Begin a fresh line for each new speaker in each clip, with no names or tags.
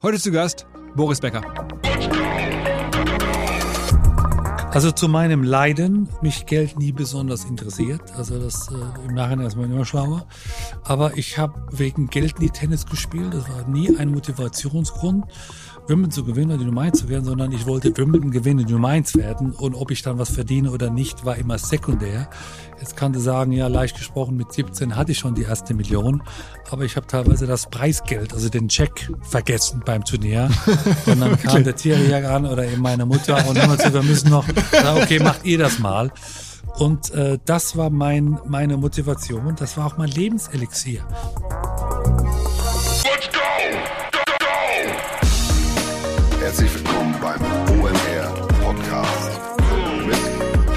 Heute zu Gast Boris Becker.
Also zu meinem Leiden, mich Geld nie besonders interessiert. Also das äh, im Nachhinein ist man immer schlauer. Aber ich habe wegen Geld nie Tennis gespielt. Das war nie ein Motivationsgrund. Wimbledon zu gewinnen oder die Nummer 1 zu werden, sondern ich wollte Wimbledon gewinnen, die Nummer 1 werden. Und ob ich dann was verdiene oder nicht, war immer sekundär. Jetzt kannte sagen, ja, leicht gesprochen, mit 17 hatte ich schon die erste Million. Aber ich habe teilweise das Preisgeld, also den Check, vergessen beim Turnier. Und dann kam der Thierry an oder eben meine Mutter und haben gesagt, wir müssen noch, okay, macht ihr das mal. Und äh, das war mein, meine Motivation. Das war auch mein Lebenselixier.
Herzlich willkommen beim OMR Podcast mit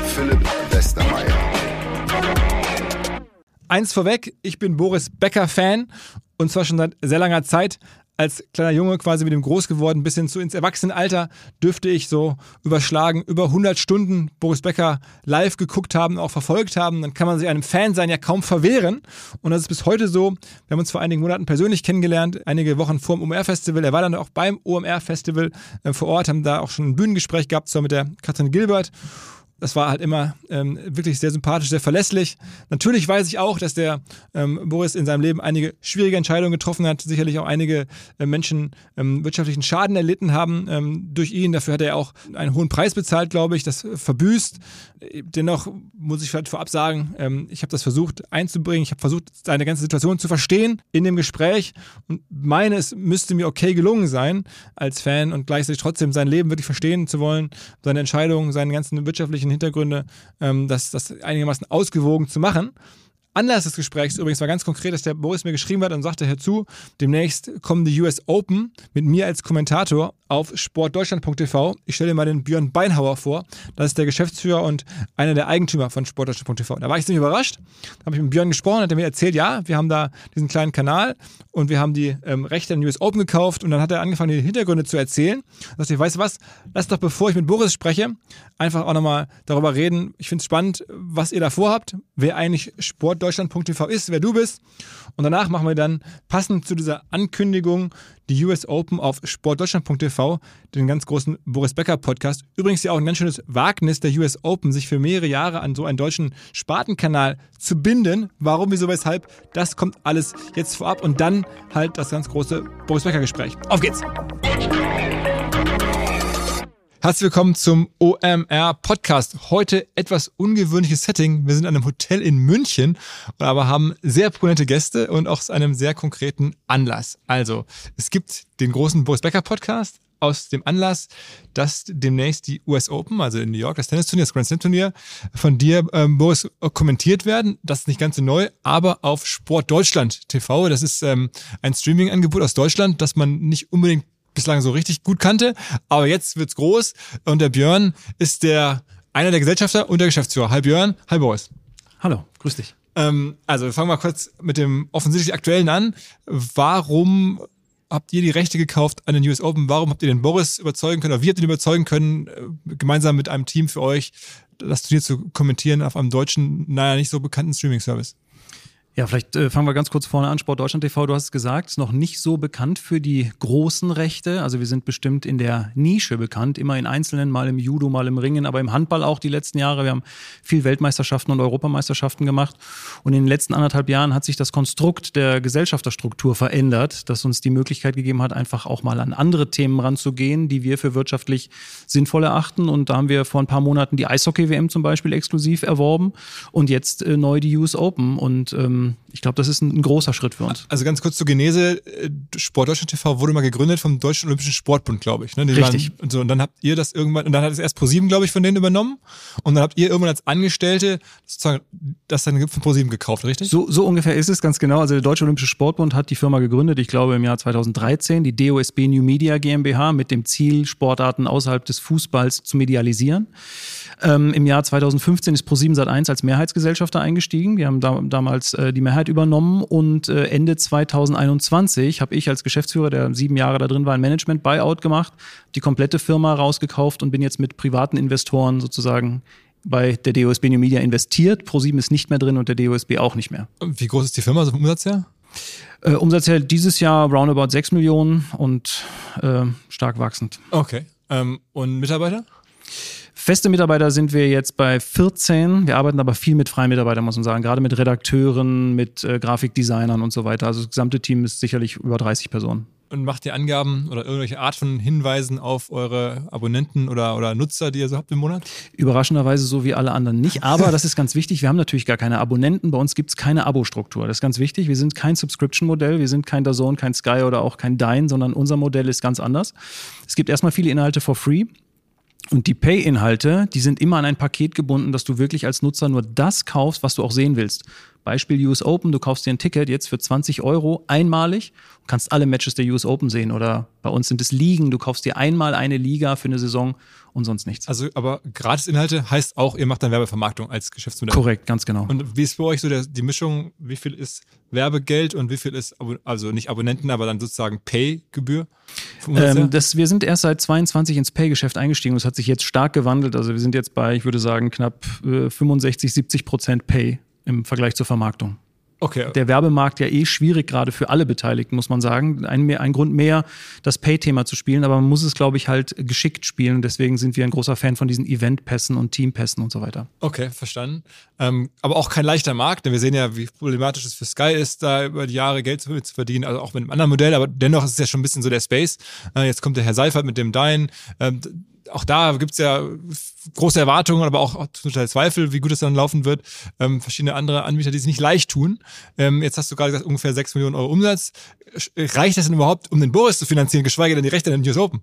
Philipp Westermeier.
Eins vorweg, ich bin Boris Becker-Fan und zwar schon seit sehr langer Zeit. Als kleiner Junge quasi mit dem groß geworden, bis hin zu ins Erwachsenenalter, dürfte ich so überschlagen über 100 Stunden Boris Becker live geguckt haben, auch verfolgt haben. Dann kann man sich einem Fan sein ja kaum verwehren. Und das ist bis heute so. Wir haben uns vor einigen Monaten persönlich kennengelernt, einige Wochen vor dem OMR-Festival. Er war dann auch beim OMR-Festival äh, vor Ort, haben da auch schon ein Bühnengespräch gehabt, zwar mit der Katrin Gilbert. Das war halt immer ähm, wirklich sehr sympathisch, sehr verlässlich. Natürlich weiß ich auch, dass der ähm, Boris in seinem Leben einige schwierige Entscheidungen getroffen hat, sicherlich auch einige äh, Menschen ähm, wirtschaftlichen Schaden erlitten haben ähm, durch ihn. Dafür hat er auch einen hohen Preis bezahlt, glaube ich, das verbüßt. Dennoch muss ich vielleicht vorab sagen, ähm, ich habe das versucht einzubringen. Ich habe versucht, seine ganze Situation zu verstehen in dem Gespräch und meine, es müsste mir okay gelungen sein als Fan und gleichzeitig trotzdem sein Leben wirklich verstehen zu wollen, seine Entscheidungen, seine ganzen wirtschaftlichen Hintergründe, ähm, das, das einigermaßen ausgewogen zu machen. Anlass des Gesprächs übrigens war ganz konkret, dass der Boris mir geschrieben hat und sagte, hör zu, demnächst kommen die US Open mit mir als Kommentator auf sportdeutschland.tv. Ich stelle mal den Björn Beinhauer vor. Das ist der Geschäftsführer und einer der Eigentümer von sportdeutschland.tv. Da war ich ziemlich überrascht. Da habe ich mit Björn gesprochen, hat er mir erzählt, ja, wir haben da diesen kleinen Kanal und wir haben die ähm, Rechte an US Open gekauft und dann hat er angefangen, die Hintergründe zu erzählen. Da dachte ich, weißt du was, lass doch, bevor ich mit Boris spreche, einfach auch nochmal darüber reden. Ich finde es spannend, was ihr da vorhabt, wer eigentlich sportdeutschland.tv ist, wer du bist. Und danach machen wir dann passend zu dieser Ankündigung die US Open auf sportdeutschland.tv, den ganz großen Boris Becker Podcast. Übrigens ja auch ein ganz schönes Wagnis der US Open, sich für mehrere Jahre an so einen deutschen Spartenkanal zu binden. Warum, wieso, weshalb, das kommt alles jetzt vorab und dann halt das ganz große Boris Becker Gespräch. Auf geht's! Herzlich willkommen zum OMR Podcast. Heute etwas ungewöhnliches Setting. Wir sind an einem Hotel in München, aber haben sehr prominente Gäste und auch aus einem sehr konkreten Anlass. Also, es gibt den großen Boris Becker Podcast aus dem Anlass, dass demnächst die US Open, also in New York, das Tennisturnier, das Grand Slam Turnier, von dir, ähm, Boris, kommentiert werden. Das ist nicht ganz so neu, aber auf Sport Deutschland TV. Das ist ähm, ein Streaming-Angebot aus Deutschland, das man nicht unbedingt bislang so richtig gut kannte, aber jetzt wird's groß und der Björn ist der einer der Gesellschafter und der Geschäftsführer. Hi Björn, hi Boris.
Hallo, grüß dich.
Ähm, also wir fangen mal kurz mit dem offensichtlich aktuellen an. Warum habt ihr die Rechte gekauft an den US Open? Warum habt ihr den Boris überzeugen können oder wie habt ihr ihn überzeugen können, äh, gemeinsam mit einem Team für euch das Turnier zu kommentieren auf einem deutschen, naja, nicht so bekannten Streaming-Service?
Ja, vielleicht äh, fangen wir ganz kurz vorne an. Sport Deutschland TV, du hast es gesagt, ist noch nicht so bekannt für die großen Rechte. Also wir sind bestimmt in der Nische bekannt, immer in Einzelnen, mal im Judo, mal im Ringen, aber im Handball auch die letzten Jahre. Wir haben viel Weltmeisterschaften und Europameisterschaften gemacht. Und in den letzten anderthalb Jahren hat sich das Konstrukt der Gesellschafterstruktur verändert, das uns die Möglichkeit gegeben hat, einfach auch mal an andere Themen ranzugehen, die wir für wirtschaftlich sinnvoll erachten. Und da haben wir vor ein paar Monaten die Eishockey-WM zum Beispiel exklusiv erworben und jetzt äh, neu die US Open. Und ähm, ich glaube, das ist ein, ein, großer Schritt für uns.
Also ganz kurz zur Genese. Äh, Sport Deutschland TV wurde mal gegründet vom Deutschen Olympischen Sportbund, glaube ich. Ne?
Richtig.
Waren, und, so, und dann habt ihr das irgendwann, und dann hat es erst ProSieben, glaube ich, von denen übernommen. Und dann habt ihr irgendwann als Angestellte sozusagen das dann von ProSieben gekauft, richtig?
So, so ungefähr ist es ganz genau. Also der Deutsche Olympische Sportbund hat die Firma gegründet, ich glaube im Jahr 2013, die DOSB New Media GmbH mit dem Ziel, Sportarten außerhalb des Fußballs zu medialisieren. Ähm, Im Jahr 2015 ist ProSieben Sat1 als Mehrheitsgesellschafter eingestiegen. Wir haben da, damals äh, die Mehrheit übernommen und äh, Ende 2021 habe ich als Geschäftsführer, der sieben Jahre da drin war, ein Management-Buyout gemacht, die komplette Firma rausgekauft und bin jetzt mit privaten Investoren sozusagen bei der DOSB New Media investiert. ProSieben ist nicht mehr drin und der DOSB auch nicht mehr.
Wie groß ist die Firma, so vom Umsatz her?
Äh, Umsatz hält dieses Jahr roundabout 6 Millionen und äh, stark wachsend.
Okay. Ähm, und Mitarbeiter?
Feste Mitarbeiter sind wir jetzt bei 14. Wir arbeiten aber viel mit freien Mitarbeitern, muss man sagen. Gerade mit Redakteuren, mit äh, Grafikdesignern und so weiter. Also das gesamte Team ist sicherlich über 30 Personen.
Und macht ihr Angaben oder irgendwelche Art von Hinweisen auf eure Abonnenten oder, oder Nutzer, die ihr so habt im Monat?
Überraschenderweise so wie alle anderen nicht. Aber das ist ganz wichtig. Wir haben natürlich gar keine Abonnenten. Bei uns gibt es keine Abo-Struktur. Das ist ganz wichtig. Wir sind kein Subscription-Modell. Wir sind kein DAZN, kein Sky oder auch kein Dine, sondern unser Modell ist ganz anders. Es gibt erstmal viele Inhalte for free. Und die Pay-Inhalte, die sind immer an ein Paket gebunden, dass du wirklich als Nutzer nur das kaufst, was du auch sehen willst. Beispiel US Open, du kaufst dir ein Ticket jetzt für 20 Euro einmalig und kannst alle Matches der US Open sehen. Oder bei uns sind es Ligen, du kaufst dir einmal eine Liga für eine Saison und sonst nichts.
Also, aber Gratis-Inhalte heißt auch, ihr macht dann Werbevermarktung als Geschäftsmodell.
Korrekt, ganz genau.
Und wie ist bei euch so der, die Mischung? Wie viel ist Werbegeld und wie viel ist, also nicht Abonnenten, aber dann sozusagen Pay-Gebühr?
Ähm, das, wir sind erst seit 22 ins Pay-Geschäft eingestiegen. Das hat sich jetzt stark gewandelt. Also wir sind jetzt bei, ich würde sagen, knapp äh, 65, 70 Prozent Pay im Vergleich zur Vermarktung.
Okay.
Der Werbemarkt ja eh schwierig, gerade für alle Beteiligten, muss man sagen. Ein, mehr, ein Grund mehr, das Pay-Thema zu spielen, aber man muss es, glaube ich, halt geschickt spielen. Und deswegen sind wir ein großer Fan von diesen Event-Pässen und Team-Pässen und so weiter.
Okay, verstanden. Ähm, aber auch kein leichter Markt, denn wir sehen ja, wie problematisch es für Sky ist, da über die Jahre Geld zu, verdienen, also auch mit einem anderen Modell, aber dennoch ist es ja schon ein bisschen so der Space. Äh, jetzt kommt der Herr Seifert mit dem Dine. Ähm, auch da gibt's ja große Erwartungen, aber auch Teil Zweifel, wie gut es dann laufen wird. Ähm, verschiedene andere Anbieter, die es nicht leicht tun. Ähm, jetzt hast du gerade gesagt, ungefähr 6 Millionen Euro Umsatz. Reicht das denn überhaupt, um den Boris zu finanzieren, geschweige denn die Rechte an den US Open?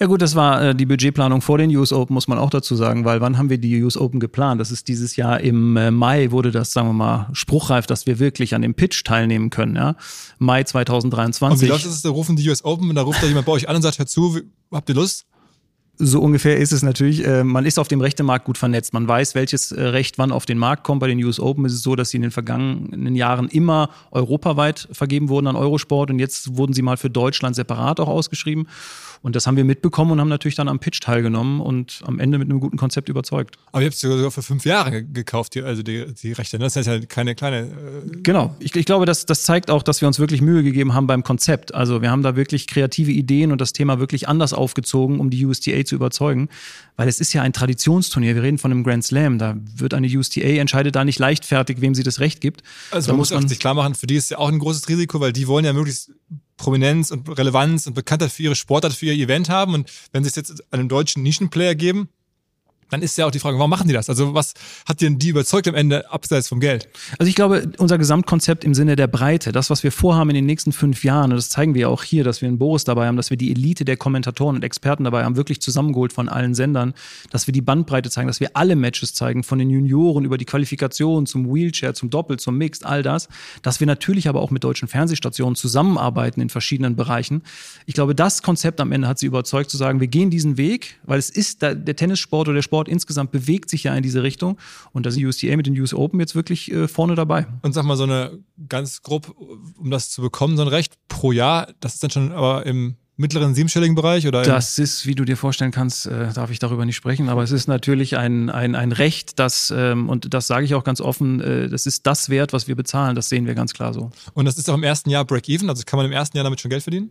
Ja gut, das war äh, die Budgetplanung vor den US Open, muss man auch dazu sagen, weil wann haben wir die US Open geplant? Das ist dieses Jahr im äh, Mai wurde das, sagen wir mal, spruchreif, dass wir wirklich an dem Pitch teilnehmen können. Ja? Mai 2023.
Und wie läuft das? Da rufen die US Open und da ruft da jemand bei euch an und sagt, hör zu, habt ihr Lust?
So ungefähr ist es natürlich. Äh, man ist auf dem Rechtemarkt gut vernetzt. Man weiß, welches äh, Recht wann auf den Markt kommt. Bei den US Open ist es so, dass sie in den vergangenen Jahren immer europaweit vergeben wurden an Eurosport und jetzt wurden sie mal für Deutschland separat auch ausgeschrieben. Und das haben wir mitbekommen und haben natürlich dann am Pitch teilgenommen und am Ende mit einem guten Konzept überzeugt.
Aber ihr habt es sogar für fünf Jahre gekauft, die, also die, die Rechte. Ne? Das ist ja keine kleine. Äh
genau. Ich, ich glaube, das, das zeigt auch, dass wir uns wirklich Mühe gegeben haben beim Konzept. Also wir haben da wirklich kreative Ideen und das Thema wirklich anders aufgezogen, um die USTA zu überzeugen. Weil es ist ja ein Traditionsturnier. Wir reden von einem Grand Slam. Da wird eine USTA entscheidet da nicht leichtfertig, wem sie das Recht gibt.
Also
da
man muss man sich klar machen, für die ist ja auch ein großes Risiko, weil die wollen ja möglichst Prominenz und Relevanz und Bekanntheit für ihre Sportart, für ihr Event haben. Und wenn sie es jetzt einem deutschen Nischenplayer geben, dann ist ja auch die Frage, warum machen die das? Also was hat denn die überzeugt am Ende abseits vom Geld?
Also ich glaube, unser Gesamtkonzept im Sinne der Breite, das, was wir vorhaben in den nächsten fünf Jahren, und das zeigen wir auch hier, dass wir einen Boris dabei haben, dass wir die Elite der Kommentatoren und Experten dabei haben, wirklich zusammengeholt von allen Sendern, dass wir die Bandbreite zeigen, dass wir alle Matches zeigen, von den Junioren über die Qualifikation zum Wheelchair, zum Doppel, zum Mixed, all das, dass wir natürlich aber auch mit deutschen Fernsehstationen zusammenarbeiten in verschiedenen Bereichen. Ich glaube, das Konzept am Ende hat sie überzeugt zu sagen, wir gehen diesen Weg, weil es ist der Tennissport oder der Sport insgesamt bewegt sich ja in diese Richtung und da ist die USTA mit den US Open jetzt wirklich äh, vorne dabei.
Und sag mal so eine ganz grob, um das zu bekommen, so ein Recht pro Jahr, das ist dann schon aber im mittleren siebenstelligen Bereich? Oder
das ist, wie du dir vorstellen kannst, äh, darf ich darüber nicht sprechen, aber es ist natürlich ein, ein, ein Recht, das, ähm, und das sage ich auch ganz offen, äh, das ist das wert, was wir bezahlen, das sehen wir ganz klar so.
Und das ist auch im ersten Jahr Break-Even, also kann man im ersten Jahr damit schon Geld verdienen?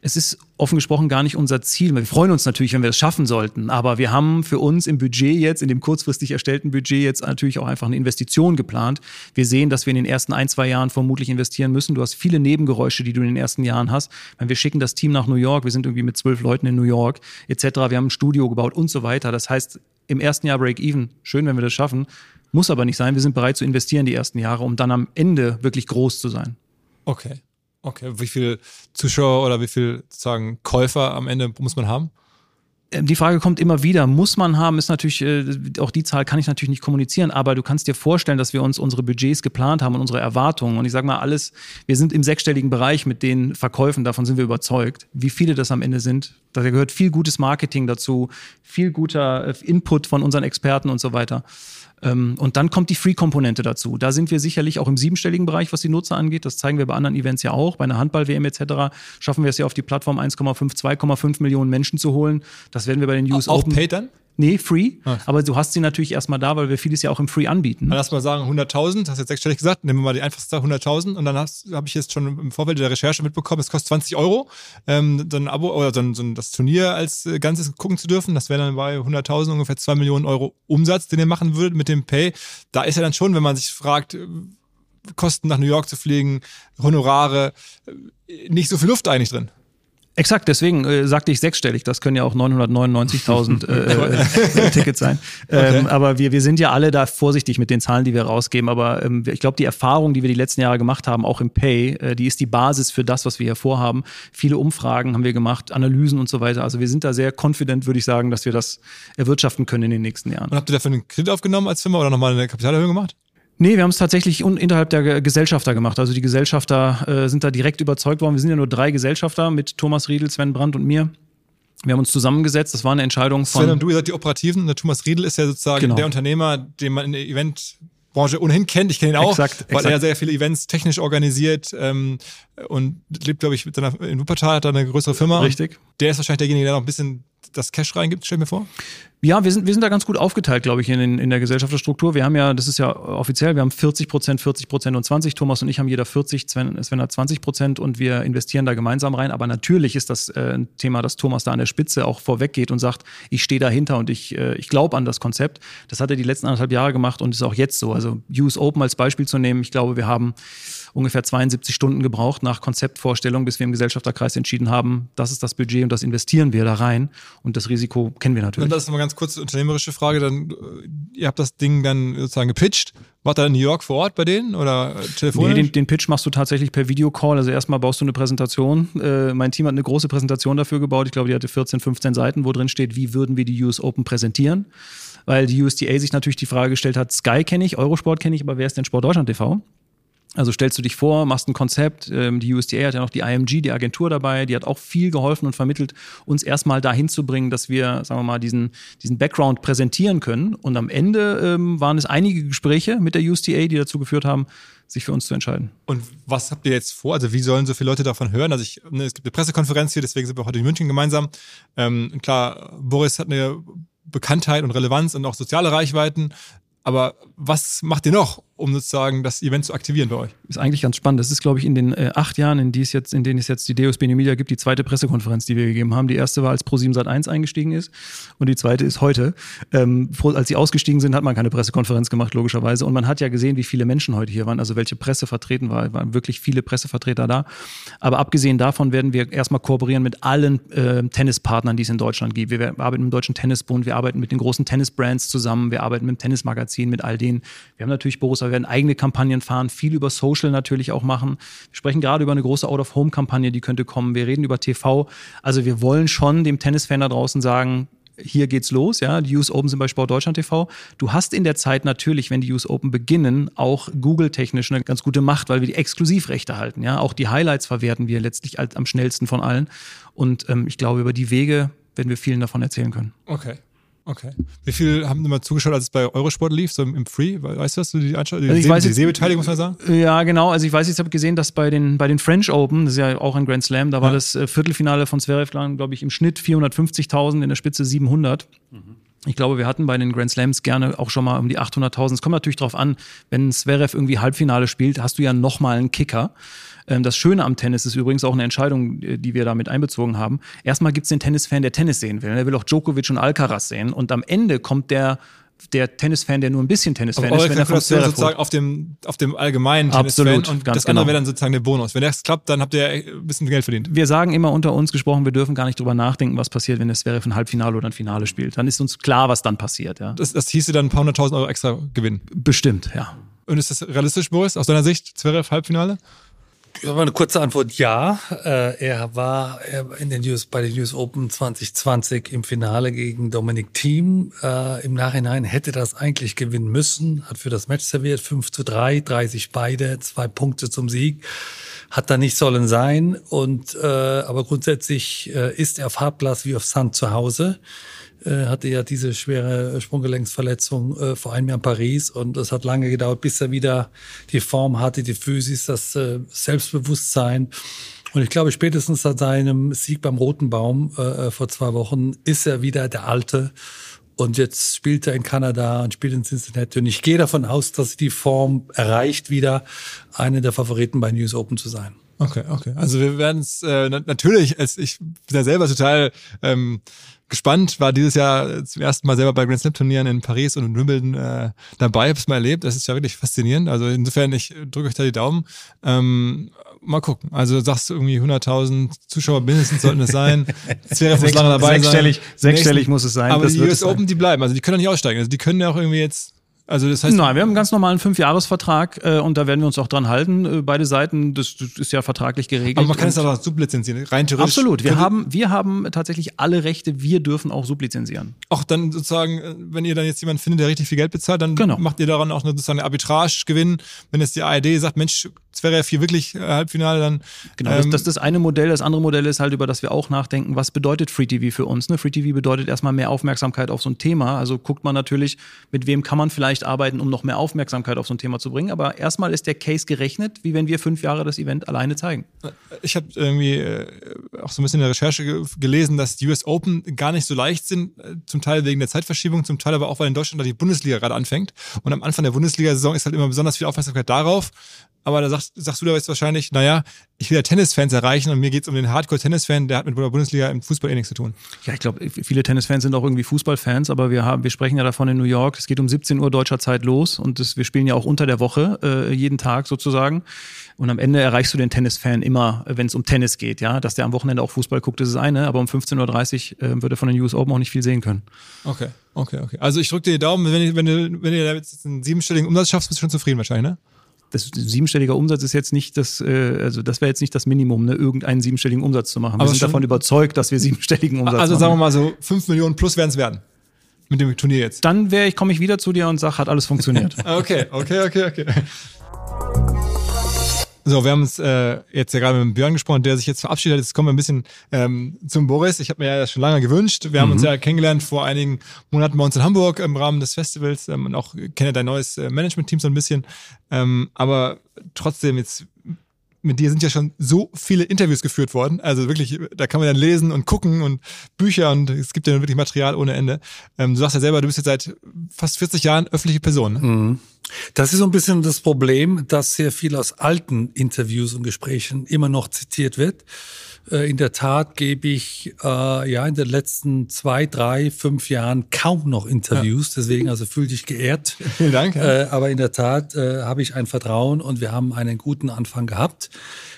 Es ist offen gesprochen gar nicht unser Ziel. Wir freuen uns natürlich, wenn wir es schaffen sollten. Aber wir haben für uns im Budget jetzt, in dem kurzfristig erstellten Budget jetzt natürlich auch einfach eine Investition geplant. Wir sehen, dass wir in den ersten ein, zwei Jahren vermutlich investieren müssen. Du hast viele Nebengeräusche, die du in den ersten Jahren hast. Wir schicken das Team nach New York. Wir sind irgendwie mit zwölf Leuten in New York etc. Wir haben ein Studio gebaut und so weiter. Das heißt, im ersten Jahr Break-Even. Schön, wenn wir das schaffen. Muss aber nicht sein. Wir sind bereit zu investieren die ersten Jahre, um dann am Ende wirklich groß zu sein.
Okay. Okay, wie viel Zuschauer oder wie viel sozusagen Käufer am Ende muss man haben?
Ähm, die Frage kommt immer wieder, muss man haben, ist natürlich, äh, auch die Zahl kann ich natürlich nicht kommunizieren, aber du kannst dir vorstellen, dass wir uns unsere Budgets geplant haben und unsere Erwartungen. Und ich sage mal, alles, wir sind im sechsstelligen Bereich mit den Verkäufen, davon sind wir überzeugt. Wie viele das am Ende sind, da gehört viel gutes Marketing dazu, viel guter äh, Input von unseren Experten und so weiter. Ähm, und dann kommt die Free-Komponente dazu. Da sind wir sicherlich auch im siebenstelligen Bereich, was die Nutzer angeht. Das zeigen wir bei anderen Events ja auch. Bei einer Handball-WM etc. schaffen wir es ja auf die Plattform 1,5, 2,5 Millionen Menschen zu holen. Das werden wir bei den News
auch
Open.
Paid dann?
Nee, free.
Ah.
Aber du hast sie natürlich erstmal da, weil wir vieles ja auch im Free anbieten.
Dann lass mal sagen 100.000, hast jetzt sechsstellig gesagt, nehmen wir mal die einfachste Zahl 100.000 und dann habe ich jetzt schon im Vorfeld der Recherche mitbekommen, es kostet 20 Euro, ähm, dann ein Abo oder dann so ein, das Turnier als äh, Ganzes gucken zu dürfen. Das wäre dann bei 100.000 ungefähr 2 Millionen Euro Umsatz, den ihr machen würdet mit dem Pay. Da ist ja dann schon, wenn man sich fragt, äh, Kosten nach New York zu fliegen, Honorare, äh, nicht so viel Luft eigentlich drin.
Exakt, deswegen äh, sagte ich sechsstellig. Das können ja auch 999.000 äh, äh, Tickets sein. Ähm, Aber wir, wir sind ja alle da vorsichtig mit den Zahlen, die wir rausgeben. Aber ähm, ich glaube, die Erfahrung, die wir die letzten Jahre gemacht haben, auch im Pay, äh, die ist die Basis für das, was wir hier vorhaben. Viele Umfragen haben wir gemacht, Analysen und so weiter. Also wir sind da sehr confident, würde ich sagen, dass wir das erwirtschaften können in den nächsten Jahren.
Und habt ihr dafür einen Kredit aufgenommen als Firma oder nochmal eine Kapitalerhöhung gemacht?
Nee, wir haben es tatsächlich innerhalb der Ge- Gesellschafter gemacht. Also die Gesellschafter äh, sind da direkt überzeugt worden. Wir sind ja nur drei Gesellschafter mit Thomas Riedel, Sven Brandt und mir. Wir haben uns zusammengesetzt. Das war eine Entscheidung von.
Sven und du, ihr seid die Operativen. Der Thomas Riedel ist ja sozusagen
Genau.
der Unternehmer, den man in der Eventbranche ohnehin kennt. Ich kenne ihn auch,
Exakt,
weil
exakt.
er sehr viele Events technisch organisiert ähm, und lebt, glaube ich, mit seiner, in Wuppertal, hat er eine größere Firma.
Richtig.
Der ist wahrscheinlich derjenige, der noch ein bisschen das Cash reingibt, stell mir vor.
Ja, wir sind, wir sind da ganz gut aufgeteilt, glaube ich, in, in der Gesellschafterstruktur. Wir haben ja, das ist ja offiziell, wir haben 40 Prozent, 40 Prozent und 20. Thomas und ich haben jeder 40, Sven, Sven hat 20 Prozent und wir investieren da gemeinsam rein. Aber natürlich ist das äh, ein Thema, dass Thomas da an der Spitze auch vorweggeht und sagt, ich stehe dahinter und ich, äh, ich glaube an das Konzept. Das hat er die letzten anderthalb Jahre gemacht und ist auch jetzt so. Also US Open als Beispiel zu nehmen, ich glaube, wir haben ungefähr 72 Stunden gebraucht nach Konzeptvorstellung, bis wir im Gesellschafterkreis entschieden haben, das ist das Budget und das investieren wir da rein. Und das Risiko kennen wir natürlich.
Und das ist mal ganz kurz unternehmerische Frage. Dann, äh, ihr habt das Ding dann sozusagen gepitcht. Wart ihr in New York vor Ort bei denen oder äh,
Nee,
telefonisch?
den, den Pitch machst du tatsächlich per Videocall. Also erstmal baust du eine Präsentation. Äh, mein Team hat eine große Präsentation dafür gebaut. Ich glaube, die hatte 14, 15 Seiten, wo drin steht, wie würden wir die US Open präsentieren. Weil die USDA sich natürlich die Frage gestellt hat, Sky kenne ich, Eurosport kenne ich, aber wer ist denn Sport Deutschland TV? Also stellst du dich vor, machst ein Konzept. Ähm, die USDA hat ja noch die IMG, die Agentur dabei, die hat auch viel geholfen und vermittelt, uns erstmal dahin zu bringen, dass wir, sagen wir mal, diesen, diesen Background präsentieren können. Und am Ende ähm, waren es einige Gespräche mit der USDA, die dazu geführt haben, sich für uns zu entscheiden.
Und was habt ihr jetzt vor? Also wie sollen so viele Leute davon hören? Also ich, ne, es gibt eine Pressekonferenz hier, deswegen sind wir heute in München gemeinsam. Ähm, klar, Boris hat eine Bekanntheit und Relevanz und auch soziale Reichweiten. Aber was macht ihr noch, um sozusagen das Event zu aktivieren bei euch?
Ist eigentlich ganz spannend. Das ist, glaube ich, in den äh, acht Jahren, in, die es jetzt, in denen es jetzt die DOSB New Media gibt, die zweite Pressekonferenz, die wir gegeben haben. Die erste war, als Pro7 Sat1 eingestiegen ist und die zweite ist heute. Ähm, als sie ausgestiegen sind, hat man keine Pressekonferenz gemacht, logischerweise. Und man hat ja gesehen, wie viele Menschen heute hier waren, also welche Presse vertreten war. Waren wirklich viele Pressevertreter da. Aber abgesehen davon werden wir erstmal kooperieren mit allen äh, Tennispartnern, die es in Deutschland gibt. Wir arbeiten mit dem Deutschen Tennisbund, wir arbeiten mit den großen Tennisbrands zusammen, wir arbeiten mit dem Tennismagazin, mit all denen. Wir haben natürlich aber wir werden eigene Kampagnen fahren, viel über Social natürlich auch machen. Wir sprechen gerade über eine große Out-of-Home-Kampagne, die könnte kommen. Wir reden über TV. Also wir wollen schon dem Tennisfan da draußen sagen, hier geht's los, ja. Die US Open sind bei Sport Deutschland TV. Du hast in der Zeit natürlich, wenn die US Open beginnen, auch Google-technisch eine ganz gute Macht, weil wir die Exklusivrechte halten, ja. Auch die Highlights verwerten wir letztlich als, am schnellsten von allen. Und ähm, ich glaube, über die Wege werden wir vielen davon erzählen können.
Okay. Okay. Wie viel haben immer zugeschaut, als es bei Eurosport lief, so im, im Free? Weißt du? Die, Einschau die,
Also ich
See-
weiß
die
jetzt-
Sehbeteiligung, muss man sagen?
Ja, genau. Also ich weiß, ich habe gesehen, dass bei den, bei den French Open, das ist ja auch ein Grand Slam, da war
Ja.
das äh, Viertelfinale von Zverev, glaube ich, im Schnitt 450.000, in der Spitze 700. Ich glaube, wir hatten bei den Grand Slams gerne auch schon mal um die 800.000. Es kommt natürlich drauf an, wenn Zverev irgendwie Halbfinale spielt, hast du ja noch mal einen Kicker. Ähm, Das Schöne am Tennis ist übrigens auch eine Entscheidung, äh, die wir damit einbezogen haben. Erstmal gibt's den Tennisfan, der Tennis sehen will. Der will auch Djokovic und Alcaraz sehen. Und am Ende kommt der, der Tennisfan, der nur ein bisschen Tennisfan ist, wenn er von Zverev
sozusagen auf dem, auf dem allgemeinen
Absolut,
Tennisfan und
ganz
das andere
genau.
wäre dann sozusagen der Bonus. Wenn das klappt, dann habt ihr ein bisschen Geld verdient.
wir sagen immer unter uns gesprochen, wir dürfen gar nicht drüber nachdenken, was passiert, wenn der Zverev ein Halbfinale oder ein Finale spielt. Dann ist uns klar, was dann passiert. Ja.
Das, das hieße dann ein paar hunderttausend Euro extra Gewinn.
Bestimmt, ja.
Und ist das realistisch, Boris, aus deiner Sicht? Zverev Halbfinale?
Aber eine kurze Antwort, ja. Äh, er war in den US, bei den US Open 2020 im Finale gegen Dominic Thiem. Äh, Im Nachhinein hätte das eigentlich gewinnen müssen, hat für das Match serviert, 5 zu 3, 30 beide, zwei Punkte zum Sieg. Hat da nicht sollen sein. Und äh, aber grundsätzlich äh, ist er Fahrtplatz wie auf Sand zu Hause hatte ja diese schwere Sprunggelenksverletzung äh, vor einem Jahr in Paris und es hat lange gedauert, bis er wieder die Form hatte, die Physis, das äh, Selbstbewusstsein. Und ich glaube, spätestens seit seinem Sieg beim Roten Baum äh, vor zwei Wochen ist er wieder der Alte. Und jetzt spielt er in Kanada und spielt in Cincinnati. Und ich gehe davon aus, dass die Form erreicht, wieder eine der Favoriten bei News Open zu sein.
Okay, okay. Also wir werden es äh, natürlich, als ich bin ja selber total ähm, gespannt, war dieses Jahr zum ersten Mal selber bei Grand Slam Turnieren in Paris und in Wimbledon äh, dabei, hab's mal erlebt. Das ist ja wirklich faszinierend. Also insofern, ich drücke euch da die Daumen. Ähm, mal gucken. Also sagst du irgendwie 100.000 Zuschauer mindestens sollten es sein. Wäre
Sechs,
lange dabei
sechsstellig,
sein.
sechsstellig muss es sein.
Aber
Das
die US
es sein.
Open, die bleiben. Also die können doch nicht aussteigen. Also die können ja auch irgendwie jetzt. Also das heißt,
Nein, wir haben einen ganz normalen Fünfjahresvertrag äh, und da werden wir uns auch dran halten. Äh, beide Seiten, das, das ist ja vertraglich geregelt.
aber man kann es
Und-
auch sublizenzieren. Rein theoretisch.
Absolut. Wir haben, wir haben tatsächlich alle Rechte. Wir dürfen auch sublizenzieren.
auch dann sozusagen, äh, wenn ihr dann jetzt jemanden findet, der richtig viel Geld bezahlt, dann
Genau.
macht ihr daran auch eine, sozusagen eine Arbitrage-Gewinn. Wenn jetzt die ARD sagt, Mensch, Zverev hier wirklich äh, Halbfinale, dann
Genau,
ähm,
das, das ist das eine Modell. Das andere Modell ist halt, über das wir auch nachdenken, was bedeutet Free TV für uns? Ne? Free TV bedeutet erstmal mehr Aufmerksamkeit auf so ein Thema. Also guckt man natürlich, mit wem kann man vielleicht arbeiten, um noch mehr Aufmerksamkeit auf so ein Thema zu bringen. Aber erstmal ist der Case gerechnet, wie wenn wir fünf Jahre das Event alleine zeigen.
ich habe irgendwie äh, auch so ein bisschen in der Recherche ge gelesen, dass die US Open gar nicht so leicht sind, äh, zum Teil wegen der Zeitverschiebung, zum Teil aber auch, weil in Deutschland da die Bundesliga gerade anfängt. Und am Anfang der Bundesliga-Saison ist halt immer besonders viel Aufmerksamkeit darauf. Aber da sagst, sagst du da jetzt wahrscheinlich, naja, ich will ja Tennisfans erreichen und mir geht's um den Hardcore-Tennis-Fan, der hat mit der Bundesliga im Fußball eh nichts zu tun.
Ja, ich glaube, viele Tennisfans sind auch irgendwie Fußballfans, aber wir haben, wir sprechen ja davon in New York. Es geht um 17 Uhr deutscher Zeit los und das, wir spielen ja auch unter der Woche äh, jeden Tag sozusagen. Und am Ende erreichst du den Tennisfan immer, wenn es um Tennis geht. Ja, dass der am Wochenende auch Fußball guckt, ist das eine, aber um 15:30 Uhr äh, wird er von den US Open auch nicht viel sehen können.
Okay, okay, okay. Also ich drücke dir die Daumen, wenn, ich, wenn, du, wenn ihr da jetzt einen siebenstelligen Umsatz schaffst, bist du schon zufrieden wahrscheinlich, ne?
Das siebenstelliger Umsatz ist jetzt nicht das, äh, also das wäre jetzt nicht das Minimum, ne, irgendeinen siebenstelligen Umsatz zu machen. Wir
Aber
sind davon überzeugt, dass wir siebenstelligen Umsatz
Also
machen.
sagen wir mal so, 5 Millionen plus werden es werden. Mit dem Turnier jetzt.
dann wäre ich, komme ich wieder zu dir und sag, hat alles funktioniert.
Okay, okay, okay, okay. So, wir haben uns äh, jetzt ja gerade mit Björn gesprochen, der sich jetzt verabschiedet hat. Jetzt kommen wir ein bisschen ähm, zum Boris. Ich habe mir ja das schon lange gewünscht. Wir haben uns ja kennengelernt vor einigen Monaten bei uns in Hamburg im Rahmen des Festivals ähm, und auch kenne dein neues äh, Management-Team so ein bisschen. Ähm, aber trotzdem jetzt mit dir sind ja schon so viele Interviews geführt worden. Also wirklich, da kann man dann lesen und gucken und Bücher und es gibt ja wirklich Material ohne Ende. Ähm, du sagst ja selber, du bist jetzt seit fast 40 Jahren öffentliche Person. Ne?
Das ist so ein bisschen das Problem, dass sehr viel aus alten Interviews und Gesprächen immer noch zitiert wird. Äh, In der Tat gebe ich äh, ja in den letzten zwei, drei, fünf Jahren kaum noch Interviews. Deswegen also fühl dich geehrt.
Vielen Dank. Ja.
Äh, aber in der Tat äh, habe ich ein Vertrauen und wir haben einen guten Anfang gehabt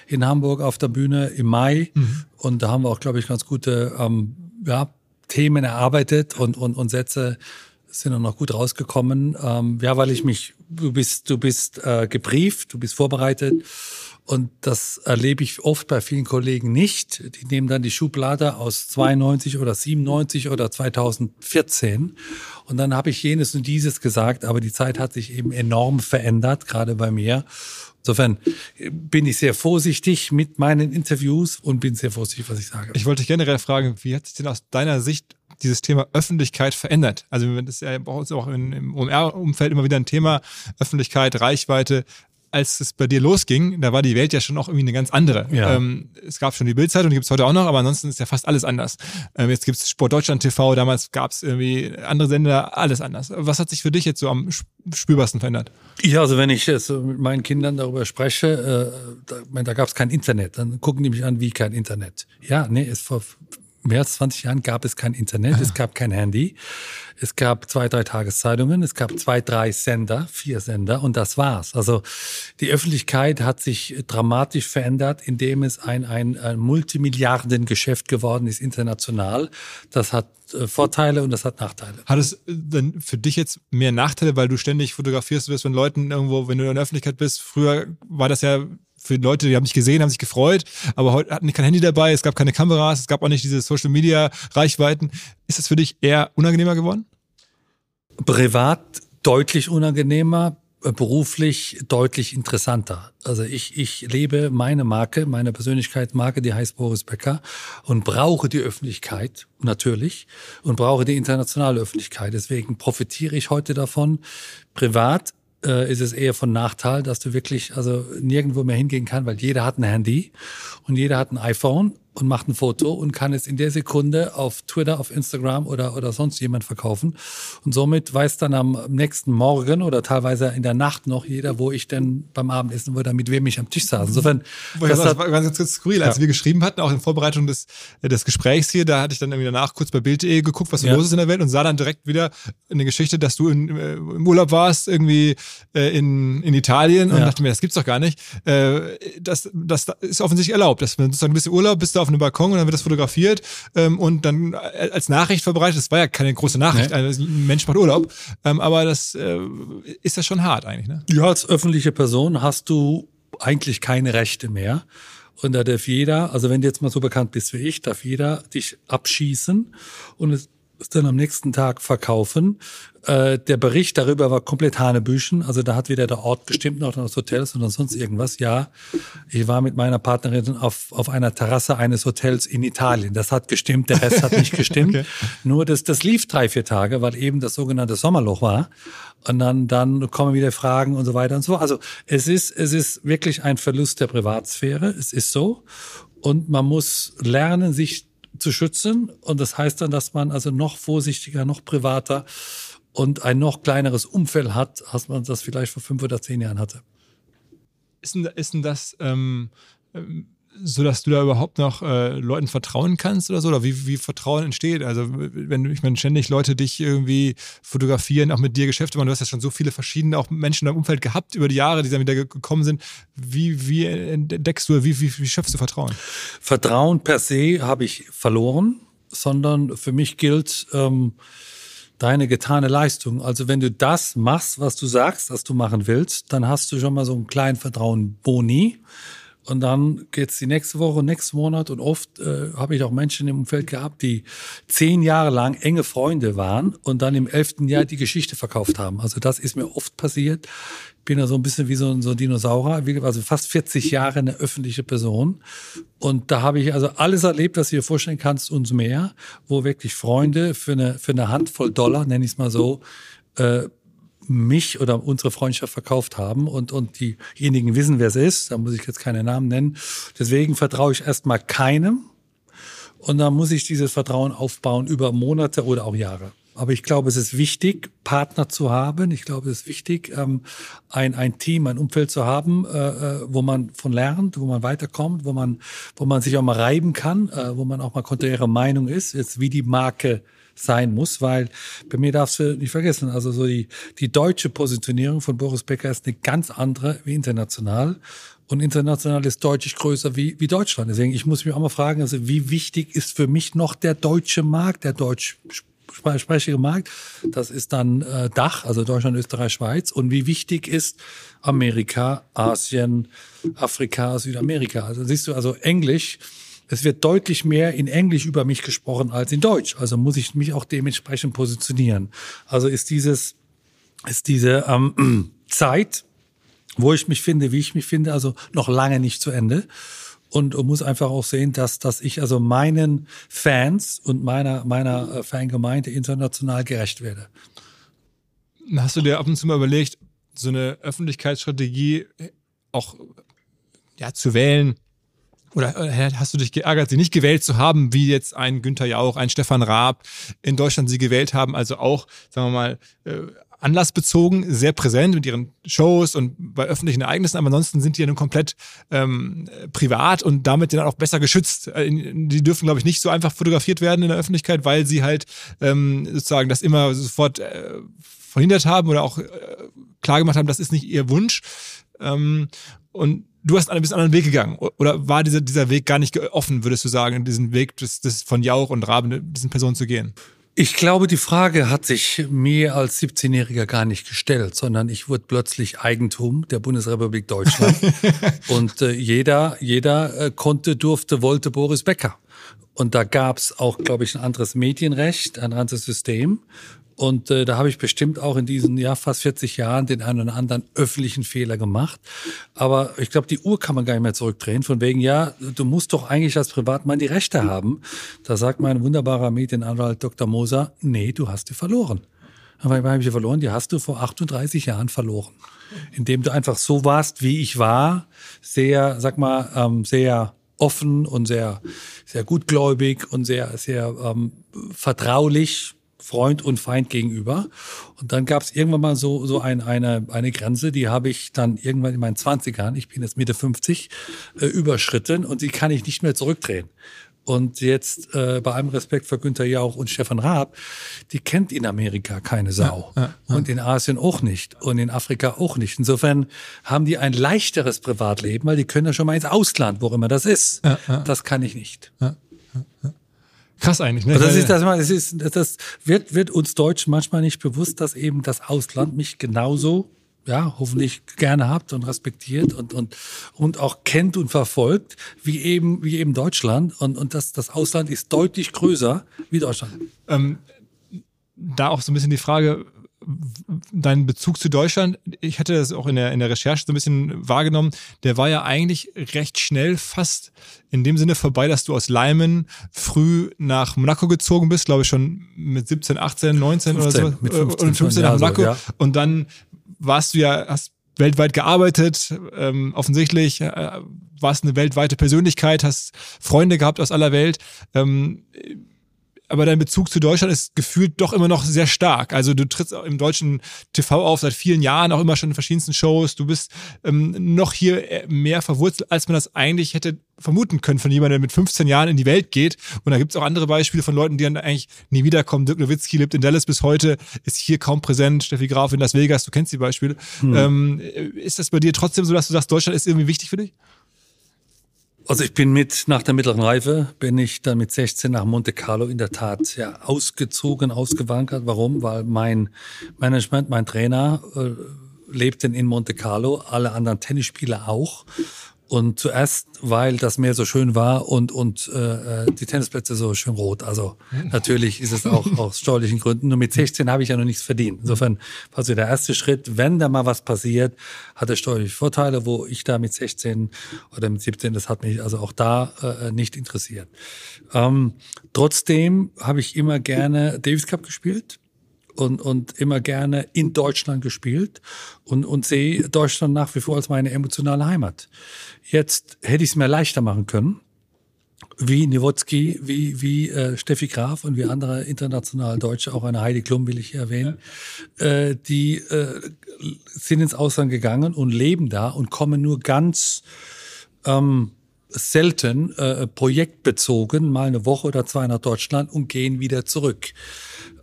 in Hamburg auf der Bühne im Mai. Und da haben wir auch, glaube ich, ganz gute ähm, ja, Themen erarbeitet und, und, und Sätze sind auch noch gut rausgekommen. Ähm, ja, weil ich mich, du bist, du bist äh, gebrieft, du bist vorbereitet. Und das erlebe ich oft bei vielen Kollegen nicht. Die nehmen dann die Schublade aus 92 oder 97 oder 2014. Und dann habe ich jenes und dieses gesagt, aber die Zeit hat sich eben enorm verändert, gerade bei mir. Insofern bin ich sehr vorsichtig mit meinen Interviews und bin sehr vorsichtig, was ich sage.
Ich wollte dich generell fragen, wie hat sich denn aus deiner Sicht dieses Thema Öffentlichkeit verändert? Also das ist ja bei uns auch im OMR-Umfeld immer wieder ein Thema, Öffentlichkeit, Reichweite. Als es bei dir losging, da war die Welt ja schon auch irgendwie eine ganz andere.
Ja.
Ähm, es gab schon die Bildzeitung, die gibt's heute auch noch, aber ansonsten ist ja fast alles anders. Ähm, jetzt gibt's Sport Deutschland TV, damals gab's irgendwie andere Sender, alles anders. Was hat sich für dich jetzt so am sp- spürbarsten verändert?
Ja, also wenn ich jetzt mit meinen Kindern darüber spreche, äh, da, da gab es kein Internet, dann gucken die mich an, wie kein Internet. Ja, nee, es vor mehr als 20 Jahren gab es kein Internet, es gab kein Handy, es gab zwei, drei Tageszeitungen, es gab zwei, drei Sender, vier Sender und das war's. Also die Öffentlichkeit hat sich dramatisch verändert, indem es ein, ein, ein Multimilliardengeschäft geworden ist international. Das hat äh, Vorteile und das hat Nachteile.
Hat es äh, denn für dich jetzt mehr Nachteile, weil du ständig fotografierst, bist von Leuten irgendwo, wenn du in der Öffentlichkeit bist? Früher war das ja für Leute, die haben dich gesehen, haben sich gefreut, aber heute hatten die kein Handy dabei, es gab keine Kameras, es gab auch nicht diese Social Media Reichweiten. Ist es für dich eher unangenehmer geworden?
privat deutlich unangenehmer, äh, beruflich deutlich interessanter. Also ich, ich lebe meine Marke, meine Persönlichkeitsmarke, die heißt Boris Becker und brauche die Öffentlichkeit natürlich und brauche die internationale Öffentlichkeit. Deswegen profitiere ich heute davon. Privat äh, ist es eher von Nachteil, dass du wirklich also nirgendwo mehr hingehen kann, weil jeder hat ein Handy und jeder hat ein iPhone und macht ein Foto und kann es in der Sekunde auf Twitter, auf Instagram oder, oder sonst jemand verkaufen. Und somit weiß dann am nächsten Morgen oder teilweise in der Nacht noch jeder, wo ich denn beim Abendessen war, mit wem ich am Tisch saß. Insofern,
das, das war ganz, ganz skurril. Als
Ja.
wir geschrieben hatten, auch in Vorbereitung des, äh, des Gesprächs hier, da hatte ich dann irgendwie danach kurz bei Bild.de geguckt, was
Ja.
los ist in der Welt und sah dann direkt wieder eine Geschichte, dass du in, äh, im Urlaub warst, irgendwie äh, in, in Italien und
Ja.
dachte mir, das gibt's doch gar nicht. Äh, das, das ist offensichtlich erlaubt, dass man sozusagen ein bisschen Urlaub, bist du auf einem Balkon und dann wird das fotografiert ähm, und dann äh, als Nachricht verbreitet. Das war ja keine große Nachricht,
Nee.
also ein Mensch macht Urlaub, ähm, aber das äh, ist ja schon hart eigentlich, ne?
Ja, als öffentliche Person hast du eigentlich keine Rechte mehr. Und da darf jeder, also wenn du jetzt mal so bekannt bist wie ich, darf jeder dich abschießen und es es dann am nächsten Tag verkaufen. Äh, der Bericht darüber war komplett Hanebüchen. Also da hat weder der Ort gestimmt noch das Hotel, sondern sonst irgendwas. Ja, ich war mit meiner Partnerin auf, auf einer Terrasse eines Hotels in Italien. Das hat gestimmt, der Rest hat nicht gestimmt.
Okay.
Nur das, das lief drei, vier Tage, weil eben das sogenannte Sommerloch war. Und dann, dann kommen wieder Fragen und so weiter und so. Also es ist, es ist wirklich ein Verlust der Privatsphäre. Es ist so. Und man muss lernen, sich zu schützen. Und das heißt dann, dass man also noch vorsichtiger, noch privater und ein noch kleineres Umfeld hat, als man das vielleicht vor fünf oder zehn Jahren hatte.
Ist denn, ist denn das ähm, ähm, so, dass du da überhaupt noch äh, Leuten vertrauen kannst oder so? Oder wie, wie Vertrauen entsteht? Also, wenn ich meine, ständig Leute dich irgendwie fotografieren, auch mit dir Geschäfte machen, du hast ja schon so viele verschiedene auch Menschen in deinem Umfeld gehabt über die Jahre, die dann wieder ge- gekommen sind. Wie, wie entdeckst du, wie, wie, wie schaffst du Vertrauen?
Vertrauen per se habe ich verloren, sondern für mich gilt ähm, deine getane Leistung. Also wenn du das machst, was du sagst, was du machen willst, dann hast du schon mal so einen kleinen Vertrauen Boni. Und dann geht's die nächste Woche, nächsten Monat. Und oft äh, habe ich auch Menschen im Umfeld gehabt, die zehn Jahre lang enge Freunde waren und dann im elften Jahr die Geschichte verkauft haben. Also das ist mir oft passiert. Ich bin ja so ein bisschen wie so ein, so ein Dinosaurier, also fast 40 Jahre eine öffentliche Person. Und da habe ich also alles erlebt, was du dir vorstellen kannst und mehr, wo wirklich Freunde für eine, für eine Handvoll Dollar, nenne ich es mal so, äh, mich oder unsere Freundschaft verkauft haben und, und diejenigen wissen, wer es ist. Da muss ich jetzt keine Namen nennen. Deswegen vertraue ich erstmal keinem. Und dann muss ich dieses Vertrauen aufbauen über Monate oder auch Jahre. Aber ich glaube, es ist wichtig, Partner zu haben. Ich glaube, es ist wichtig, ähm, ein, ein Team, ein Umfeld zu haben, äh, äh, wo man von lernt, wo man weiterkommt, wo man, wo man sich auch mal reiben kann, äh, wo man auch mal konträre Meinung ist, jetzt wie die Marke sein muss, weil bei mir darfst du nicht vergessen, also so die, die deutsche Positionierung von Boris Becker ist eine ganz andere wie international. Und international ist deutlich größer wie, wie Deutschland. Deswegen, ich muss mich auch mal fragen, also wie wichtig ist für mich noch der deutsche Markt, der deutschsprachige Markt? Das ist dann äh, Dach, also Deutschland, Österreich, Schweiz. Und wie wichtig ist Amerika, Asien, Afrika, Südamerika? Also siehst du, also Englisch, es wird deutlich mehr in Englisch über mich gesprochen als in Deutsch. Also muss ich mich auch dementsprechend positionieren. Also ist dieses, ist diese ähm, Zeit, wo ich mich finde, wie ich mich finde, also noch lange nicht zu Ende. Und muss einfach auch sehen, dass, dass ich also meinen Fans und meiner, meiner äh, Fangemeinde international gerecht werde.
Hast du dir ab und zu mal überlegt, so eine Öffentlichkeitsstrategie auch ja, zu wählen? Oder äh, hast du dich geärgert, sie nicht gewählt zu haben, wie jetzt ein Günther Jauch, ein Stefan Raab in Deutschland sie gewählt haben? Also auch, sagen wir mal, äh, anlassbezogen, sehr präsent mit ihren Shows und bei öffentlichen Ereignissen, aber ansonsten sind die ja nun komplett ähm, privat und damit dann auch besser geschützt. Äh, Die dürfen, glaube ich, nicht so einfach fotografiert werden in der Öffentlichkeit, weil sie halt ähm, sozusagen das immer sofort äh, verhindert haben oder auch äh, klar gemacht haben, das ist nicht ihr Wunsch. Ähm, und du hast einen bisschen anderen Weg gegangen. Oder war dieser, dieser Weg gar nicht offen, würdest du sagen, diesen Weg des, des von Jauch und Raben, diesen Personen zu gehen?
Ich glaube, die Frage hat sich mir als 17-Jähriger gar nicht gestellt, sondern ich wurde plötzlich Eigentum der Bundesrepublik Deutschland. und äh, jeder, jeder äh, konnte, durfte, wollte Boris Becker. Und da gab's auch, glaube ich, ein anderes Medienrecht, ein anderes System. Und äh, da habe ich bestimmt auch in diesen ja, fast 40 Jahren den einen oder anderen öffentlichen Fehler gemacht. Aber ich glaube, die Uhr kann man gar nicht mehr zurückdrehen. Von wegen, ja, du musst doch eigentlich als Privatmann die Rechte haben. Da sagt mein wunderbarer Medienanwalt Dr. Moser, nee, du hast die verloren. Aber habe ich die verloren? Die hast du vor 38 Jahren verloren. Indem du einfach so warst, wie ich war, sehr, sag mal, ähm, sehr offen und sehr, sehr gutgläubig und sehr, sehr ähm, vertraulich. Freund und Feind gegenüber. Und dann gab es irgendwann mal so, so ein, eine, eine Grenze, die habe ich dann irgendwann in meinen 20ern, ich bin jetzt Mitte 50, äh, überschritten und die kann ich nicht mehr zurückdrehen. Und jetzt äh, bei allem Respekt für Günther Jauch und Stefan Raab, die kennt in Amerika keine Sau. Ja, ja, ja. Und in Asien auch nicht. Und in Afrika auch nicht. Insofern haben die ein leichteres Privatleben, weil die können ja schon mal ins Ausland, wo immer das ist. Das kann ich nicht.
Krass eigentlich, ne?
Also das ist das, das ist, das wird, wird uns Deutschen manchmal nicht bewusst, dass eben das Ausland mich genauso ja, hoffentlich gerne habt und respektiert und, und, und auch kennt und verfolgt, wie eben, wie eben Deutschland. Und, und das, das Ausland ist deutlich größer wie Deutschland. Ähm,
da auch so ein bisschen die Frage, dein Bezug zu Deutschland, ich hatte das auch in der, in der Recherche so ein bisschen wahrgenommen, der war ja eigentlich recht schnell fast in dem Sinne vorbei, dass du aus Leimen früh nach Monaco gezogen bist, glaube ich schon mit 17, 18, 19 15, oder so. Mit 15, und 15 nach Monaco. So, ja. Und dann warst du ja, hast weltweit gearbeitet, ähm, offensichtlich äh, warst eine weltweite Persönlichkeit, hast Freunde gehabt aus aller Welt. Ähm, aber dein Bezug zu Deutschland ist gefühlt doch immer noch sehr stark. Also du trittst im deutschen TV auf seit vielen Jahren, auch immer schon in verschiedensten Shows. Du bist ähm, noch hier äh, mehr verwurzelt, als man das eigentlich hätte vermuten können von jemandem, der mit 15 Jahren in die Welt geht. Und da gibt es auch andere Beispiele von Leuten, die dann eigentlich nie wiederkommen. Dirk Nowitzki lebt in Dallas bis heute, ist hier kaum präsent. Steffi Graf in Las Vegas, du kennst die Beispiele. Hm. Ähm, ist das bei dir trotzdem so, dass du sagst, Deutschland ist irgendwie wichtig für dich?
Also ich bin mit nach der mittleren Reife bin ich dann mit 16 nach Monte Carlo in der Tat ja ausgezogen, ausgewandert. Warum? Weil mein Management, mein Trainer äh, lebten in Monte Carlo, alle anderen Tennisspieler auch. Und zuerst, weil das Meer so schön war und, und äh, äh die Tennisplätze so schön rot. Also natürlich ist es auch aus steuerlichen Gründen. Nur mit 16 habe ich ja noch nichts verdient. Insofern war so der erste Schritt, wenn da mal was passiert, hat er steuerliche Vorteile, wo ich da mit 16 oder mit 17, das hat mich also auch da äh, nicht interessiert. Ähm, trotzdem habe ich immer gerne Davis Cup gespielt und, und immer gerne in Deutschland gespielt und, und sehe Deutschland nach wie vor als meine emotionale Heimat. Jetzt hätte ich es mir leichter machen können, wie Niewotski, wie, wie äh, Steffi Graf und wie andere internationale Deutsche, auch eine Heidi Klum will ich erwähnen, äh, die äh, sind ins Ausland gegangen und leben da und kommen nur ganz ähm, selten äh, projektbezogen, mal eine Woche oder zwei nach Deutschland und gehen wieder zurück.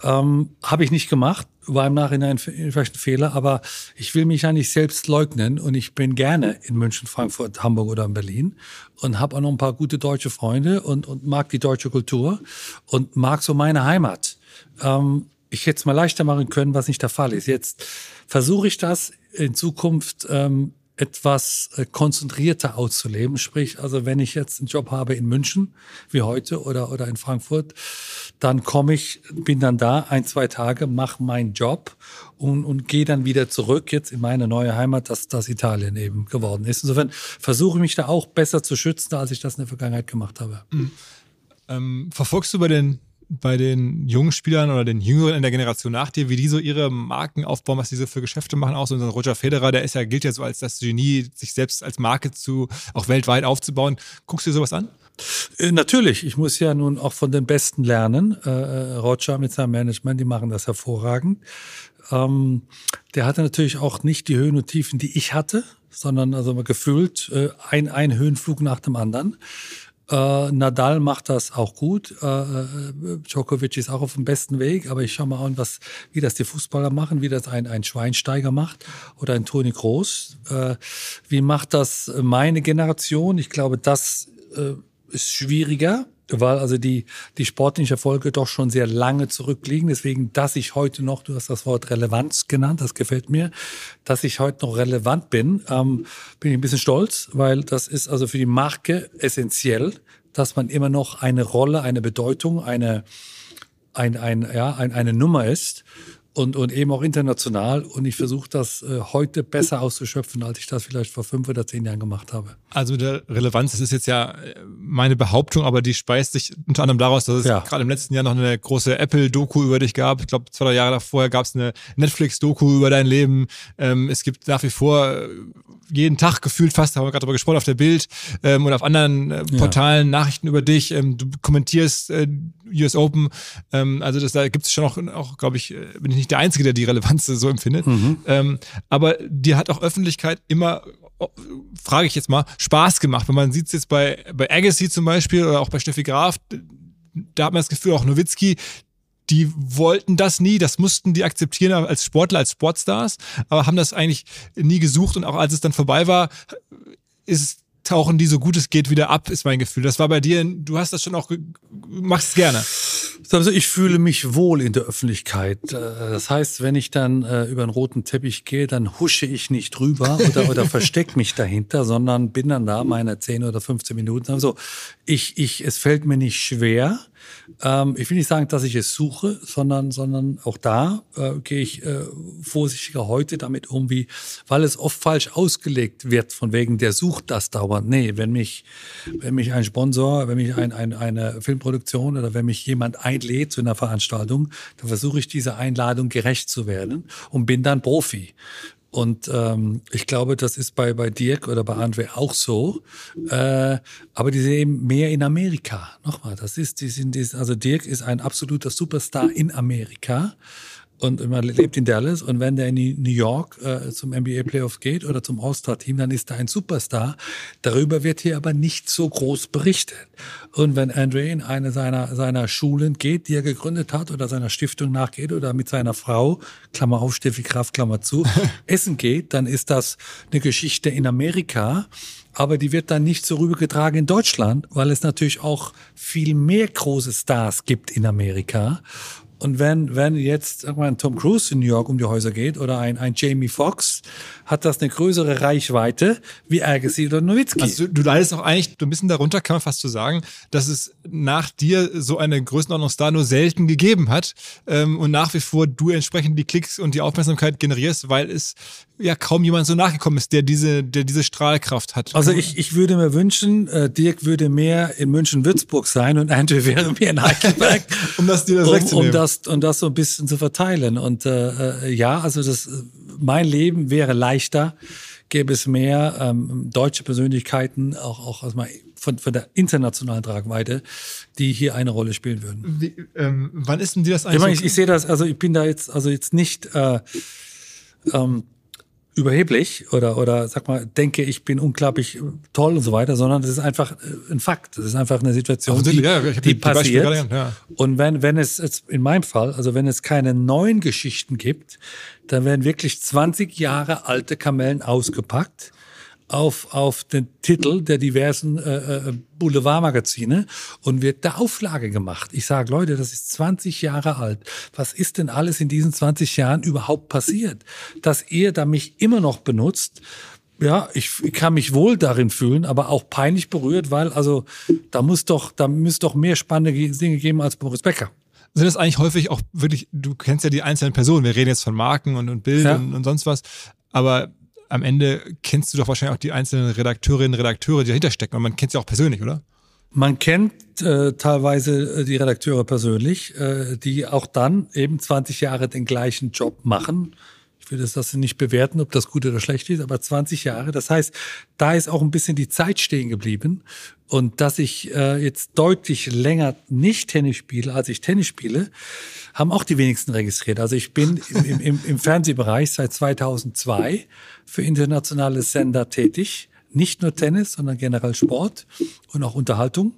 Ähm, Habe ich nicht gemacht, war im Nachhinein vielleicht ein Fehler, aber ich will mich ja nicht selbst leugnen und ich bin gerne in München, Frankfurt, Hamburg oder in Berlin und habe auch noch ein paar gute deutsche Freunde und, und mag die deutsche Kultur und mag so meine Heimat. Ähm, ich hätte es mal leichter machen können, was nicht der Fall ist. Jetzt versuche ich das in Zukunft ähm, etwas äh, konzentrierter auszuleben. Sprich, also wenn ich jetzt einen Job habe in München, wie heute, oder, oder in Frankfurt, dann komme ich, bin dann da ein, zwei Tage, mache meinen Job und, und gehe dann wieder zurück jetzt in meine neue Heimat, dass das Italien eben geworden ist. Insofern versuche ich mich da auch besser zu schützen, als ich das in der Vergangenheit gemacht habe. Mhm.
Ähm, verfolgst du bei den bei den jungen Spielern oder den Jüngeren in der Generation nach dir, wie die so ihre Marken aufbauen, was die so für Geschäfte machen. Auch so ein Roger Federer, der ist ja, gilt ja so als das Genie, sich selbst als Marke zu, auch weltweit aufzubauen. Guckst du dir sowas an?
Äh, natürlich, ich muss ja nun auch von den Besten lernen. Äh, äh, Roger mit seinem Management, die machen das hervorragend. Ähm, der hatte natürlich auch nicht die Höhen und Tiefen, die ich hatte, sondern also gefühlt ein, ein Höhenflug nach dem anderen. Äh, Nadal macht das auch gut. Äh, äh, Djokovic ist auch auf dem besten Weg, aber ich schaue mal an, was, wie das die Fußballer machen, wie das ein, ein Schweinsteiger macht oder ein Toni Groß. Äh, wie macht das meine Generation? Ich glaube, das äh, ist schwieriger weil also die, die sportlichen Erfolge doch schon sehr lange zurückliegen. Deswegen, dass ich heute noch, du hast das Wort Relevanz genannt, das gefällt mir, dass ich heute noch relevant bin, ähm, bin ich ein bisschen stolz, weil das ist also für die Marke essentiell, dass man immer noch eine Rolle, eine Bedeutung, eine, ein, ein, ja, ein, eine Nummer ist. Und, und eben auch international. Und ich versuche das äh, heute besser auszuschöpfen, als ich das vielleicht vor fünf oder zehn Jahren gemacht habe.
Also mit der Relevanz, das ist jetzt ja äh, meine Behauptung, aber die speist sich unter anderem daraus, dass es
Ja.
gerade im letzten Jahr noch eine große Apple-Doku über dich gab. Ich glaube, zwei drei Jahre vorher gab es eine Netflix-Doku über dein Leben. Ähm, es gibt nach wie vor äh, jeden Tag gefühlt fast, haben wir gerade darüber gesprochen, auf der Bild ähm, oder auf anderen äh, Portalen Nachrichten über dich. Ähm, du kommentierst äh, US Open. Ähm, also das, da gibt es schon auch, auch glaube ich, äh, bin ich nicht der Einzige, der die Relevanz so empfindet. Ähm, aber dir hat auch Öffentlichkeit immer oh, frage ich jetzt mal, Spaß gemacht. Wenn man sieht es jetzt bei, bei Agassi zum Beispiel oder auch bei Steffi Graf, da hat man das Gefühl, auch Nowitzki, die wollten das nie, das mussten die akzeptieren als Sportler, als Sportstars, aber haben das eigentlich nie gesucht und auch als es dann vorbei war, ist tauchen die so gut es geht wieder ab, ist mein Gefühl. Das war bei dir, du hast das schon auch, machst es gerne.
Also ich fühle mich wohl in der Öffentlichkeit. Äh, Das heißt, wenn ich dann äh, über einen roten Teppich gehe, dann husche ich nicht drüber oder, oder verstecke mich dahinter, sondern bin dann da meine 10 oder 15 Minuten. Also ich, ich, es fällt mir nicht schwer. Ähm, ich will nicht sagen, dass ich es suche, sondern, sondern auch da äh, gehe ich äh, vorsichtiger heute damit um, wie, weil es oft falsch ausgelegt wird, von wegen, der sucht das dauernd. Nee, wenn mich, wenn mich ein Sponsor, wenn mich ein, ein, eine Filmproduktion oder wenn mich jemand einlädt zu einer Veranstaltung, dann versuche ich dieser Einladung gerecht zu werden und bin dann Profi. Und ähm, ich glaube, das ist bei, bei Dirk oder bei André auch so. Äh, aber die sind eben mehr in Amerika. Nochmal, das ist, die sind, die, also Dirk ist ein absoluter Superstar in Amerika. Und man lebt in Dallas und wenn der in New York äh, zum NBA Playoffs geht oder zum All-Star-Team, dann ist er ein Superstar. Darüber wird hier aber nicht so groß berichtet. Und wenn Andre in eine seiner, seiner Schulen geht, die er gegründet hat oder seiner Stiftung nachgeht oder mit seiner Frau, Klammer auf, Steffi Kraft, Klammer zu, essen geht, dann ist das eine Geschichte in Amerika. Aber die wird dann nicht so rübergetragen in Deutschland, weil es natürlich auch viel mehr große Stars gibt in Amerika. Und wenn, wenn jetzt sag mal, ein Tom Cruise in New York um die Häuser geht oder ein, ein Jamie Foxx, hat das eine größere Reichweite wie Agassi oder Nowitzki.
Also du, leidest auch eigentlich ein bisschen darunter, kann man fast so sagen, dass es nach dir so eine Größenordnungsstar nur selten gegeben hat ähm, und nach wie vor du entsprechend die Klicks und die Aufmerksamkeit generierst, weil es ja kaum jemand so nachgekommen ist, der diese, der diese Strahlkraft hat.
Also ich, ich würde mir wünschen, äh, Dirk würde mehr in München-Würzburg sein und Andrew wäre mehr in Heidelberg.
Um das dir das
um,
wegzunehmen.
um das um das so ein bisschen zu verteilen. Und äh, äh, ja, also das, äh, mein Leben wäre leichter, gäbe es mehr ähm, deutsche Persönlichkeiten, auch, auch also mal von, von der internationalen Tragweite, die hier eine Rolle spielen würden.
Wie, ähm, wann ist denn dir das
Ich
eigentlich?
meine,
so-
ich, ich sehe das, also ich bin da jetzt, also jetzt nicht äh, ähm, überheblich oder oder sag mal, denke, ich bin unglaublich toll und so weiter, sondern das ist einfach äh, ein Fakt. Das ist einfach eine Situation, die,
Offensichtlich, ja,
die
die- die
passiert.
genannt, ja.
Und wenn wenn es jetzt in meinem Fall, also wenn es keine neuen Geschichten gibt, dann werden wirklich 20 Jahre alte Kamellen ausgepackt auf, auf den Titel der diversen äh, äh, Boulevardmagazine und wird der Auflage gemacht. Ich sage, Leute, das ist 20 Jahre alt. Was ist denn alles in diesen 20 Jahren überhaupt passiert? Dass ihr da mich immer noch benutzt, ja, ich, kann mich wohl darin fühlen, aber auch peinlich berührt, weil also da muss doch, da müsste doch mehr spannende Dinge geben als Boris Becker.
sind das eigentlich häufig auch wirklich, du kennst ja die einzelnen Personen, wir reden jetzt von Marken und, und Bild
Ja.
und, und sonst was, aber am Ende kennst du doch wahrscheinlich auch die einzelnen Redakteurinnen und Redakteure, die dahinter stecken. Und man kennt sie auch persönlich, oder?
Man kennt äh, teilweise äh, die Redakteure persönlich, äh, die auch dann eben 20 Jahre den gleichen Job machen. Ich will das nicht bewerten, ob das gut oder schlecht ist, aber 20 Jahre. Das heißt, da ist auch ein bisschen die Zeit stehen geblieben. Und dass ich äh, jetzt deutlich länger nicht Tennis spiele, als ich Tennis spiele, haben auch die wenigsten registriert. Also ich bin im, im, im Fernsehbereich seit 2002 für internationale Sender tätig. Nicht nur Tennis, sondern generell Sport und auch Unterhaltung.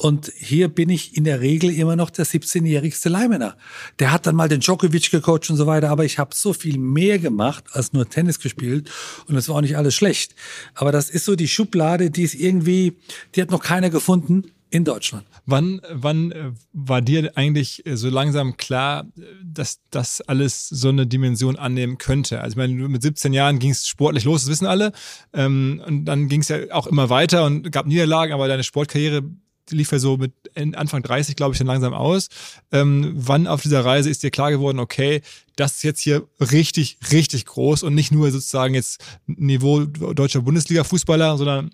Und hier bin ich in der Regel immer noch der 17-jährigste Leihmänner. Der hat dann mal den Djokovic gecoacht und so weiter, aber ich habe so viel mehr gemacht als nur Tennis gespielt und es war auch nicht alles schlecht. Aber das ist so die Schublade, die ist irgendwie, die hat noch keiner gefunden in Deutschland.
Wann, wann äh, war dir eigentlich äh, so langsam klar, äh, dass das alles so eine Dimension annehmen könnte? Also ich meine, mit 17 Jahren ging es sportlich los, das wissen alle. Ähm, und dann ging es ja auch immer weiter und gab Niederlagen, aber deine Sportkarriere lief ja so mit Anfang 30, glaube ich, dann langsam aus. Ähm, wann auf dieser Reise ist dir klar geworden, okay, das ist jetzt hier richtig, richtig groß und nicht nur sozusagen jetzt Niveau deutscher Bundesliga-Fußballer, sondern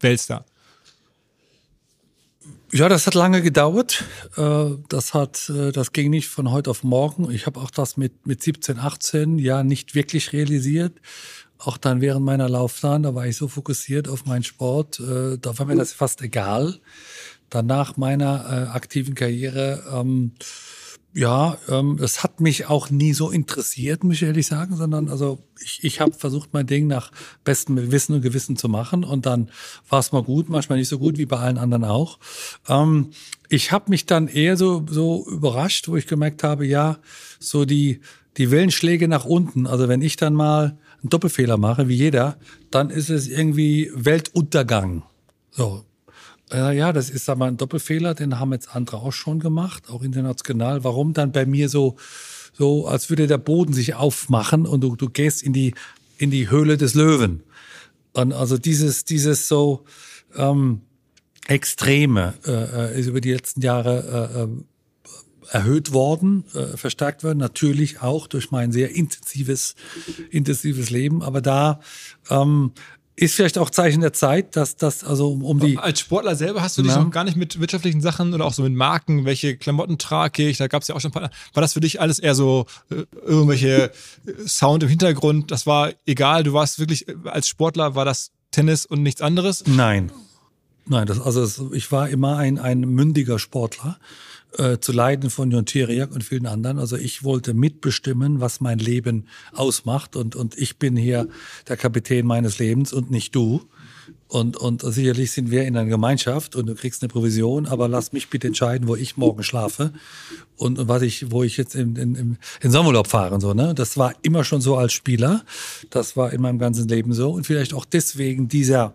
Weltstar?
Ja, das hat lange gedauert. Äh, das hat, äh, das ging nicht von heute auf morgen. Ich habe auch das mit, mit 17, 18 ja nicht wirklich realisiert. Auch dann während meiner Laufbahn, da war ich so fokussiert auf meinen Sport, äh, da war mir das fast egal. Danach meiner aktiven Karriere, ähm, ja, ähm, das hat mich auch nie so interessiert, muss ich ehrlich sagen, sondern also ich, ich habe versucht, mein Ding nach bestem Wissen und Gewissen zu machen und dann war es mal gut, manchmal nicht so gut wie bei allen anderen auch. Ähm, ich habe mich dann eher so, so überrascht, wo ich gemerkt habe, ja, so die, die Wellenschläge nach unten, also wenn ich dann mal einen Doppelfehler mache, wie jeder, dann ist es irgendwie Weltuntergang. So, äh, ja, das ist aber ein Doppelfehler, den haben jetzt andere auch schon gemacht, auch international. Warum dann bei mir so, so, als würde der Boden sich aufmachen und du, du gehst in die, in die Höhle des Löwen. Und also dieses, dieses so ähm, Extreme äh, ist über die letzten Jahre äh, äh erhöht worden, äh, verstärkt worden, natürlich auch durch mein sehr intensives, intensives Leben. Aber da ähm, ist vielleicht auch Zeichen der Zeit, dass das also um die.
Als Sportler selber hast du dich noch gar nicht mit wirtschaftlichen Sachen oder auch so mit Marken, welche Klamotten trage ich, da gab es ja auch schon ein paar. War das für dich alles eher so äh, irgendwelche äh, Sound im Hintergrund? Das war egal, du warst wirklich äh, als Sportler, war das Tennis und nichts anderes?
Nein. Nein, das, also ich war immer ein, ein mündiger Sportler äh, zu Leiden von Jon Tiriak und vielen anderen. Also ich wollte mitbestimmen, was mein Leben ausmacht und, und ich bin hier der Kapitän meines Lebens und nicht du. Und, und sicherlich sind wir in einer Gemeinschaft und du kriegst eine Provision, aber lass mich bitte entscheiden, wo ich morgen schlafe und, und was ich, wo ich jetzt in, in, in, in Sommerurlaub fahre und so. Ne? Das war immer schon so als Spieler. Das war in meinem ganzen Leben so. Und vielleicht auch deswegen dieser,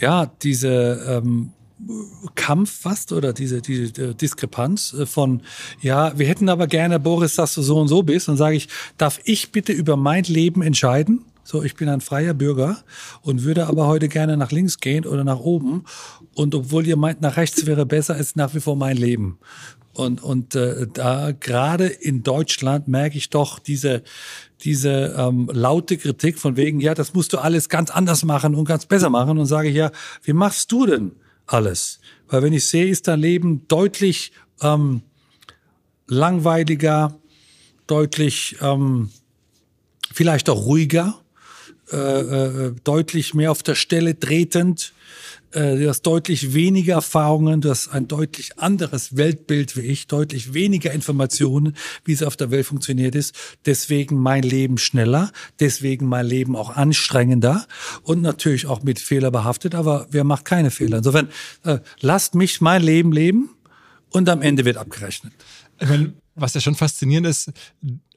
ja, diese ähm, Kampf fast oder diese, diese Diskrepanz äh, von, ja, wir hätten aber gerne, Boris, dass du so und so bist. Und sage ich, darf ich bitte über mein Leben entscheiden? So, ich bin ein freier Bürger und würde aber heute gerne nach links gehen oder nach oben. Und obwohl ihr meint, nach rechts wäre besser, ist nach wie vor mein Leben. Und, und äh, da gerade in Deutschland merke ich doch diese, diese ähm, laute Kritik von wegen, ja, das musst du alles ganz anders machen und ganz besser machen. Und sage ich, ja, wie machst du denn? Alles. Weil wenn ich sehe, ist dein Leben deutlich ähm, langweiliger, deutlich ähm, vielleicht auch ruhiger, äh, äh, deutlich mehr auf der Stelle tretend, äh, du hast deutlich weniger Erfahrungen, du hast ein deutlich anderes Weltbild wie ich, deutlich weniger Informationen, wie es auf der Welt funktioniert ist. Deswegen mein Leben schneller, deswegen mein Leben auch anstrengender und natürlich auch mit Fehler behaftet, aber wer macht keine Fehler? Insofern, äh, lasst mich mein Leben leben und am Ende wird abgerechnet.
Ich meine, was ja schon faszinierend ist,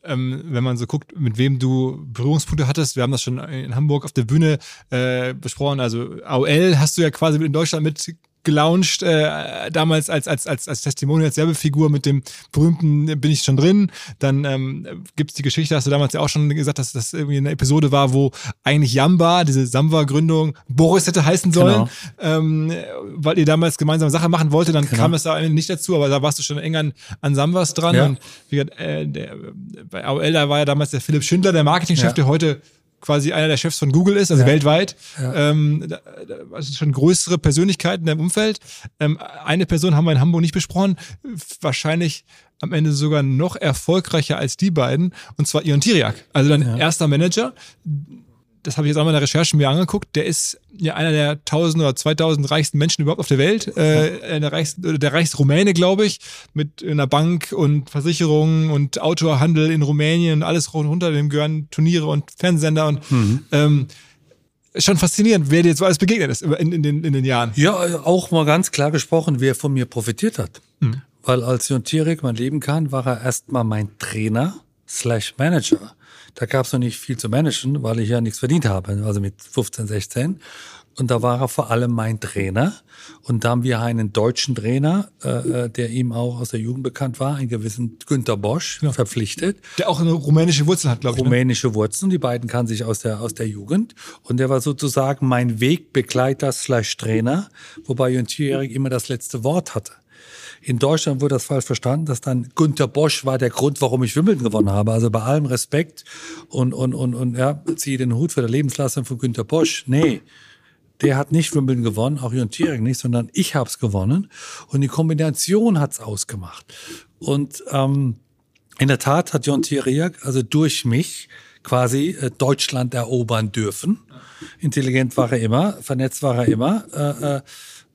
ähm, wenn man so guckt, mit wem du Berührungspunkte hattest. Wir haben das schon in Hamburg auf der Bühne äh, besprochen. Also AOL hast du ja quasi in Deutschland mit gelauncht, äh, damals als, als, als, als Testimonial, als Werbefigur mit dem berühmten Bin ich schon drin. Dann ähm, gibt es die Geschichte, hast du damals ja auch schon gesagt, dass das irgendwie eine Episode war, wo eigentlich Jamba, diese Samba-Gründung, Boris hätte heißen sollen, genau. ähm, weil ihr damals gemeinsame Sache machen wollte. Dann genau. kam es da nicht dazu, aber da warst du schon eng an, an Sambas dran. Ja. Und wie gesagt, äh, der, bei AOL, da war ja damals der Philipp Schindler, der Marketingchef, ja. der heute quasi einer der Chefs von Google ist, also ja. weltweit. Ja. Ähm, da, also schon größere Persönlichkeiten im Umfeld. Ähm, eine Person haben wir in Hamburg nicht besprochen, wahrscheinlich am Ende sogar noch erfolgreicher als die beiden, und zwar Ion Tiriak, also dein ja. erster Manager, das habe ich jetzt auch mal in der Recherche mir angeguckt, der ist ja einer der 1000 oder 2000 reichsten Menschen überhaupt auf der Welt, äh, der, reichste, der reichste Rumäne, glaube ich, mit einer Bank und Versicherungen und Autohandel in Rumänien und alles runter, dem gehören Turniere und Fernsehsender und mhm. ähm, schon faszinierend, wer dir jetzt so alles begegnet ist in, in, den, in den Jahren.
Ja, auch mal ganz klar gesprochen, wer von mir profitiert hat. Mhm. Weil als Jon Tierek mein Leben kann, war er erstmal mein Trainer slash Manager. Da gab es noch nicht viel zu managen, weil ich ja nichts verdient habe, also mit 15, 16. Und da war er vor allem mein Trainer. Und da haben wir einen deutschen Trainer, äh, äh der ihm auch aus der Jugend bekannt war, einen gewissen Günter Bosch, ja. verpflichtet.
Der auch eine rumänische Wurzel hat, glaube
ich. Ne? Rumänische ne? Wurzeln, die beiden kannten sich aus der, aus der Jugend. Und der war sozusagen mein Wegbegleiter slash Trainer, wobei Jürgen Thierig immer das letzte Wort hatte. In Deutschland wurde das falsch verstanden, dass dann Günter Bosch war der Grund, warum ich Wimbledon gewonnen habe. Also bei allem Respekt und, und, und, und ja, ziehe den Hut für die Lebensleistung von Günter Bosch. Nee, der hat nicht Wimbledon gewonnen, auch Jon Thiering nicht, sondern ich habe es gewonnen. Und die Kombination hat's ausgemacht. Und ähm, in der Tat hat Jon Thiering also durch mich quasi äh, Deutschland erobern dürfen. Intelligent war er immer, vernetzt war er immer. Äh, äh,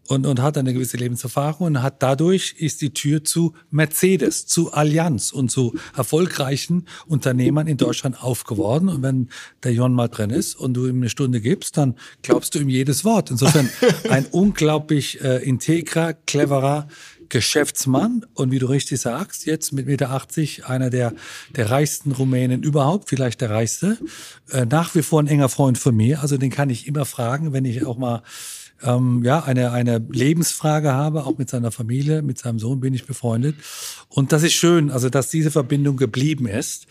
und, und hat eine gewisse Lebenserfahrung und hat dadurch ist die Tür zu Mercedes, zu Allianz und zu erfolgreichen Unternehmern in Deutschland aufgeworden. Und wenn der Jon mal drin ist und du ihm eine Stunde gibst, dann glaubst du ihm jedes Wort. Insofern ein unglaublich äh, integrer, cleverer Geschäftsmann und wie du richtig sagst, jetzt mit Meter 80 einer der, der reichsten Rumänen überhaupt, vielleicht der reichste. Äh, nach wie vor ein enger Freund von mir, also den kann ich immer fragen, wenn ich auch mal ähm, ja, eine, eine Lebensfrage habe, auch mit seiner Familie, mit seinem Sohn bin ich befreundet. Und das ist schön, also dass diese Verbindung geblieben ist.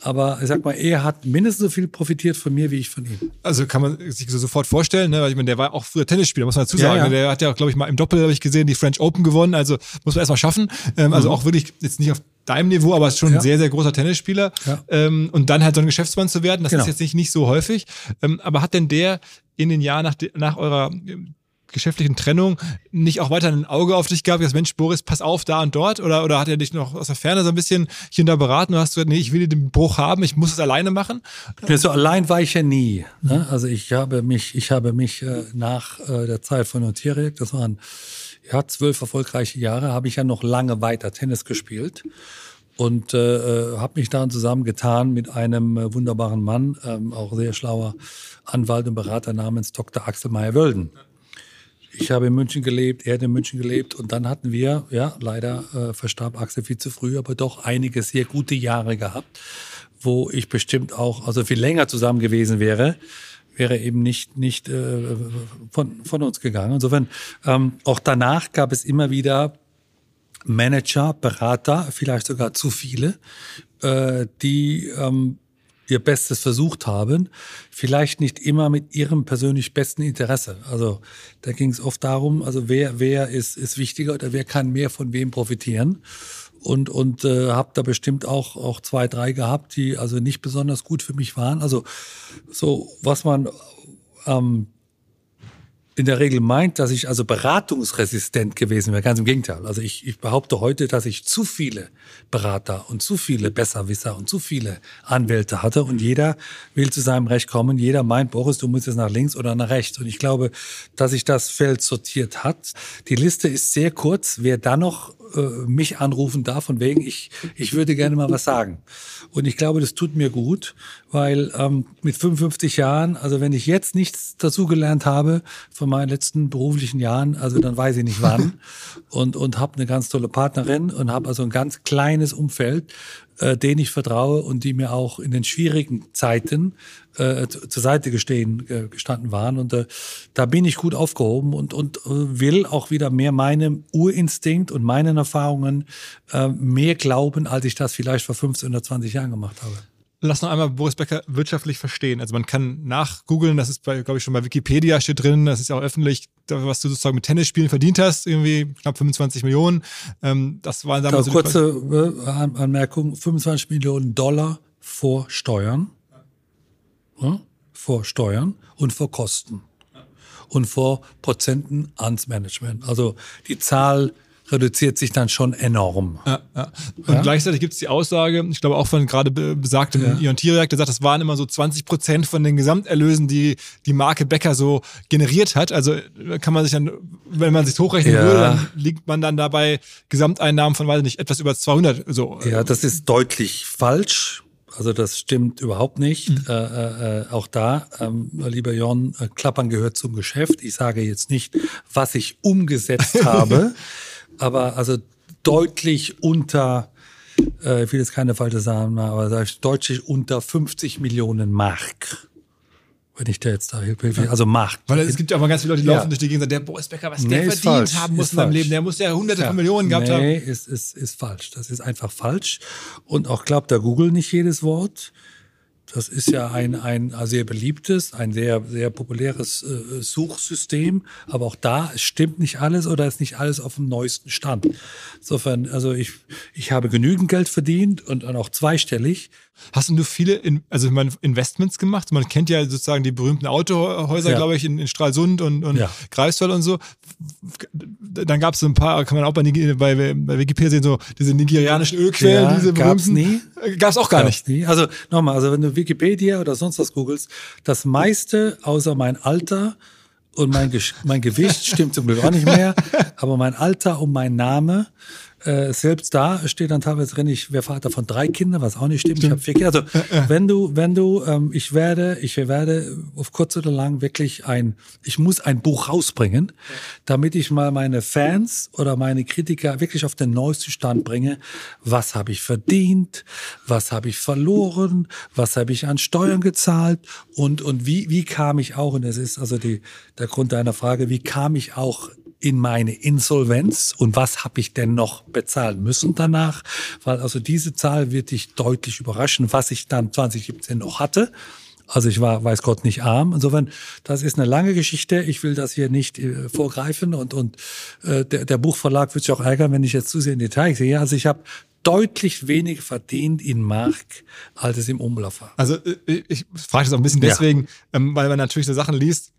Aber ich sag mal, er hat mindestens so viel profitiert von mir, wie ich von ihm.
Also kann man sich so sofort vorstellen, ne? Weil ich meine, der war auch früher Tennisspieler, muss man dazu sagen. Ja, ja. Der hat ja, glaube ich, mal im Doppel, habe ich gesehen, die French Open gewonnen. Also muss man erstmal schaffen. Ähm, also mhm. auch wirklich jetzt nicht auf deinem Niveau, aber ist schon ja. ein sehr, sehr großer Tennisspieler. Ja. Ähm, und dann halt so ein Geschäftsmann zu werden, das genau. ist jetzt nicht, nicht so häufig. Ähm, aber hat denn der in den Jahren nach, nach eurer geschäftlichen Trennung nicht auch weiter ein Auge auf dich gehabt, dass Mensch, Boris, pass auf da und dort? Oder, oder hat er dich noch aus der Ferne so ein bisschen hier und da beraten und hast gesagt, nee, ich will den Bruch haben, ich muss es alleine machen?
Ja, so allein war ich ja nie. Ne? Also ich habe mich, ich habe mich äh, nach äh, der Zeit von Notierek, das waren ja zwölf erfolgreiche Jahre, habe ich ja noch lange weiter Tennis gespielt und äh, äh habe mich dann zusammengetan mit einem äh, wunderbaren Mann, ähm, auch sehr schlauer Anwalt und Berater namens Dr. Axel Meyer-Wölden. Ich habe in München gelebt, er hat in München gelebt und dann hatten wir, ja, leider äh, verstarb Axel viel zu früh, aber doch einige sehr gute Jahre gehabt, wo ich bestimmt auch, also viel länger zusammen gewesen wäre, wäre eben nicht, nicht äh, von, von uns gegangen. Insofern, ähm, auch danach gab es immer wieder Manager, Berater, vielleicht sogar zu viele, äh, die ähm, ihr Bestes versucht haben, vielleicht nicht immer mit ihrem persönlich besten Interesse. Also da ging es oft darum, also wer wer ist ist wichtiger oder wer kann mehr von wem profitieren und und äh, habe da bestimmt auch auch zwei drei gehabt, die also nicht besonders gut für mich waren. Also so was man ähm, in der Regel meint, dass ich also beratungsresistent gewesen wäre. Ganz im Gegenteil. Also ich, ich behaupte heute, dass ich zu viele Berater und zu viele Besserwisser und zu viele Anwälte hatte und jeder will zu seinem Recht kommen. Jeder meint, Boris, du musst jetzt nach links oder nach rechts. Und ich glaube, dass sich das Feld sortiert hat. Die Liste ist sehr kurz. Wer da noch äh, mich anrufen darf, von wegen, ich, ich würde gerne mal was sagen. Und ich glaube, das tut mir gut, weil ähm, mit 55 Jahren, also wenn ich jetzt nichts dazugelernt habe von meinen letzten beruflichen Jahren, also dann weiß ich nicht wann und, und habe eine ganz tolle Partnerin und habe also ein ganz kleines Umfeld, äh, denen ich vertraue und die mir auch in den schwierigen Zeiten äh, zur Seite gestehen, äh, gestanden waren. Und äh, da bin ich gut aufgehoben und, und äh, will auch wieder mehr meinem Urinstinkt und meinen Erfahrungen äh, mehr glauben, als ich das vielleicht vor 15 oder 20 Jahren gemacht habe.
Lass noch einmal Boris Becker wirtschaftlich verstehen. Also man kann nachgoogeln, das ist, glaube ich, schon bei Wikipedia steht drin, das ist ja auch öffentlich, was du sozusagen mit Tennisspielen verdient hast, irgendwie knapp 25 Millionen. Ähm, das waren
damals. So kurze äh, Anmerkung, 25 Millionen Dollar vor Steuern. Ja, vor Steuern und vor Kosten. Und vor Prozenten ans Management. Also die Zahl reduziert sich dann schon enorm. Ja,
ja. Und ja? gleichzeitig gibt es die Aussage, ich glaube auch von gerade besagtem ja. Ion Tiriak, der sagt, das waren immer so 20 Prozent von den Gesamterlösen, die die Marke Becker so generiert hat. Also kann man sich dann, wenn man sich hochrechnen ja. würde, dann liegt man dann dabei Gesamteinnahmen von, weiß ich nicht, etwas über 200. So.
Ja, das ist deutlich falsch. Also das stimmt überhaupt nicht. Mhm. Äh, äh, äh, auch da, ähm, lieber Jon, äh, Klappern gehört zum Geschäft. Ich sage jetzt nicht, was ich umgesetzt habe. Aber also deutlich unter äh, ich will jetzt keine falsche machen, aber sag ich, deutlich unter 50 Millionen Mark. Wenn ich da jetzt da hilfe, also Mark.
Weil es gibt ja aber ganz viele Leute, die
Ja.
laufen durch die Gegend und sagen, der Boris Becker, was
Nee,
der verdient
falsch.
haben muss
Ist
in seinem
falsch.
Leben, der muss ja hunderte
Ja.
von Millionen gehabt
nee,
haben.
ist, ist, ist falsch. Das ist einfach falsch. Und auch glaubt der Google nicht jedes Wort. Das ist ja ein, ein sehr beliebtes, ein sehr, sehr populäres äh, Suchsystem. Aber auch da stimmt nicht alles oder ist nicht alles auf dem neuesten Stand. Insofern, also ich, ich habe genügend Geld verdient und, und auch zweistellig.
Hast du viele in, also meine, Investments gemacht? Man kennt ja sozusagen die berühmten Autohäuser,
Ja.
glaube ich, in, in Stralsund und, und
Ja.
Greifswald und so. Dann gab es so ein paar, kann man auch bei, bei, bei Wikipedia sehen, so diese nigerianischen Ölquellen,
Ja,
diese
gab's
berühmten.
nie.
Gab es auch gar nicht.
Nie. Also nochmal, also wenn du Wikipedia oder sonst was googelst, das meiste außer mein Alter und mein, mein Gewicht stimmt zum Glück auch nicht mehr, aber mein Alter und mein Name, äh, selbst da steht dann teilweise drin, ich wäre Vater von drei Kindern, was auch nicht stimmt. Ich habe vier Kinder. Also wenn du, wenn du, ähm, ich werde, ich werde auf kurz oder lang wirklich ein, ich muss ein Buch rausbringen, damit ich mal meine Fans oder meine Kritiker wirklich auf den neuesten Stand bringe. Was habe ich verdient? Was habe ich verloren? Was habe ich an Steuern gezahlt? Und, und wie, wie kam ich auch, und das ist also die, der Grund deiner Frage, wie kam ich auch in meine Insolvenz und was habe ich denn noch bezahlen müssen danach? Weil also diese Zahl wird dich deutlich überraschen, was ich dann 2017 noch hatte. Also ich war, weiß Gott, nicht arm. Insofern, das ist eine lange Geschichte. Ich will das hier nicht äh, vorgreifen und, und äh, der, der Buchverlag wird sich auch ärgern, wenn ich jetzt zu sehr in Detail sehe. Also ich habe deutlich weniger verdient in Mark, als es im Umlauf war.
Also äh, ich frage das auch ein bisschen
Ja.
deswegen, ähm, weil man natürlich so Sachen liest,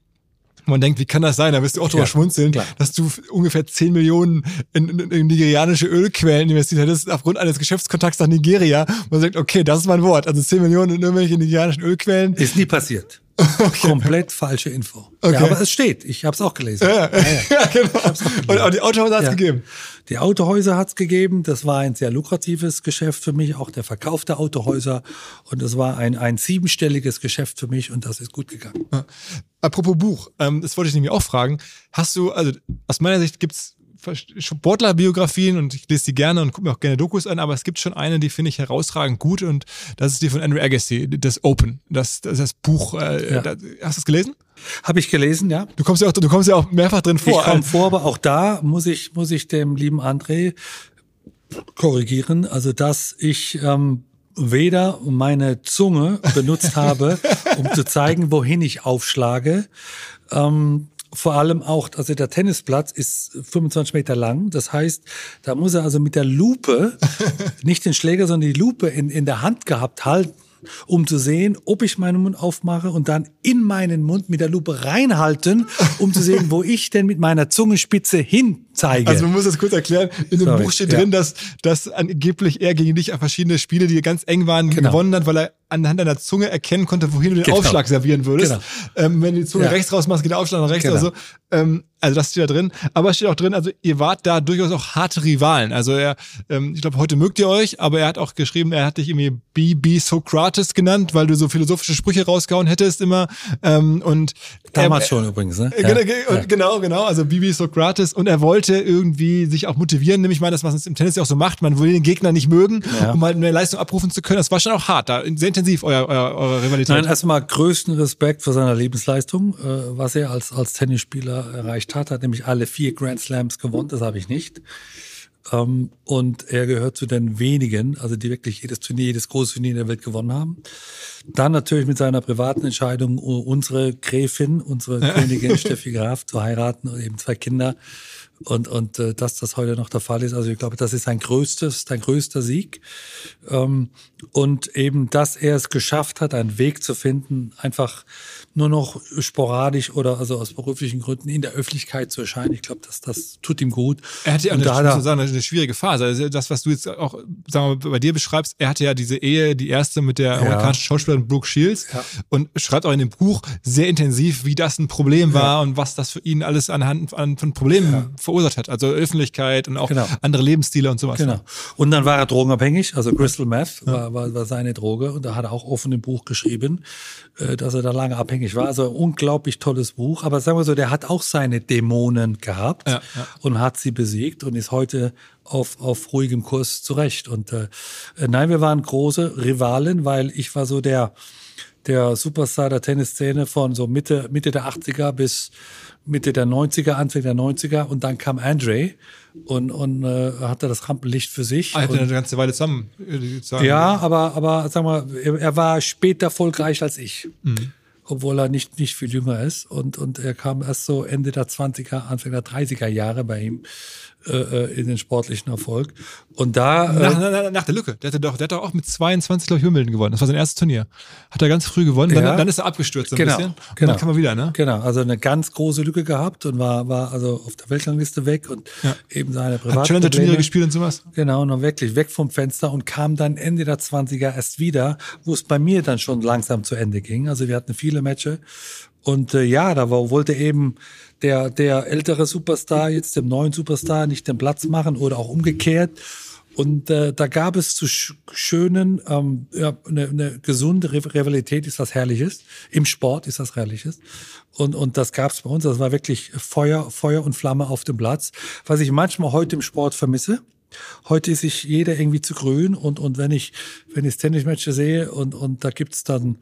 wo man denkt, wie kann das sein? Da wirst du auch drüber
Ja,
schmunzeln,
klar.
dass du ungefähr 10 Millionen in, in, in nigerianische Ölquellen investiert hättest aufgrund eines Geschäftskontakts nach Nigeria. Und man sagt, okay, das ist mein Wort. Also 10 Millionen in irgendwelche nigerianischen Ölquellen.
Ist nie passiert. Komplett falsche Info.
Okay.
Ja, aber es steht. Ich habe es auch gelesen.
Ja, ja, genau. Und auch die Autohäuser hat es
Ja.
gegeben.
Die Autohäuser hat's gegeben. Das war ein sehr lukratives Geschäft für mich, auch der Verkauf der Autohäuser. Und es war ein, ein siebenstelliges Geschäft für mich und das ist gut gegangen.
Apropos Buch, ähm, das wollte ich nämlich auch fragen. Hast du, also aus meiner Sicht gibt's Sportlerbiografien und ich lese die gerne und gucke mir auch gerne Dokus an, aber es gibt schon eine, die finde ich herausragend gut und das ist die von Andrew Agassi, das Open, das, das, das Buch. Äh,
Ja.
da, hast du es gelesen?
Habe ich gelesen, ja.
Du kommst ja auch, du kommst ja auch mehrfach drin vor.
Ich komme vor, aber auch da muss ich, muss ich dem lieben André korrigieren. Also, dass ich ähm, weder meine Zunge benutzt habe, um zu zeigen, wohin ich aufschlage. Ähm, vor allem auch, also der Tennisplatz ist 25 Meter lang. Das heißt, da muss er also mit der Lupe, nicht den Schläger, sondern die Lupe in, in der Hand gehabt halten, um zu sehen, ob ich meinen Mund aufmache und dann in meinen Mund mit der Lupe reinhalten, um zu sehen, wo ich denn mit meiner Zungenspitze hin zeige.
Also man muss das kurz erklären. In dem
Sorry,
Buch steht
ja.
drin, dass, dass angeblich er gegen dich verschiedene Spiele, die ganz eng waren,
Genau.
gewonnen hat, weil er anhand deiner Zunge erkennen konnte, wohin du den
Genau.
Aufschlag servieren würdest.
Genau.
Ähm, wenn du die Zunge
Ja.
rechts rausmachst, geht der Aufschlag nach rechts
Genau.
oder so. Ähm, also das steht da drin. Aber es steht auch drin, also ihr wart da durchaus auch harte Rivalen. Also er, ähm, ich glaube, heute mögt ihr euch, aber er hat auch geschrieben, er hat dich irgendwie BB Socrates genannt, weil du so philosophische Sprüche rausgehauen hättest immer. Ähm, und
Damals
er,
schon übrigens, ne?
äh,
Ja.
Genau, ge- genau, genau. Also Bibi Socrates und er wollte irgendwie sich auch motivieren, nämlich mal das, was es im Tennis ja auch so macht. Man will den Gegner nicht mögen,
Ja.
um halt mehr Leistung abrufen zu können. Das war schon auch hart, da sehr intensiv euer, euer, eure Rivalität.
Nein, erstmal größten Respekt für seine Lebensleistung, äh, was er als, als Tennisspieler erreicht hat. Hat nämlich alle vier Grand Slams gewonnen, das habe ich nicht. Ähm, und er gehört zu den wenigen, also die wirklich jedes Turnier, jedes große Turnier in der Welt gewonnen haben. Dann natürlich mit seiner privaten Entscheidung, unsere Gräfin, unsere Königin Steffi Graf zu heiraten und eben zwei Kinder. Und, und äh, dass das heute noch der Fall ist, also ich glaube, das ist sein größtes, sein größter Sieg. Ähm, und eben, dass er es geschafft hat, einen Weg zu finden, einfach nur noch sporadisch oder also aus beruflichen Gründen in der Öffentlichkeit zu erscheinen. Ich glaube, dass das tut ihm gut.
er hatte ja eine,
da
sagen, eine schwierige Phase. Also das, was du jetzt auch sagen wir, bei dir beschreibst, er hatte ja diese Ehe, die erste mit der amerikanischen Schauspielerin Brooke Shields
Ja.
und schreibt auch in dem Buch sehr intensiv, wie das ein Problem war und was das für ihn alles anhand an, von Problemen verursacht hat. Also Öffentlichkeit und auch
Genau.
andere Lebensstile und sowas.
Genau. Und dann war er drogenabhängig, also Crystal Meth war, war, war seine Droge und da hat er auch offen im Buch geschrieben, äh, dass er da lange abhängig war. Also ein unglaublich tolles Buch. Aber sagen wir so, der hat auch seine Dämonen gehabt
Ja, ja.
und hat sie besiegt und ist heute auf, auf ruhigem Kurs zurecht. Und äh, äh, nein, wir waren große Rivalen, weil ich war so der, der Superstar der Tennisszene von so Mitte, Mitte der 80er bis Mitte der 90er, Anfang der 90er und dann kam Andre und, und äh, hatte das Rampenlicht für sich.
Ah, hatte
und,
eine ganze Weile zusammen. sagen.
ja, aber, aber sag mal, er, er war später erfolgreich als ich.
Mhm.
Obwohl er nicht, nicht viel jünger ist. Und, und er kam erst so Ende der 20er, Anfang der 30er Jahre bei ihm äh, äh, in den sportlichen Erfolg. Und da.
Nach,
Äh,
nach, nach der Lücke. Der hatte doch, der hat doch auch mit 22, glaube ich, Wimbledon gewonnen. Das war sein erstes Turnier. Hat er ganz früh gewonnen, dann,
Ja.
dann ist er abgestürzt so ein
Genau,
bisschen. Und
genau.
dann kam er wieder, ne?
Genau, also eine ganz große Lücke gehabt und war, war also auf der Weltrangliste weg und
Ja.
eben seine Privatprobleme.
Challenger-Turniere gespielt und sowas.
Genau, noch wirklich weg vom Fenster und kam dann Ende der 20er erst wieder, wo es bei mir dann schon langsam zu Ende ging. Also wir hatten viele Matches. Und äh, ja, da war, wollte eben der, der ältere Superstar jetzt dem neuen Superstar nicht den Platz machen oder auch umgekehrt. Und äh, da gab es zu sch schönen, ähm, ja, eine, eine gesunde Riv- Rivalität ist was Herrliches. Im Sport ist das Herrliches. Und, und das gab es bei uns. Das war wirklich Feuer, Feuer und Flamme auf dem Platz. Was ich manchmal heute im Sport vermisse. Heute ist sich jeder irgendwie zu grün und, und wenn ich, wenn ich Tennismatches sehe und, und da gibt's dann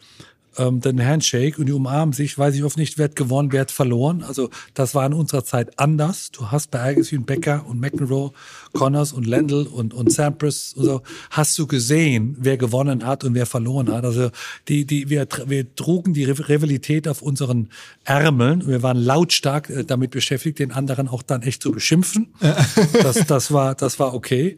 ähm, den Handshake und die umarmen sich, weiß ich oft nicht, wer hat gewonnen, wer hat verloren. Also das war in unserer Zeit anders. Du hast bei Agassi und Becker und McEnroe, Connors und Lendl und, und Sampras und so, hast du gesehen, wer gewonnen hat und wer verloren hat. Also die, die, wir, wir trugen die Riv- Rivalität auf unseren Ärmeln. Wir waren lautstark äh, damit beschäftigt, den anderen auch dann echt zu beschimpfen. Das, das war, das war okay.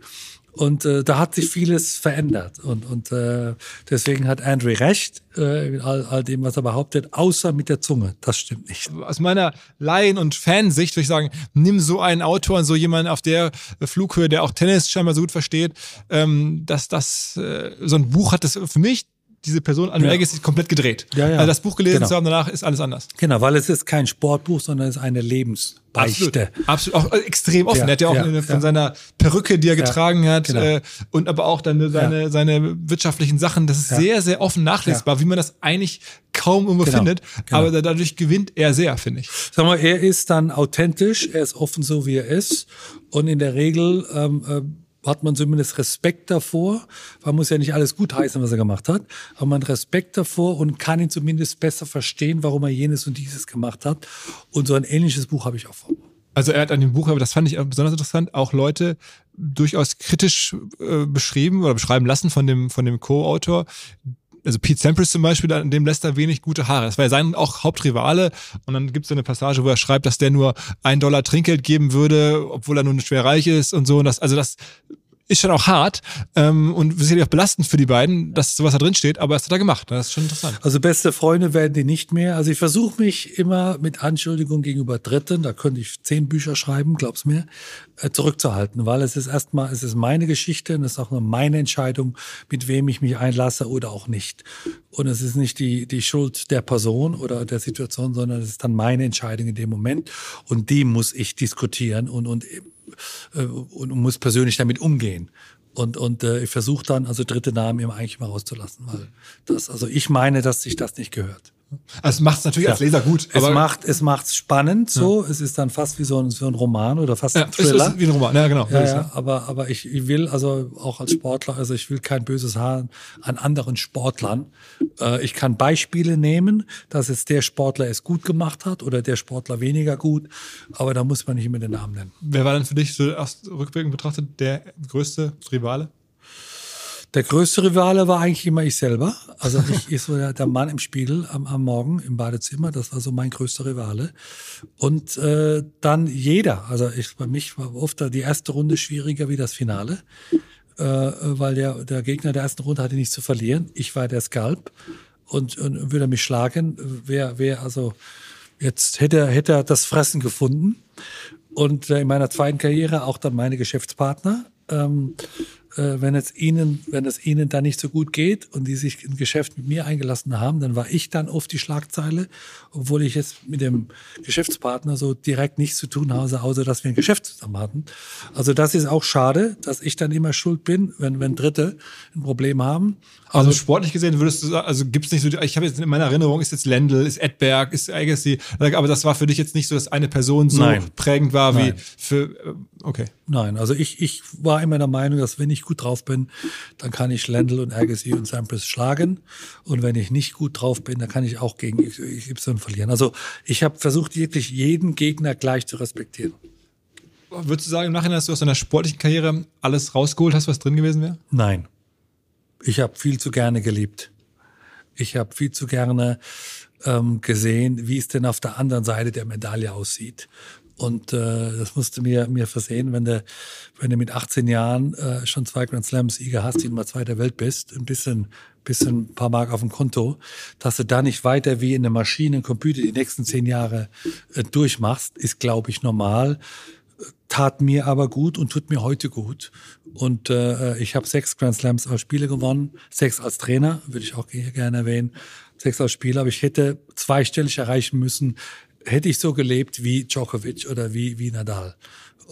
Und äh, da hat sich vieles verändert. Und, und äh, deswegen hat Andre recht, äh, all, all dem, was er behauptet, außer mit der Zunge. Das stimmt nicht.
Aus meiner Laien- und Fansicht würde ich sagen, nimm so einen Autor und so jemanden auf der Flughöhe, der auch Tennis scheinbar so gut versteht, ähm, dass das äh, so ein Buch hat das für mich diese Person an
Ja.
Agassi komplett gedreht.
Ja, ja.
Also das Buch gelesen
Genau.
zu haben, danach ist alles anders.
Genau, weil es ist kein Sportbuch, sondern es ist eine Lebensbeichte.
Absolut. Auch äh, extrem offen.
Ja,
er hat ja auch eine, von seiner Perücke, die er getragen hat,
genau.
äh, und aber auch dann seine, seine wirtschaftlichen Sachen. Das ist sehr, sehr offen nachlesbar, wie man das eigentlich kaum irgendwo
Genau,
findet.
genau.
Aber da- dadurch gewinnt er sehr, finde ich.
Sag mal, er ist dann authentisch, er ist offen so, wie er ist. Und in der Regel ähm, äh, hat man zumindest Respekt davor. Man muss ja nicht alles gut heißen, was er gemacht hat, aber man hat Respekt davor und kann ihn zumindest besser verstehen, warum er jenes und dieses gemacht hat. Und so ein ähnliches Buch habe ich auch vor.
Also er hat an dem Buch, aber das fand ich besonders interessant, auch Leute durchaus kritisch äh, beschrieben oder beschreiben lassen von dem, von dem Co-Autor. Also Pete Sampras zum Beispiel, an dem lässt er wenig gute Haare. Das war ja sein auch Hauptrivale. Und dann gibt es eine Passage, wo er schreibt, dass der nur ein Dollar Trinkgeld geben würde, obwohl er nun schwer reich ist und so. Und das, also das ist schon auch hart ähm, und sicherlich auch belastend für die beiden, dass sowas da drin steht, aber das hat er gemacht. Das ist schon interessant.
Also beste Freunde werden die nicht mehr. Also ich versuche mich immer mit Anschuldigungen gegenüber Dritten, da könnte ich zehn Bücher schreiben, glaub's mir, äh, zurückzuhalten, weil es ist erstmal, es ist meine Geschichte und es ist auch nur meine Entscheidung, mit wem ich mich einlasse oder auch nicht. Und es ist nicht die, die Schuld der Person oder der Situation, sondern es ist dann meine Entscheidung in dem Moment und die muss ich diskutieren und, und, äh, und muss persönlich damit umgehen. Und, und äh, ich versuche dann, also dritte Namen immer eigentlich mal rauszulassen, weil das, also ich meine, dass sich das nicht gehört.
Also es macht es natürlich als Leser gut.
Es macht es macht's spannend, so. Es ist dann fast wie so ein, so ein Roman oder fast
ja,
ein
es
Thriller.
ist wie ein Roman. Ja, genau.
Ja, ja, aber, aber ich, ich will also auch als Sportler, also ich will kein böses Haar an anderen Sportlern. Äh, ich kann Beispiele nehmen, dass es der Sportler es gut gemacht hat oder der Sportler weniger gut, aber da muss man nicht immer den Namen nennen.
Wer war denn für dich so erst rückwirkend betrachtet der größte Rivale?
Der größte Rivale war eigentlich immer ich selber. Also ich ist so der, Mann im Spiegel am, am Morgen im Badezimmer. Das war so mein größter Rivale. Und äh, dann jeder. Also ich, bei mich war oft die erste Runde schwieriger wie das Finale, äh, weil der, der Gegner der ersten Runde hatte nichts zu verlieren. Ich war der Skalp und, und würde mich schlagen. Wer, wer also jetzt hätte, hätte er das Fressen gefunden. Und äh, in meiner zweiten Karriere auch dann meine Geschäftspartner. Ähm, äh, wenn es ihnen, wenn es ihnen dann nicht so gut geht und die sich ein Geschäft mit mir eingelassen haben, dann war ich dann oft die Schlagzeile, obwohl ich jetzt mit dem Geschäftspartner so direkt nichts zu tun habe, außer dass wir ein Geschäft zusammen hatten. Also das ist auch schade, dass ich dann immer schuld bin, wenn, wenn Dritte ein Problem haben.
Also sportlich gesehen würdest du sagen, also gibt's nicht so, ich habe jetzt in meiner Erinnerung, ist jetzt Lendl, ist Edberg, ist Agassi, aber das war für dich jetzt nicht so, dass eine Person so
Nein.
prägend war wie
Nein.
für, äh, okay.
nein. Also ich, ich war immer der Meinung, dass wenn ich gut drauf bin, dann kann ich Lendl und Agassi und Sampras schlagen. Und wenn ich nicht gut drauf bin, dann kann ich auch gegen XY verlieren. Also ich habe versucht, wirklich jeden Gegner gleich zu respektieren.
Würdest du sagen, im Nachhinein, dass du aus deiner sportlichen Karriere alles rausgeholt hast, was drin gewesen wäre?
Nein. Ich habe viel zu gerne geliebt. Ich habe viel zu gerne ähm, gesehen, wie es denn auf der anderen Seite der Medaille aussieht. Und äh, das musste mir mir versehen, wenn du wenn du mit 18 Jahren äh, schon zwei Grand Slam Sieger hast, die Nummer zwei der Welt bist, ein bisschen bisschen ein paar Mark auf dem Konto, dass du da nicht weiter wie in der Maschine, Computer die nächsten zehn Jahre äh, durchmachst, ist glaube ich normal tat mir aber gut und tut mir heute gut. Und äh, ich habe sechs Grand Slams als Spieler gewonnen, sechs als Trainer, würde ich auch gerne erwähnen, sechs als Spieler. Aber ich hätte zweistellig erreichen müssen, hätte ich so gelebt wie Djokovic oder wie, wie Nadal.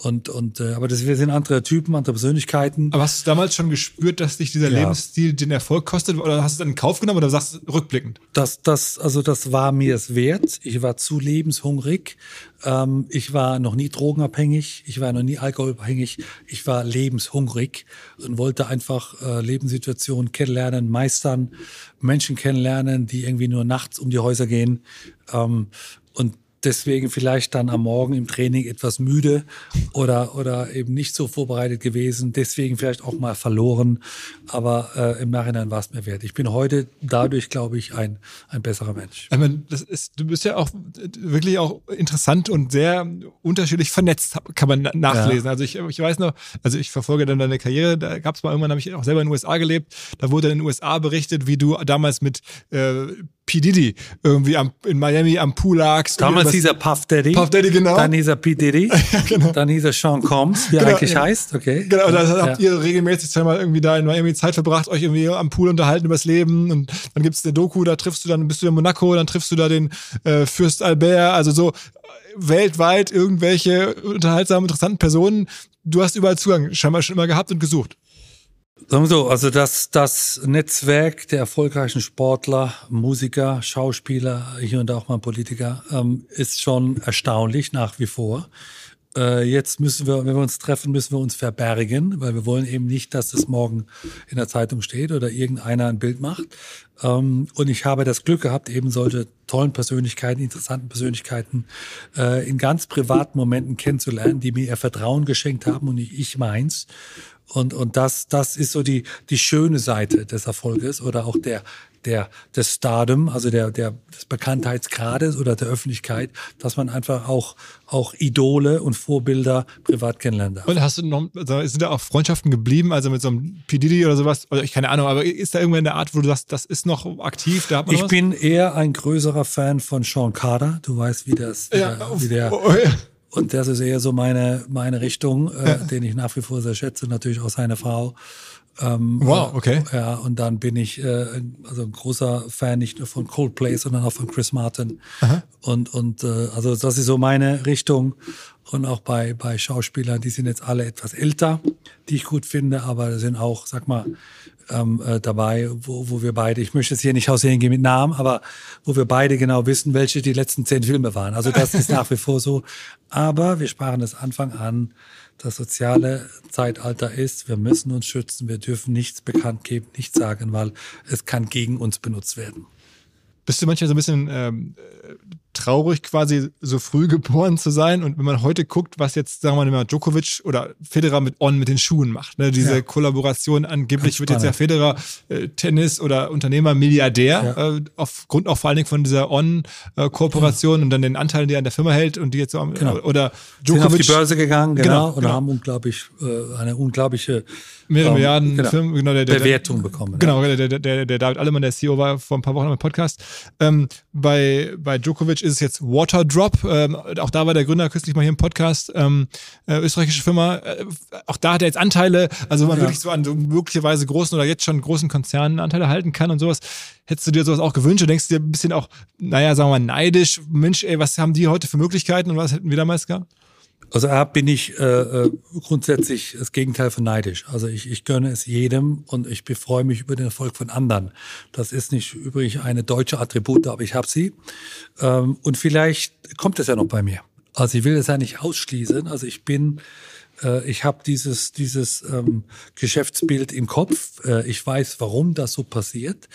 Und, und äh, aber das, wir sind andere Typen, andere Persönlichkeiten.
Aber hast du damals schon gespürt, dass dich dieser ja. Lebensstil den Erfolg kostet oder hast du es in Kauf genommen oder sagst du rückblickend?
Das, das, also das war mir es wert. Ich war zu lebenshungrig. Ähm, ich war noch nie drogenabhängig. Ich war noch nie alkoholabhängig. Ich war lebenshungrig und wollte einfach äh, Lebenssituationen kennenlernen, meistern, Menschen kennenlernen, die irgendwie nur nachts um die Häuser gehen. Ähm, und deswegen vielleicht dann am Morgen im Training etwas müde oder, oder eben nicht so vorbereitet gewesen, deswegen vielleicht auch mal verloren. Aber äh, im Nachhinein war es mir wert. Ich bin heute dadurch, glaube ich, ein, ein besserer Mensch.
Ich meine, das ist, du bist ja auch wirklich auch interessant und sehr unterschiedlich vernetzt, kann man nachlesen. Ja. Also ich, ich weiß noch, also ich verfolge dann deine Karriere, da gab es mal irgendwann, habe ich auch selber in den USA gelebt, da wurde in den USA berichtet, wie du damals mit äh, P. Diddy irgendwie am, in Miami am Pool lagst.
Damals hieß er Puff Daddy.
Puff Daddy, genau.
Dann hieß er P. Diddy. ja, genau. Dann hieß er Sean Combs, wie er genau, eigentlich ja. heißt. Okay.
Genau, da ja. habt ihr regelmäßig mal irgendwie da in Miami Zeit verbracht, euch irgendwie am Pool unterhalten übers Leben und dann gibt's eine Doku, da triffst du dann, bist du in Monaco, dann triffst du da den äh, Fürst Albert, also so weltweit irgendwelche unterhaltsamen, interessanten Personen. Du hast überall Zugang scheinbar schon immer gehabt und gesucht.
Sagen wir so, also das, das Netzwerk der erfolgreichen Sportler, Musiker, Schauspieler, hier und da auch mal Politiker, ähm, ist schon erstaunlich nach wie vor. Äh, jetzt müssen wir, wenn wir uns treffen, müssen wir uns verbergen, weil wir wollen eben nicht, dass es morgen in der Zeitung steht oder irgendeiner ein Bild macht. Ähm, und ich habe das Glück gehabt, eben solche tollen Persönlichkeiten, interessanten Persönlichkeiten äh, in ganz privaten Momenten kennenzulernen, die mir ihr Vertrauen geschenkt haben und nicht ich meins. Und, und das, das ist so die, die schöne Seite des Erfolges oder auch der, der, des Stardom, also der, der, des Bekanntheitsgrades oder der Öffentlichkeit, dass man einfach auch, auch Idole und Vorbilder privat kennenlernt.
Und hast du noch, also sind da auch Freundschaften geblieben, also mit so einem P. Diddy oder sowas? Oder ich keine Ahnung, aber ist da irgendwann eine Art, wo du sagst, das ist noch aktiv? Da
ich bin eher ein größerer Fan von Sean Carter. Du weißt, wie das, wie, ja, der, wie der, oh, ja und das ist eher so meine, meine Richtung, äh, den ich nach wie vor sehr schätze, natürlich auch seine Frau.
Ähm, wow, okay.
Äh, ja, und dann bin ich äh, also ein großer Fan nicht nur von Coldplay, sondern auch von Chris Martin. Aha. Und, und äh, also das ist so meine Richtung. Und auch bei, bei Schauspielern, die sind jetzt alle etwas älter, die ich gut finde, aber sind auch, sag mal, ähm, äh, dabei, wo, wo wir beide, ich möchte jetzt hier nicht hausieren gehen mit Namen, aber wo wir beide genau wissen, welche die letzten zehn Filme waren. Also das ist nach wie vor so. Aber wir sprachen das Anfang an, das soziale Zeitalter ist, wir müssen uns schützen, wir dürfen nichts bekannt geben, nichts sagen, weil es kann gegen uns benutzt werden.
Bist du manchmal so ein bisschen ähm, traurig, quasi so früh geboren zu sein. Und wenn man heute guckt, was jetzt, sagen wir mal, Djokovic oder Federer mit On mit den Schuhen macht, ne? diese ja. Kollaboration, angeblich wird jetzt ja Federer äh, Tennis- oder Unternehmer Milliardär, ja. äh, aufgrund auch vor allen Dingen von dieser On-Kooperation ja. und dann den Anteilen, die er an der Firma hält und die jetzt so am, genau. oder
Djokovic. Sind auf die Börse gegangen, genau, genau und genau. haben unglaublich, äh, eine unglaubliche
mehrere ähm, Milliarden
genau,
Firmen,
genau, der, der, Bewertung bekommen.
Genau, der, der, der, der David Allemann, der CEO, war vor ein paar Wochen im Podcast. Ähm, bei, bei Djokovic ist es jetzt Waterdrop. Ähm, auch da war der Gründer kürzlich mal hier im Podcast, ähm, äh, österreichische Firma. Äh, auch da hat er jetzt Anteile, also man ja. wirklich so an so möglicherweise großen oder jetzt schon großen Konzernen Anteile halten kann und sowas. Hättest du dir sowas auch gewünscht? Du denkst dir ein bisschen auch, naja, sagen wir mal, neidisch. Mensch, ey, was haben die heute für Möglichkeiten und was hätten wir damals gehabt?
Also A bin ich äh, äh, grundsätzlich das Gegenteil von neidisch. Also ich, ich gönne es jedem und ich befreue mich über den Erfolg von anderen. Das ist nicht übrigens eine deutsche Attribute, aber ich habe sie. Ähm, und vielleicht kommt es ja noch bei mir. Also ich will es ja nicht ausschließen. Also ich bin Äh, ich habe dieses, dieses ähm, Geschäftsbild im Kopf. Äh, ich weiß, warum das so passiert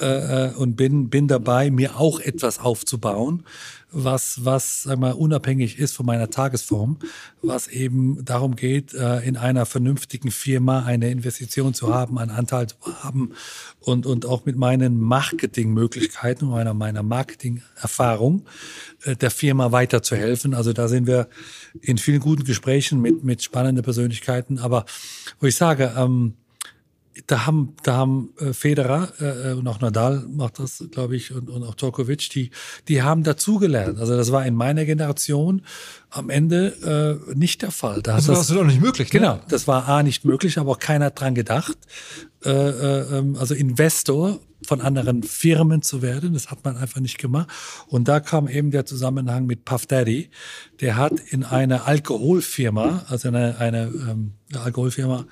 äh, äh, und bin, bin dabei, mir auch etwas aufzubauen, was, was sag mal, unabhängig ist von meiner Tagesform, was eben darum geht, äh, in einer vernünftigen Firma eine Investition zu haben, einen Anteil zu haben und, und auch mit meinen Marketingmöglichkeiten, meiner, meiner Marketingerfahrung äh, der Firma weiterzuhelfen. Also da sind wir in vielen guten Gesprächen mit, mit spannenden Persönlichkeiten. Aber wo ich sage, ähm, da haben, da haben äh, Federer äh, und auch Nadal macht das, glaube ich, und, und auch Djokovic, die, die haben dazugelernt. Also das war in meiner Generation am Ende äh, nicht der Fall.
Da das war das, doch nicht möglich.
Ne? Genau, das war A nicht möglich, aber auch keiner dran gedacht. Äh, äh, ähm, also Investor von anderen Firmen zu werden, das hat man einfach nicht gemacht. Und da kam eben der Zusammenhang mit Puff Daddy. Der hat in eine Alkoholfirma, also eine, eine ähm, Alkoholfirma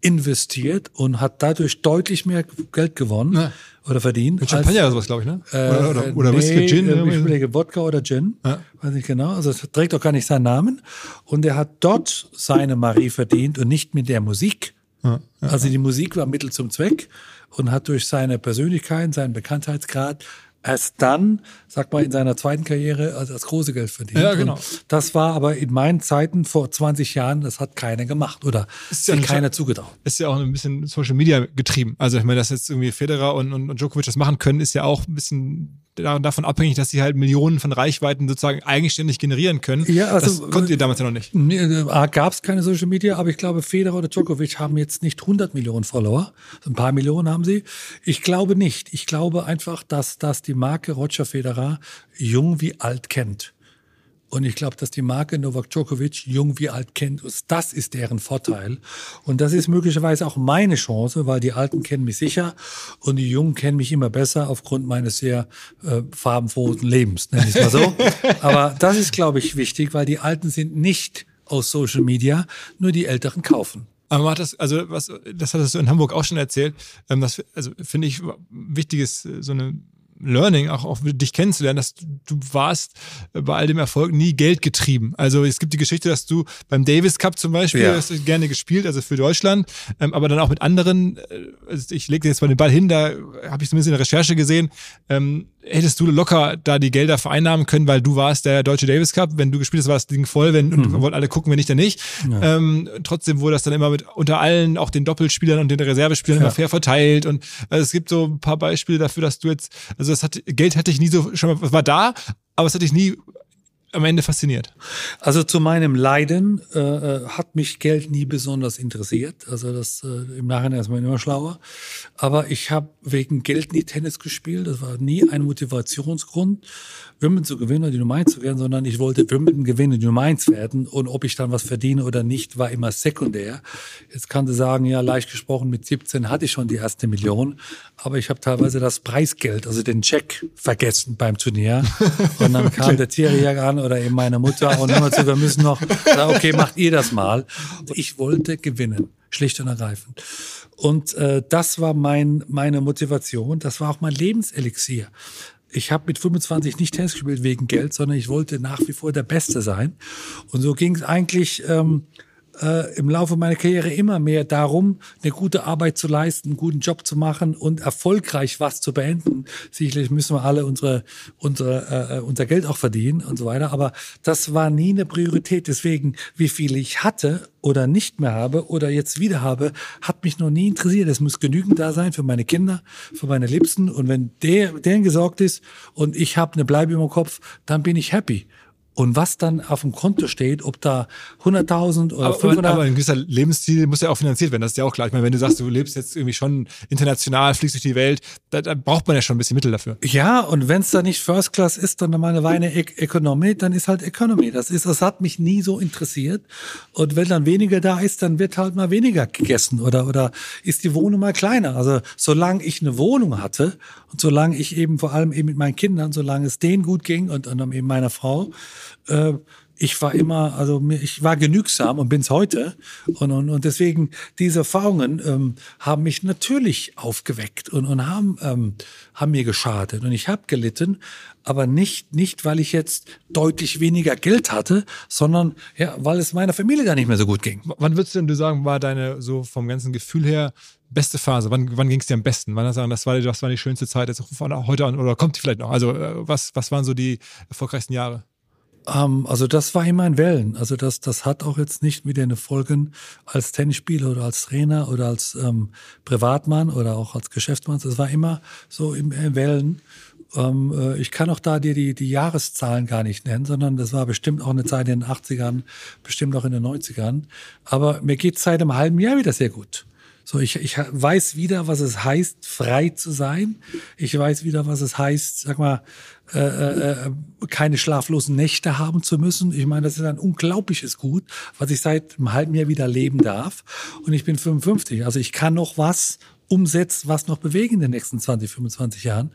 investiert und hat dadurch deutlich mehr Geld gewonnen ja. oder verdient.
Mit Champagner oder sowas, glaube ich, ne?
Äh, oder oder, oder nee, Whisky, Gin. Äh, ich überlege, Wodka oder Gin. Ja. Weiß nicht genau. Also es trägt doch gar nicht seinen Namen. Und er hat dort seine Marie verdient und nicht mit der Musik. Ja. Also die Musik war Mittel zum Zweck und hat durch seine Persönlichkeit, seinen Bekanntheitsgrad erst dann, sag mal, in seiner zweiten Karriere also das große Geld verdient.
Ja, genau.
Und das war aber in meinen Zeiten vor 20 Jahren, das hat keiner gemacht oder ist ja keiner zugetraut.
Ist ja auch ein bisschen Social Media getrieben. Also ich meine, dass jetzt irgendwie Federer und, und, und Djokovic das machen können, ist ja auch ein bisschen davon abhängig, dass sie halt Millionen von Reichweiten sozusagen eigenständig generieren können.
Ja, also,
das konntet ihr damals ja noch nicht.
Äh, gab es keine Social Media, aber ich glaube, Federer oder Djokovic haben jetzt nicht 100 Millionen Follower. Ein paar Millionen haben sie. Ich glaube nicht. Ich glaube einfach, dass, dass die Marke Roger Federer jung wie alt kennt. Und ich glaube, dass die Marke Novak Djokovic jung wie alt kennt. Das ist deren Vorteil. Und das ist möglicherweise auch meine Chance, weil die Alten kennen mich sicher und die Jungen kennen mich immer besser aufgrund meines sehr äh, farbenfrohen Lebens, nenne ich es mal so. Aber das ist, glaube ich, wichtig, weil die Alten sind nicht aus Social Media, nur die Älteren kaufen.
Aber man hat das, also was, das hattest du in Hamburg auch schon erzählt. Ähm, das, also finde ich wichtiges, so eine Learning, auch, auch dich kennenzulernen, dass du, du warst bei all dem Erfolg nie Geld getrieben. Also es gibt die Geschichte, dass du beim Davis Cup zum Beispiel, ja. hast du gerne gespielt, also für Deutschland, ähm, aber dann auch mit anderen, äh, also ich lege jetzt mal den Ball hin, da habe ich zumindest in der Recherche gesehen, ähm, hättest du locker da die Gelder vereinnahmen können, weil du warst der deutsche Davis Cup. Wenn du gespielt hast, war das Ding voll, wenn, mhm. und wollten alle gucken, wenn nicht, dann nicht. Ja. Ähm, trotzdem wurde das dann immer mit unter allen, auch den Doppelspielern und den Reservespielern ja. immer fair verteilt. Und also es gibt so ein paar Beispiele dafür, dass du jetzt, also das hat, Geld hatte ich nie so schon mal, war da, aber es hatte ich nie am Ende fasziniert?
Also zu meinem Leiden äh, äh, hat mich Geld nie besonders interessiert. Also das äh, im Nachhinein ist man immer schlauer. Aber ich habe wegen Geld nie Tennis gespielt. Das war nie ein Motivationsgrund, Wimbledon zu gewinnen oder die Nummer eins zu werden, sondern ich wollte Wimbledon gewinnen, die Nummer eins werden. Und ob ich dann was verdiene oder nicht, war immer sekundär. Jetzt kann du sagen, ja, leicht gesprochen, mit 17 hatte ich schon die erste Million. Aber ich habe teilweise das Preisgeld, also den Check vergessen beim Turnier. Und dann kam der Thierry an oder eben meine Mutter und immer zu, wir müssen noch, okay, macht ihr das mal. Ich wollte gewinnen, schlicht und ergreifend. Und äh, das war mein, meine Motivation, das war auch mein Lebenselixier. Ich habe mit 25 nicht Tennis gespielt wegen Geld, sondern ich wollte nach wie vor der Beste sein. Und so ging es eigentlich ähm, äh, im Laufe meiner Karriere immer mehr darum, eine gute Arbeit zu leisten, einen guten Job zu machen und erfolgreich was zu beenden. Sicherlich müssen wir alle unsere, unsere, äh, unser Geld auch verdienen und so weiter. Aber das war nie eine Priorität. Deswegen, wie viel ich hatte oder nicht mehr habe oder jetzt wieder habe, hat mich noch nie interessiert. Es muss genügend da sein für meine Kinder, für meine Liebsten. Und wenn der, deren gesorgt ist und ich habe eine Bleibe im Kopf, dann bin ich happy. Und was dann auf dem Konto steht, ob da 100.000 oder
aber, 500... Aber ein gewisser Lebensstil muss ja auch finanziert werden, das ist ja auch klar. Ich meine, wenn du sagst, du lebst jetzt irgendwie schon international, fliegst durch die Welt, da, da braucht man ja schon ein bisschen Mittel dafür.
Ja, und wenn es da nicht First Class ist, sondern mal eine reine e Economy, dann ist halt Economy. Das ist, das hat mich nie so interessiert. Und wenn dann weniger da ist, dann wird halt mal weniger gegessen oder, oder ist die Wohnung mal kleiner. Also solange ich eine Wohnung hatte und solange ich eben vor allem eben mit meinen Kindern, solange es denen gut ging und, und eben meiner Frau, äh, ich war immer, also ich war genügsam und bin's heute. Und, und, und deswegen, diese Erfahrungen ähm, haben mich natürlich aufgeweckt und, und haben, ähm, haben mir geschadet. Und ich habe gelitten, aber nicht, nicht, weil ich jetzt deutlich weniger Geld hatte, sondern ja, weil es meiner Familie da nicht mehr so gut ging.
Wann würdest du denn du sagen, war deine, so vom ganzen Gefühl her, beste Phase? Wann, wann ging es dir am besten? Wann sagen, das war, das war die schönste Zeit jetzt von heute an oder kommt die vielleicht noch? Also, äh, was, was waren so die erfolgreichsten Jahre?
Ähm, also das war immer in Wellen. Also das, das hat auch jetzt nicht mit den Folgen als Tennisspieler oder als Trainer oder als ähm, Privatmann oder auch als Geschäftsmann. Das war immer so in, in Wellen. Ähm, äh, ich kann auch da dir die, die Jahreszahlen gar nicht nennen, sondern das war bestimmt auch eine Zeit in den 80ern, bestimmt auch in den 90ern. Aber mir geht seit einem halben Jahr wieder sehr gut. So, ich, ich weiß wieder, was es heißt, frei zu sein. Ich weiß wieder, was es heißt, sag mal, äh, äh, äh, keine schlaflosen Nächte haben zu müssen. Ich meine, das ist ein unglaubliches Gut, was ich seit einem halben Jahr wieder leben darf. Und ich bin 55. Also ich kann noch was umsetzt, was noch bewegen in den nächsten 20, 25 Jahren.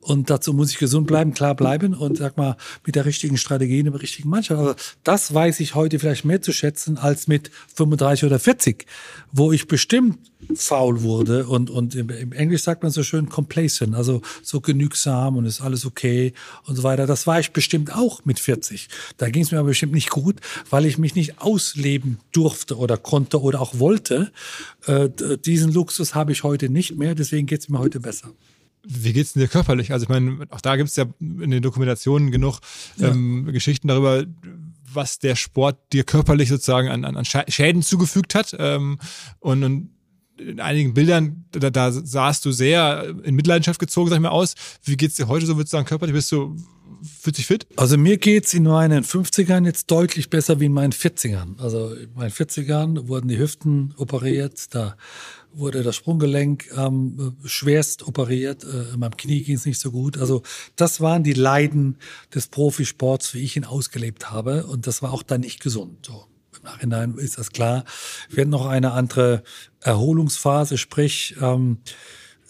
Und dazu muss ich gesund bleiben, klar bleiben und sag mal, mit der richtigen Strategie, in der richtigen Mannschaft. Also das weiß ich heute vielleicht mehr zu schätzen als mit 35 oder 40, wo ich bestimmt faul wurde und, und im, im Englisch sagt man so schön complacent, also so genügsam und ist alles okay und so weiter. Das war ich bestimmt auch mit 40. Da ging es mir aber bestimmt nicht gut, weil ich mich nicht ausleben durfte oder konnte oder auch wollte. Äh, diesen Luxus habe ich heute nicht mehr, deswegen geht es mir heute besser.
Wie geht's denn dir körperlich? Also ich meine, auch da gibt es ja in den Dokumentationen genug ähm, ja. Geschichten darüber, was der Sport dir körperlich sozusagen an, an Schäden zugefügt hat. Ähm, und, und in einigen Bildern, da, da sahst du sehr in Mitleidenschaft gezogen, sag ich mal, aus. Wie geht's dir heute so, würdest du sagen, körperlich? Bist du, fühlt sich fit?
Also mir geht's in meinen 50ern jetzt deutlich besser wie in meinen 40ern. Also in meinen 40ern wurden die Hüften operiert, da wurde das Sprunggelenk ähm, schwerst operiert, äh, meinem Knie ging es nicht so gut. Also das waren die Leiden des Profisports, wie ich ihn ausgelebt habe und das war auch dann nicht gesund. So. Im Nachhinein ist das klar. Wir hatten noch eine andere Erholungsphase, sprich ähm,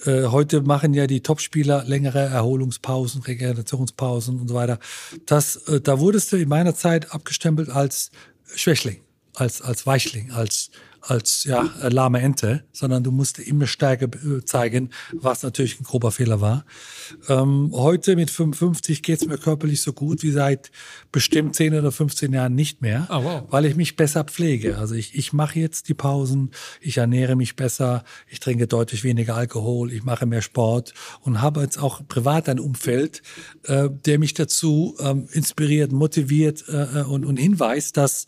äh, heute machen ja die Topspieler längere Erholungspausen, Regenerationspausen und so weiter. Das, äh, da wurdest du in meiner Zeit abgestempelt als Schwächling, als als Weichling, als als ja, lahme Ente, sondern du musst immer Stärke äh, zeigen, was natürlich ein grober Fehler war. Ähm, heute mit 55 geht's mir körperlich so gut wie seit bestimmt 10 oder 15 Jahren nicht mehr, oh, wow. weil ich mich besser pflege. Also ich, ich mache jetzt die Pausen, ich ernähre mich besser, ich trinke deutlich weniger Alkohol, ich mache mehr Sport und habe jetzt auch privat ein Umfeld, äh, der mich dazu ähm, inspiriert, motiviert äh, äh und, und hinweist, dass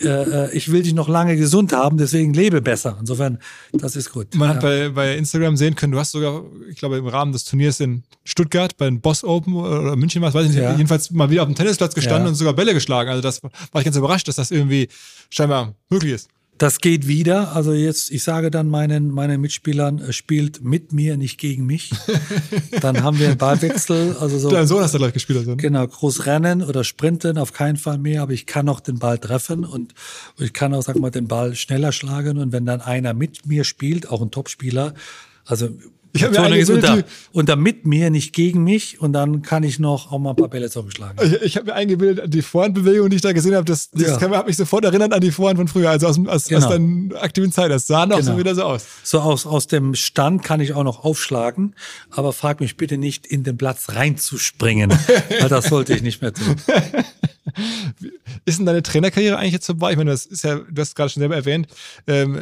äh, äh, ich will dich noch lange gesund haben, deswegen lebe besser. Insofern, das ist gut.
Man ja. hat bei, bei Instagram sehen können, du hast sogar, ich glaube, im Rahmen des Turniers in Stuttgart bei den Boss Open oder München was, weiß ich nicht, ja. jedenfalls mal wieder auf dem Tennisplatz gestanden ja. und sogar Bälle geschlagen. Also das war ich ganz überrascht, dass das irgendwie scheinbar möglich ist.
Das geht wieder. Also jetzt, ich sage dann meinen, meinen Mitspielern, spielt mit mir, nicht gegen mich. dann haben wir einen Ballwechsel. Also so.
Dein Sohn hast du gleich gespielt. Also, ne?
Genau, groß rennen oder sprinten, auf keinen Fall mehr. Aber ich kann noch den Ball treffen und ich kann auch, sag mal, den Ball schneller schlagen. Und wenn dann einer mit mir spielt, auch ein Topspieler, also ich habe mir eingebildet, unter, unter mit mir, nicht gegen mich. Und dann kann ich noch auch mal ein paar Bälle zurückschlagen.
Ich, ich habe mir eingebildet, die Vorhandbewegung, die ich da gesehen habe, das, das ja. hat mich sofort erinnert an die Vorhand von früher, also aus, aus, genau. aus deiner aktiven Zeit. Das sah noch genau. so wieder so aus.
So aus, aus dem Stand kann ich auch noch aufschlagen, aber frag mich bitte nicht, in den Platz reinzuspringen. weil das sollte ich nicht mehr tun.
ist denn deine Trainerkarriere eigentlich jetzt vorbei? Ich meine, das ist ja, du hast gerade schon selber erwähnt, ähm,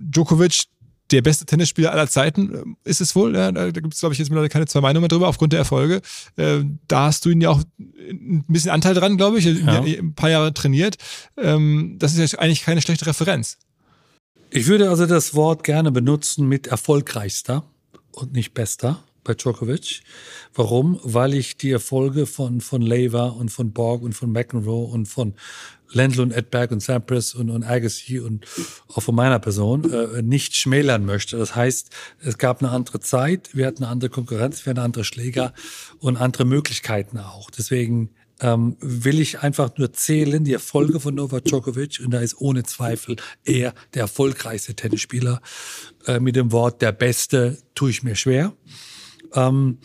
Djokovic, der beste Tennisspieler aller Zeiten äh, ist es wohl. Ja, da gibt es, glaube ich, jetzt mittlerweile keine zwei Meinungen mehr drüber, aufgrund der Erfolge. Äh, da hast du ihn ja auch ein bisschen Anteil dran, glaube ich, ja. ein paar Jahre trainiert. Ähm, das ist ja eigentlich keine schlechte Referenz.
Ich würde also das Wort gerne benutzen mit erfolgreichster und nicht bester bei Djokovic. Warum? Weil ich die Erfolge von, von Lever und von Borg und von McEnroe und von Lendl und Edberg und Sampras und, und Agassi und auch von meiner Person äh, nicht schmälern möchte. Das heißt, es gab eine andere Zeit, wir hatten eine andere Konkurrenz, wir hatten andere Schläger und andere Möglichkeiten auch. Deswegen ähm, will ich einfach nur zählen, die Erfolge von Novak Djokovic, und da ist ohne Zweifel er der erfolgreichste Tennisspieler. Äh, mit dem Wort der Beste tue ich mir schwer. Ähm,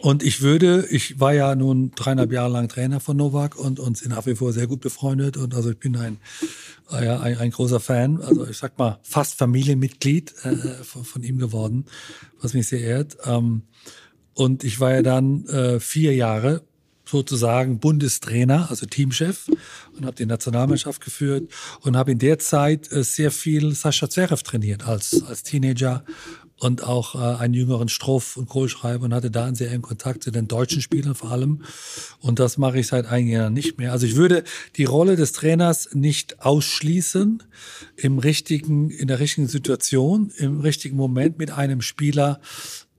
Und ich würde, ich war ja nun dreieinhalb Jahre lang Trainer von Novak und, und sind nach wie vor sehr gut befreundet. Und also ich bin ein, ja, ein, ein großer Fan, also ich sag mal fast Familienmitglied äh, von, von, ihm geworden, was mich sehr ehrt. Ähm, und ich war ja dann äh, vier Jahre sozusagen Bundestrainer, also Teamchef und habe die Nationalmannschaft geführt und habe in der Zeit äh, sehr viel Sascha Zverev trainiert als, als Teenager und auch äh, einen jüngeren Stroff und Kohlschreiber und hatte da einen sehr engen Kontakt zu den deutschen Spielern vor allem. Und das mache ich seit einigen Jahren nicht mehr. Also ich würde die Rolle des Trainers nicht ausschließen im richtigen, in der richtigen Situation, im richtigen Moment mit einem Spieler,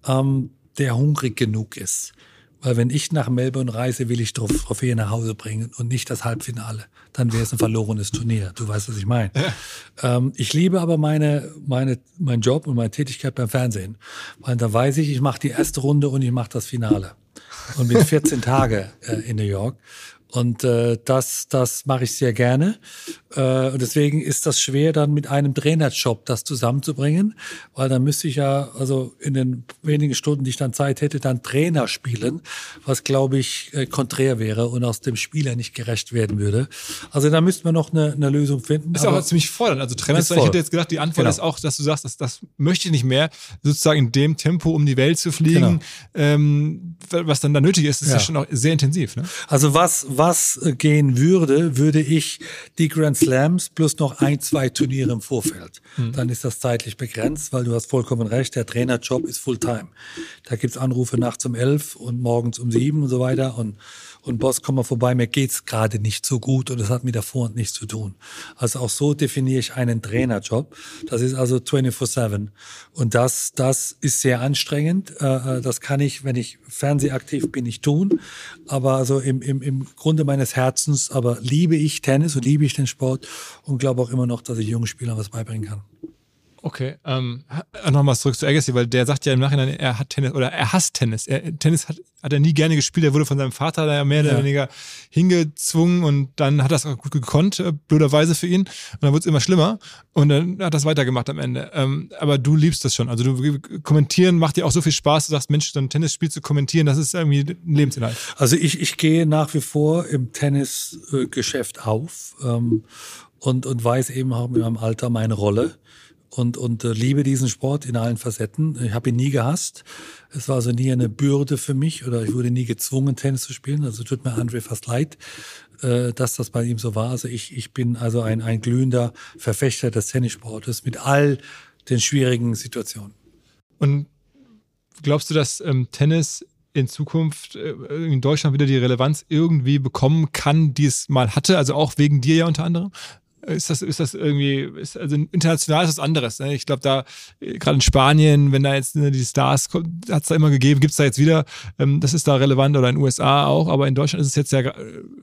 ähm, der hungrig genug ist. Weil wenn ich nach Melbourne reise, will ich Trophäe nach Hause bringen und nicht das Halbfinale. Dann wäre es ein verlorenes Turnier. Du weißt, was ich meine. Ja. Ähm, ich liebe aber meine, meine, meinen Job und meine Tätigkeit beim Fernsehen. Weil da weiß ich, ich mache die erste Runde und ich mache das Finale. Und bin 14 Tage äh, in New York. Und äh, das, das mache ich sehr gerne. Äh, und deswegen ist das schwer, dann mit einem Trainerjob das zusammenzubringen, weil dann müsste ich ja, also in den wenigen Stunden, die ich dann Zeit hätte, dann Trainer spielen, was glaube ich äh, konträr wäre und aus dem Spieler nicht gerecht werden würde. Also da müsste man noch eine, eine Lösung finden.
Ist aber ziemlich fordernd. Also Trainer, ich hätte jetzt gedacht, die Antwort genau. ist auch, dass du sagst, das, das möchte ich nicht mehr, sozusagen in dem Tempo um die Welt zu fliegen, genau. ähm, was dann da nötig ist, ist ja, ja schon auch sehr intensiv. Ne?
Also was, was gehen würde, würde ich die Grand Slams plus noch ein, zwei Turniere im Vorfeld. Mhm. Dann ist das zeitlich begrenzt, weil du hast vollkommen recht, der Trainerjob ist Fulltime. Da gibt's Anrufe nachts um elf und morgens um sieben und so weiter und und Boss, komm mal vorbei, mir geht's gerade nicht so gut und das hat mit der Vorhand nichts zu tun. Also auch so definiere ich einen Trainerjob. Das ist also 24-7. Und das, das ist sehr anstrengend. Äh, äh, das kann ich, wenn ich fernsehaktiv bin, nicht tun. Aber also im, im, im Grunde meines Herzens, aber liebe ich Tennis und liebe ich den Sport und glaube auch immer noch, dass ich jungen Spielern was beibringen kann.
Okay, ähm, nochmal zurück zu Agassi, weil der sagt ja im Nachhinein, er hat Tennis oder er hasst Tennis. Er, Tennis hat, hat er nie gerne gespielt. Er wurde von seinem Vater da mehr oder ja. weniger hingezwungen und dann hat das auch gut gekonnt, äh, blöderweise für ihn. Und dann wurde es immer schlimmer und dann hat das weitergemacht am Ende. Ähm, aber du liebst das schon. Also du kommentieren macht dir auch so viel Spaß. Du sagst, Mensch, so ein Tennisspiel zu kommentieren, das ist irgendwie ein Lebensinhalt.
Also ich, ich gehe nach wie vor im Tennisgeschäft auf ähm, und, und weiß eben auch mit meinem Alter meine Rolle und, und äh, liebe diesen Sport in allen Facetten. Ich habe ihn nie gehasst. Es war also nie eine Bürde für mich oder ich wurde nie gezwungen, Tennis zu spielen. Also tut mir André fast leid, äh, dass das bei ihm so war. Also ich, ich bin also ein, ein glühender Verfechter des Tennissportes mit all den schwierigen Situationen.
Und glaubst du, dass ähm, Tennis in Zukunft äh, in Deutschland wieder die Relevanz irgendwie bekommen kann, die es mal hatte? Also auch wegen dir ja unter anderem? Ist das, ist das irgendwie, ist, also international ist das anderes. Ne? Ich glaube, da, äh, gerade in Spanien, wenn da jetzt ne, die Stars, hat es da immer gegeben, gibt es da jetzt wieder, ähm, das ist da relevant oder in den USA auch, aber in Deutschland ist es jetzt ja äh,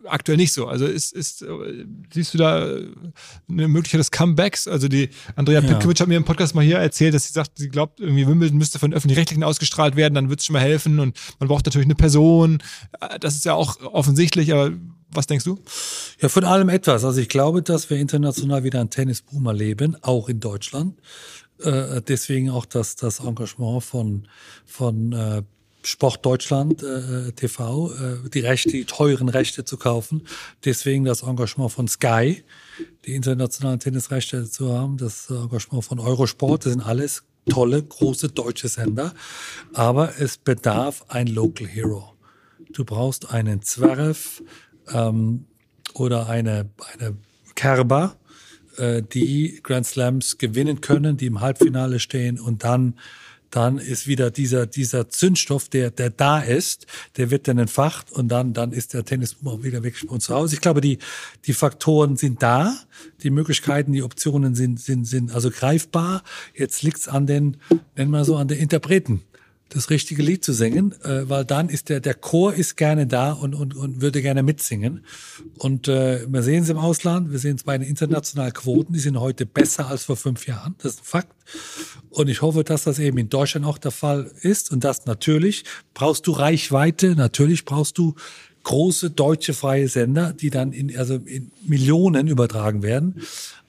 aktuell nicht so. Also ist, ist, äh, siehst du da eine Möglichkeit des Comebacks? Also die Andrea ja. Pitkovic hat mir im Podcast mal hier erzählt, dass sie sagt, sie glaubt, irgendwie Wimbledon müsste von öffentlich-rechtlichen ausgestrahlt werden, dann wird es schon mal helfen und man braucht natürlich eine Person. Das ist ja auch offensichtlich, aber was denkst du?
Ja, von allem etwas. Also ich glaube, dass wir international wieder einen Tennisboom erleben, auch in Deutschland. Äh, deswegen auch das, das Engagement von, von äh, Sport Deutschland äh, TV, äh, die Rechte, die teuren Rechte zu kaufen. Deswegen das Engagement von Sky, die internationalen Tennisrechte zu haben, das Engagement von Eurosport, das sind alles tolle, große deutsche Sender. Aber es bedarf ein Local Hero. Du brauchst einen Zverev, ähm, oder eine, eine Kerber, äh, die Grand Slams gewinnen können, die im Halbfinale stehen und dann dann ist wieder dieser, dieser Zündstoff, der, der da ist, der wird dann entfacht und dann, dann ist der Tennis auch wieder wirklich bei uns zu Hause. Ich glaube, die, die Faktoren sind da, die Möglichkeiten, die Optionen sind, sind, sind also greifbar. Jetzt liegt's an den, nennen wir so, an den Interpreten das richtige Lied zu singen, äh, weil dann ist der der Chor ist gerne da und und, und würde gerne mitsingen. Und äh, wir sehen es im Ausland, wir sehen es bei den internationalen Quoten, die sind heute besser als vor fünf Jahren. Das ist ein Fakt. Und ich hoffe, dass das eben in Deutschland auch der Fall ist. Und das natürlich brauchst du Reichweite, natürlich brauchst du große deutsche freie Sender, die dann in, also in Millionen übertragen werden.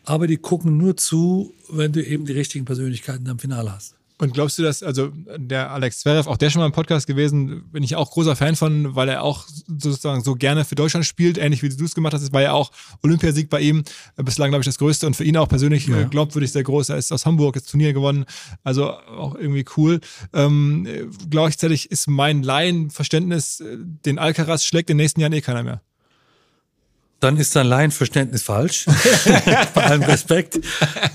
Aber die gucken nur zu, wenn du eben die richtigen Persönlichkeiten am Finale hast.
Und glaubst du, dass, also der Alex Zverev, auch der schon mal im Podcast gewesen, bin ich auch großer Fan von, weil er auch sozusagen so gerne für Deutschland spielt, ähnlich wie du es gemacht hast. Es war ja auch Olympiasieg bei ihm, bislang, glaube ich, das größte und für ihn auch persönlich
Ja.
ja. glaubwürdig sehr groß. Er ist aus Hamburg, das Turnier gewonnen, also auch irgendwie cool. Ähm, gleichzeitig ist mein Laienverständnis, äh, den Alcaraz schlägt in den nächsten Jahren eh keiner mehr.
Dann ist dein Laienverständnis falsch. Bei allem Respekt.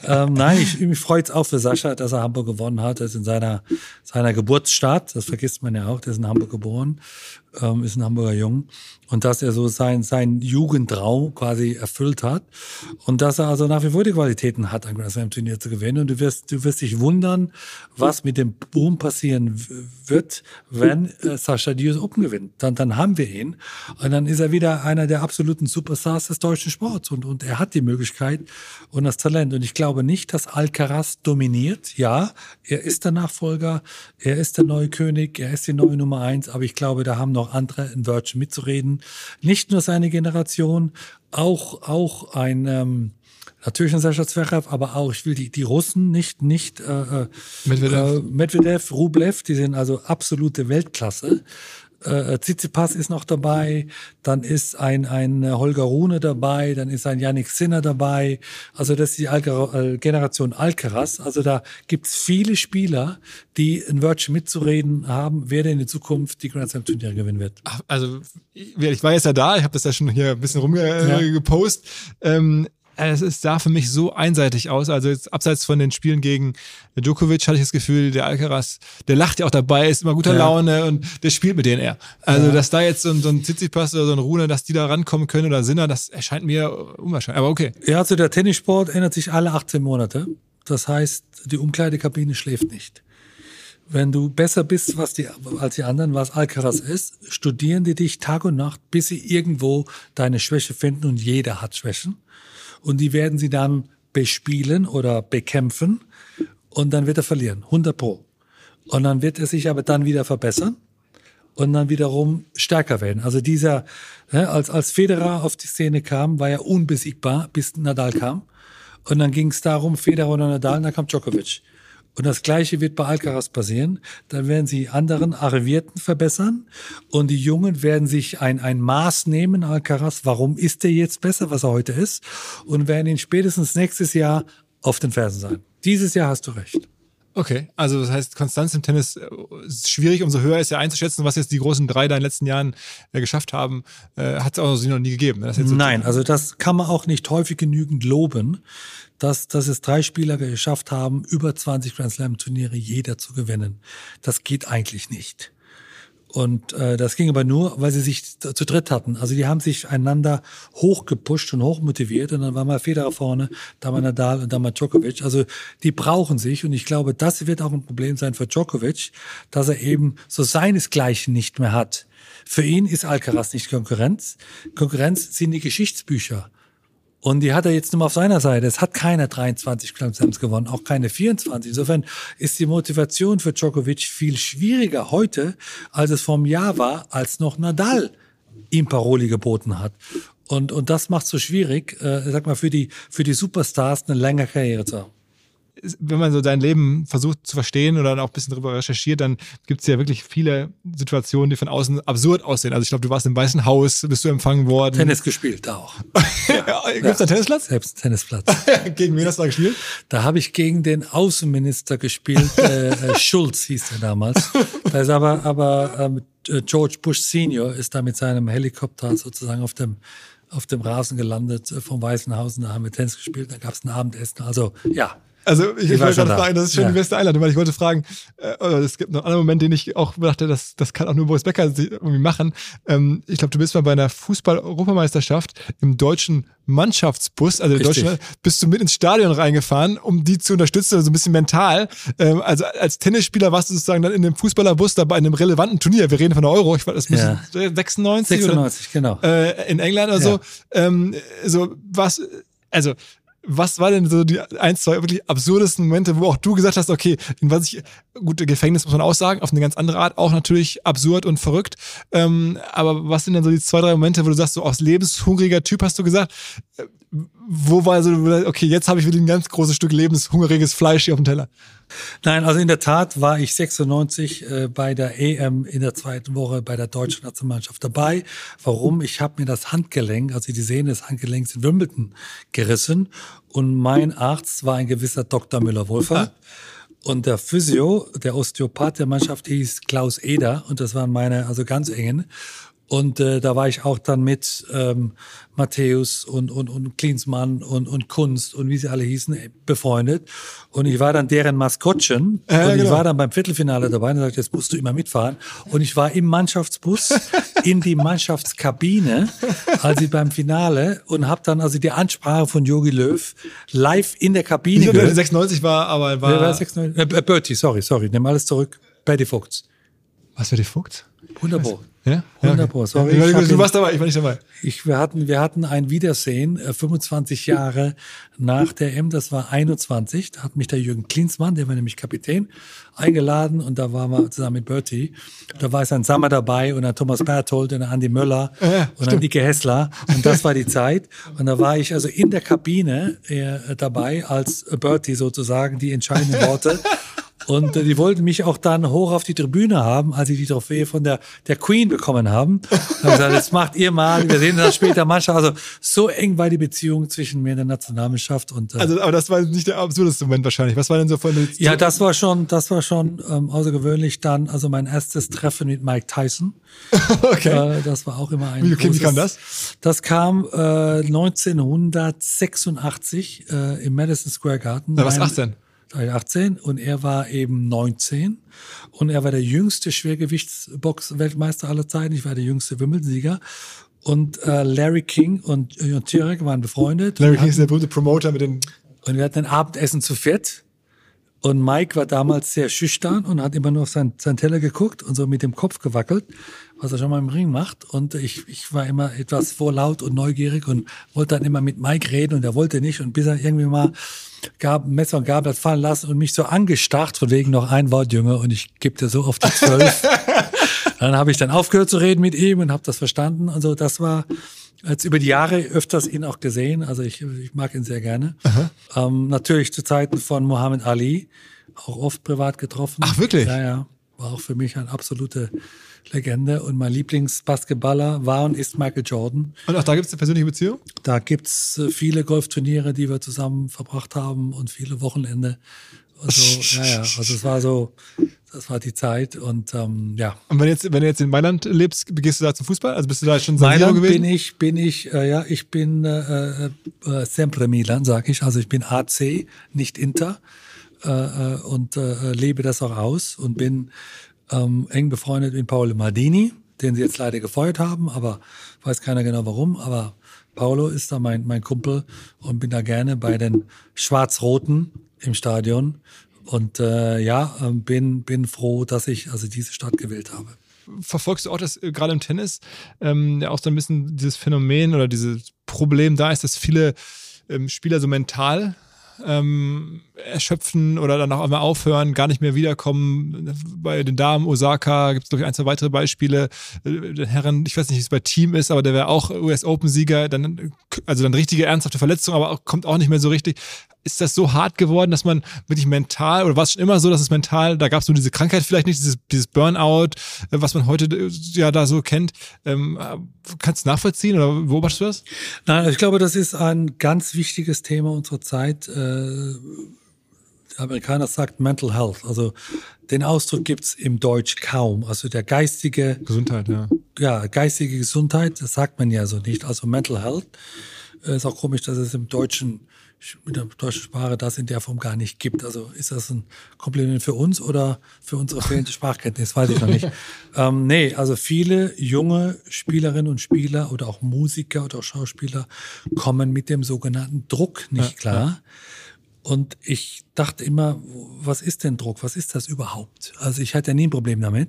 ähm, nein, ich, mich freut es auch für Sascha, dass er Hamburg gewonnen hat. Er ist in seiner, seiner Geburtsstadt, das vergisst man ja auch, der ist in Hamburg geboren, ähm, ist ein Hamburger Jung. Und dass er so sein, sein Jugendtraum quasi erfüllt hat. Und dass er also nach wie vor die Qualitäten hat, ein Grand Slam Turnier zu gewinnen. Und du wirst, du wirst dich wundern, was mit dem Boom passieren wird, wenn äh, Sascha die US Open gewinnt. Dann, dann haben wir ihn. Und dann ist er wieder einer der absoluten Superstars des deutschen Sports. Und, und er hat die Möglichkeit und das Talent. Und ich glaube nicht, dass Alcaraz dominiert. Ja, er ist der Nachfolger, er ist der neue König, er ist die neue Nummer eins. Aber ich glaube, da haben noch andere in Virgin mitzureden. Nicht nur seine Generation, auch, auch ein, ähm, Natürlich ein Sascha Zverev, aber auch, ich will die, die Russen nicht, nicht äh, äh,
Medvedev.
äh, Medvedev, Rublev, die sind also absolute Weltklasse. Äh, Tsitsipas ist noch dabei, dann ist ein, ein äh, Holger Rune dabei, dann ist ein Yannick Sinner dabei. Also das ist die Alca äh, Generation Alcaraz. Also da gibt's viele Spieler, die in Virgin mitzureden haben, wer denn in Zukunft die Grand Slam Turniere gewinnen wird.
Ach, also ich war jetzt ja da, ich habe das ja schon hier ein bisschen
Ja.
rumgepostet. Ähm, es ist, sah für mich so einseitig aus. Also jetzt abseits von den Spielen gegen Djokovic hatte ich das Gefühl, der Alcaraz, der lacht ja auch dabei, ist immer guter
Ja.
Laune und der spielt mit denen eher. Also dass da jetzt so ein, so ein Tsitsipas oder so ein Rune, dass die da rankommen können oder Sinner, das erscheint mir unwahrscheinlich. Aber okay.
Ja, also der Tennissport ändert sich alle 18 Monate. Das heißt, die Umkleidekabine schläft nicht. Wenn du besser bist was die, als die anderen, was Alcaraz ist, studieren die dich Tag und Nacht, bis sie irgendwo deine Schwäche finden und jeder hat Schwächen. Und die werden sie dann bespielen oder bekämpfen und dann wird er verlieren, 100 pro. Und dann wird er sich aber dann wieder verbessern und dann wiederum stärker werden. Also dieser, ne, als, als Federer auf die Szene kam, war er unbesiegbar, bis Nadal kam. Und dann ging es darum, Federer oder Nadal, und dann kam Djokovic. Und das Gleiche wird bei Alcaraz passieren. Dann werden sie anderen Arrivierten verbessern und die Jungen werden sich ein, ein Maß nehmen, Alcaraz, warum ist er jetzt besser, was er heute ist, und werden ihn spätestens nächstes Jahr auf den Fersen sein. Dieses Jahr hast du recht.
Okay, also das heißt, Konstanz im Tennis äh, ist schwierig, umso höher ist ja einzuschätzen, was jetzt die großen drei da in den letzten Jahren äh, geschafft haben, äh, hat es auch noch nie gegeben. ne? Das ist jetzt so-
Nein, also das kann man auch nicht häufig genügend loben, dass, dass es drei Spieler geschafft haben, über 20 Grand Slam Turniere jeder zu gewinnen. Das geht eigentlich nicht. Und äh, das ging aber nur, weil sie sich zu dritt hatten. Also die haben sich einander hochgepusht und hochmotiviert und dann war mal Federer vorne, da mal Nadal und dann mal Djokovic. Also die brauchen sich und ich glaube, das wird auch ein Problem sein für Djokovic, dass er eben so seinesgleichen nicht mehr hat. Für ihn ist Alcaraz nicht Konkurrenz. Konkurrenz sind die Geschichtsbücher. Und die hat er jetzt nur mal auf seiner Seite. Es hat keiner 23 Grand Slams gewonnen, auch keine 24. Insofern ist die Motivation für Djokovic viel schwieriger heute, als es einem Jahr war, als noch Nadal ihm Paroli geboten hat. Und, und das macht so schwierig, äh, sag mal, für die, für die Superstars eine lange Karriere zu haben.
Wenn man so dein Leben versucht zu verstehen oder auch ein bisschen drüber recherchiert, dann gibt es ja wirklich viele Situationen, die von außen absurd aussehen. Also ich glaube, du warst im Weißen Haus, bist du empfangen worden.
Tennis gespielt, da auch.
ja, Gibt's da Tennisplatz?
Selbst Tennisplatz.
Gegen wen hast du da gespielt?
Da habe ich gegen den Außenminister gespielt, äh, äh, Schulz hieß er damals. Da ist aber, aber ähm, äh, George Bush Senior ist da mit seinem Helikopter sozusagen auf dem auf dem Rasen gelandet äh, vom Weißen Haus und da haben wir Tennis gespielt, da gab es ein Abendessen. Also ja,
Also ich,
Ich
wollte gerade
da.
fragen, das ist schon
Ja.
die beste Einladung, weil ich wollte fragen, äh, es gibt noch einen anderen Moment, den ich auch dachte, das, das kann auch nur Boris Becker irgendwie machen. Ähm, ich glaube, du bist mal bei einer Fußball-Europameisterschaft im deutschen Mannschaftsbus, also im
Richtig.
deutschen, bist du mit ins Stadion reingefahren, um die zu unterstützen, also ein bisschen mental. Ähm, also als Tennisspieler warst du sozusagen dann in dem Fußballerbus dabei in einem relevanten Turnier. Wir reden von der Euro, ich weiß, das müssen 96,
96, genau.
oder äh, in England oder
Ja.
so. Ähm, so was, also was war denn so die ein, zwei wirklich absurdesten Momente, wo auch du gesagt hast, okay, in was ich, gut, Gefängnis muss man auch sagen, auf eine ganz andere Art, auch natürlich absurd und verrückt. Ähm, aber was sind denn so die zwei, drei Momente, wo du sagst, so aus lebenshungriger Typ hast du gesagt, äh, wo war so, okay, jetzt habe ich wieder ein ganz großes Stück lebenshungriges Fleisch hier auf dem Teller?
Nein, also in der Tat war ich 96 äh, bei der EM in der zweiten Woche bei der deutschen Nationalmannschaft dabei. Warum? Ich habe mir das Handgelenk, also die Sehne des Handgelenks in Wimbledon gerissen und mein Arzt war ein gewisser Dr. Müller-Wolfer. Und der Physio, der Osteopath der Mannschaft hieß Klaus Eder und das waren meine also ganz engen. Und äh, da war ich auch dann mit ähm, Matthäus und, und, und Klinsmann und, und Kunst und wie sie alle hießen, äh, befreundet. Und ich war dann deren Maskottchen.
Ja,
und ich
genau.
war dann beim Viertelfinale dabei und sagte, jetzt musst du immer mitfahren. Und ich war im Mannschaftsbus in die Mannschaftskabine, als ich beim Finale und habe dann also die Ansprache von Jogi Löw live in der Kabine
Nicht,
gehört.
96 war, aber war.
Wer war 96? Äh, äh, Bertie, sorry, sorry, nimm alles zurück. Betty Vogts.
was für die Fuchs?
Wunderbar.
Ja?
Wunderbar, sorry,
Ja,
ich hab
du warst dabei, ich war nicht dabei.
Ich, wir, hatten, wir hatten ein Wiedersehen, äh, 25 Jahre nach der M, das war 21. Da hat mich der Jürgen Klinsmann, der war nämlich Kapitän, eingeladen und da waren wir zusammen mit Bertie. Da war sein Sammer dabei und dann Thomas Berthold und dann Andi Möller
Ja,
und dann Ike Hessler. Und das war die Zeit. Und da war ich also in der Kabine äh, dabei als Bertie sozusagen die entscheidenden Worte. Und äh, die wollten mich auch dann hoch auf die Tribüne haben, als sie die Trophäe von der, der Queen bekommen haben. Da haben gesagt, jetzt macht ihr mal, wir sehen das später Mannschaft. Also so eng war die Beziehung zwischen mir und der Nationalmannschaft. Und äh,
Also, aber das war nicht der absurdeste Moment wahrscheinlich. Was war denn so von der
ja, das war schon, das war schon ähm, außergewöhnlich. Dann also mein erstes Treffen mit Mike Tyson.
Okay.
Äh, das war auch immer ein.
Wie- okay, wie
großes-
kam das?
Das kam äh, 1986 äh, im Madison Square Garden.
Warst
Mein-
18.
Da war ich 18 und er war eben 19 und er war der jüngste Schwergewichtsbox-Weltmeister aller Zeiten. Ich war der jüngste Wimbledon-Sieger. Und äh, Larry King und Jon Turek waren befreundet.
Larry King ist der berühmte Promoter mit den.
und wir hatten ein Abendessen zu viert. Und Mike war damals sehr schüchtern und hat immer nur auf sein, sein Teller geguckt und so mit dem Kopf gewackelt, was er schon mal im Ring macht. Und ich, ich war immer etwas vorlaut und neugierig und wollte dann immer mit Mike reden und er wollte nicht. Und bis er irgendwie mal gab, Messer und Gabel hat fallen lassen und mich so angestarrt, von wegen noch ein Wort jünger und ich gebe dir so auf die zwölf. dann habe ich dann aufgehört zu reden mit ihm und habe das verstanden. Also das war jetzt über die Jahre öfters ihn auch gesehen. Also ich, ich mag ihn sehr gerne. Ähm, natürlich zu Zeiten von Muhammad Ali, auch oft privat getroffen.
Ach, wirklich?
Ja, ja. War auch für mich eine absolute Legende. Und mein Lieblingsbasketballer war und ist Michael Jordan.
Und auch da gibt es eine persönliche Beziehung?
Da gibt's äh, viele Golfturniere, die wir zusammen verbracht haben und viele Wochenende. Und so, ja, ja. Also es war so, das war die Zeit und ähm, ja.
Und wenn, jetzt, wenn du jetzt in Mailand lebst, gehst du da zum Fußball? Also bist du da schon
Mailand
gewesen?
bin ich, bin ich, äh, ja, ich bin äh, äh, äh, sempre Milan, sag ich. Also ich bin AC, nicht Inter äh, äh, und äh, lebe das auch aus und bin ähm, eng befreundet mit Paolo Maldini, den sie jetzt leider gefeuert haben, aber weiß keiner genau warum. Aber Paolo ist da mein, mein Kumpel und bin da gerne bei den Schwarz-Roten im Stadion. Und äh, ja, ähm, bin, bin froh, dass ich also diese Stadt gewählt habe.
verfolgst du auch das äh, gerade im Tennis ähm, ja auch so ein bisschen dieses Phänomen oder dieses Problem da ist, dass viele ähm, Spieler so mental ähm, erschöpfen oder dann auch einmal aufhören, gar nicht mehr wiederkommen. Bei den Damen, Osaka, gibt es glaube ich ein, zwei weitere Beispiele. Äh, Den Herren, ich weiß nicht, wie es bei Team ist, aber der wäre auch US Open-Sieger, dann, also dann richtige ernsthafte Verletzung, aber auch, kommt auch nicht mehr so richtig. Ist das so hart geworden, dass man wirklich mental, oder war es schon immer so, dass es mental, da gab es nur diese Krankheit vielleicht nicht, dieses, dieses Burnout, äh, was man heute äh, ja da so kennt. Ähm, äh, kannst du nachvollziehen oder beobachtest du das?
Nein, ich glaube, das ist ein ganz wichtiges Thema unserer Zeit. Äh, Amerikaner sagt Mental Health. Also den Ausdruck gibt's im Deutsch kaum. Also der geistige,
Gesundheit, ja.
ja, geistige Gesundheit, das sagt man ja so nicht. Also Mental Health äh, ist auch komisch, dass es im Deutschen mit der deutschen Sprache das in der Form gar nicht gibt. Also ist das ein Kompliment für uns oder für unsere fehlende Sprachkenntnis? Weiß ich noch nicht. ähm, nee, also viele junge Spielerinnen und Spieler oder auch Musiker oder auch Schauspieler kommen mit dem sogenannten Druck nicht klar. Und ich dachte immer, was ist denn Druck? Was ist das überhaupt? Also ich hatte ja nie ein Problem damit.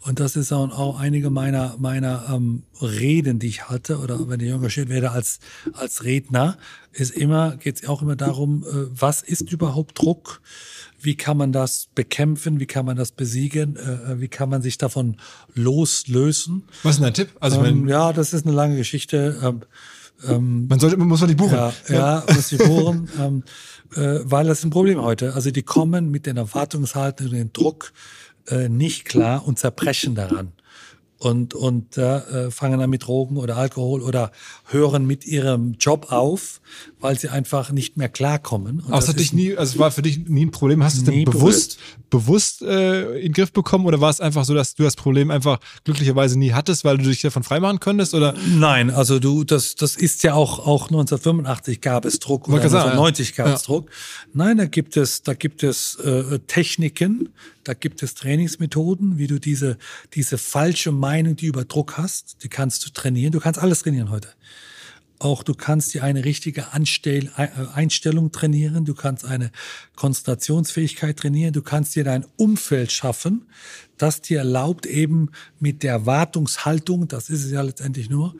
Und das ist auch, einige meiner, meiner ähm, Reden, die ich hatte, oder wenn ich engagiert werde als, als Redner, ist immer, geht es auch immer darum, äh, was ist überhaupt Druck? Wie kann man das bekämpfen? Wie kann man das besiegen? Äh, wie kann man sich davon loslösen?
Was ist denn dein Tipp? Also
Ähm, ja, das ist eine lange Geschichte. Ähm, Ähm,
Man sollte, man muss man die buchen.
ja, ja, muss ich bohren, ähm, äh, weil das ist ein Problem heute. Also die kommen mit den Erwartungshaltungen und dem Druck äh, nicht klar und zerbrechen daran. Und, und äh, fangen an mit Drogen oder Alkohol oder hören mit ihrem Job auf, weil sie einfach nicht mehr klarkommen. Und
Aber es hat dich nie, also war für dich nie ein Problem. Hast du es denn bewusst, bewusst äh, in den Griff bekommen oder war es einfach so, dass du das Problem einfach glücklicherweise nie hattest, weil du dich davon freimachen konntest? Oder
Nein, also du, das, das ist ja auch, auch 1985 gab es Druck oder
Wollte gerade sagen,
1990 gab
ja.
es Druck. Nein, da gibt es, da gibt es äh, Techniken, da gibt es Trainingsmethoden, wie du diese, diese falsche Meinung, die über Druck hast, die kannst du trainieren. Du kannst alles trainieren heute. Auch du kannst dir eine richtige Anstell äh, Einstellung trainieren, du kannst eine Konzentrationsfähigkeit trainieren, du kannst dir dein Umfeld schaffen, das dir erlaubt, eben mit der Erwartungshaltung, das ist es ja letztendlich nur,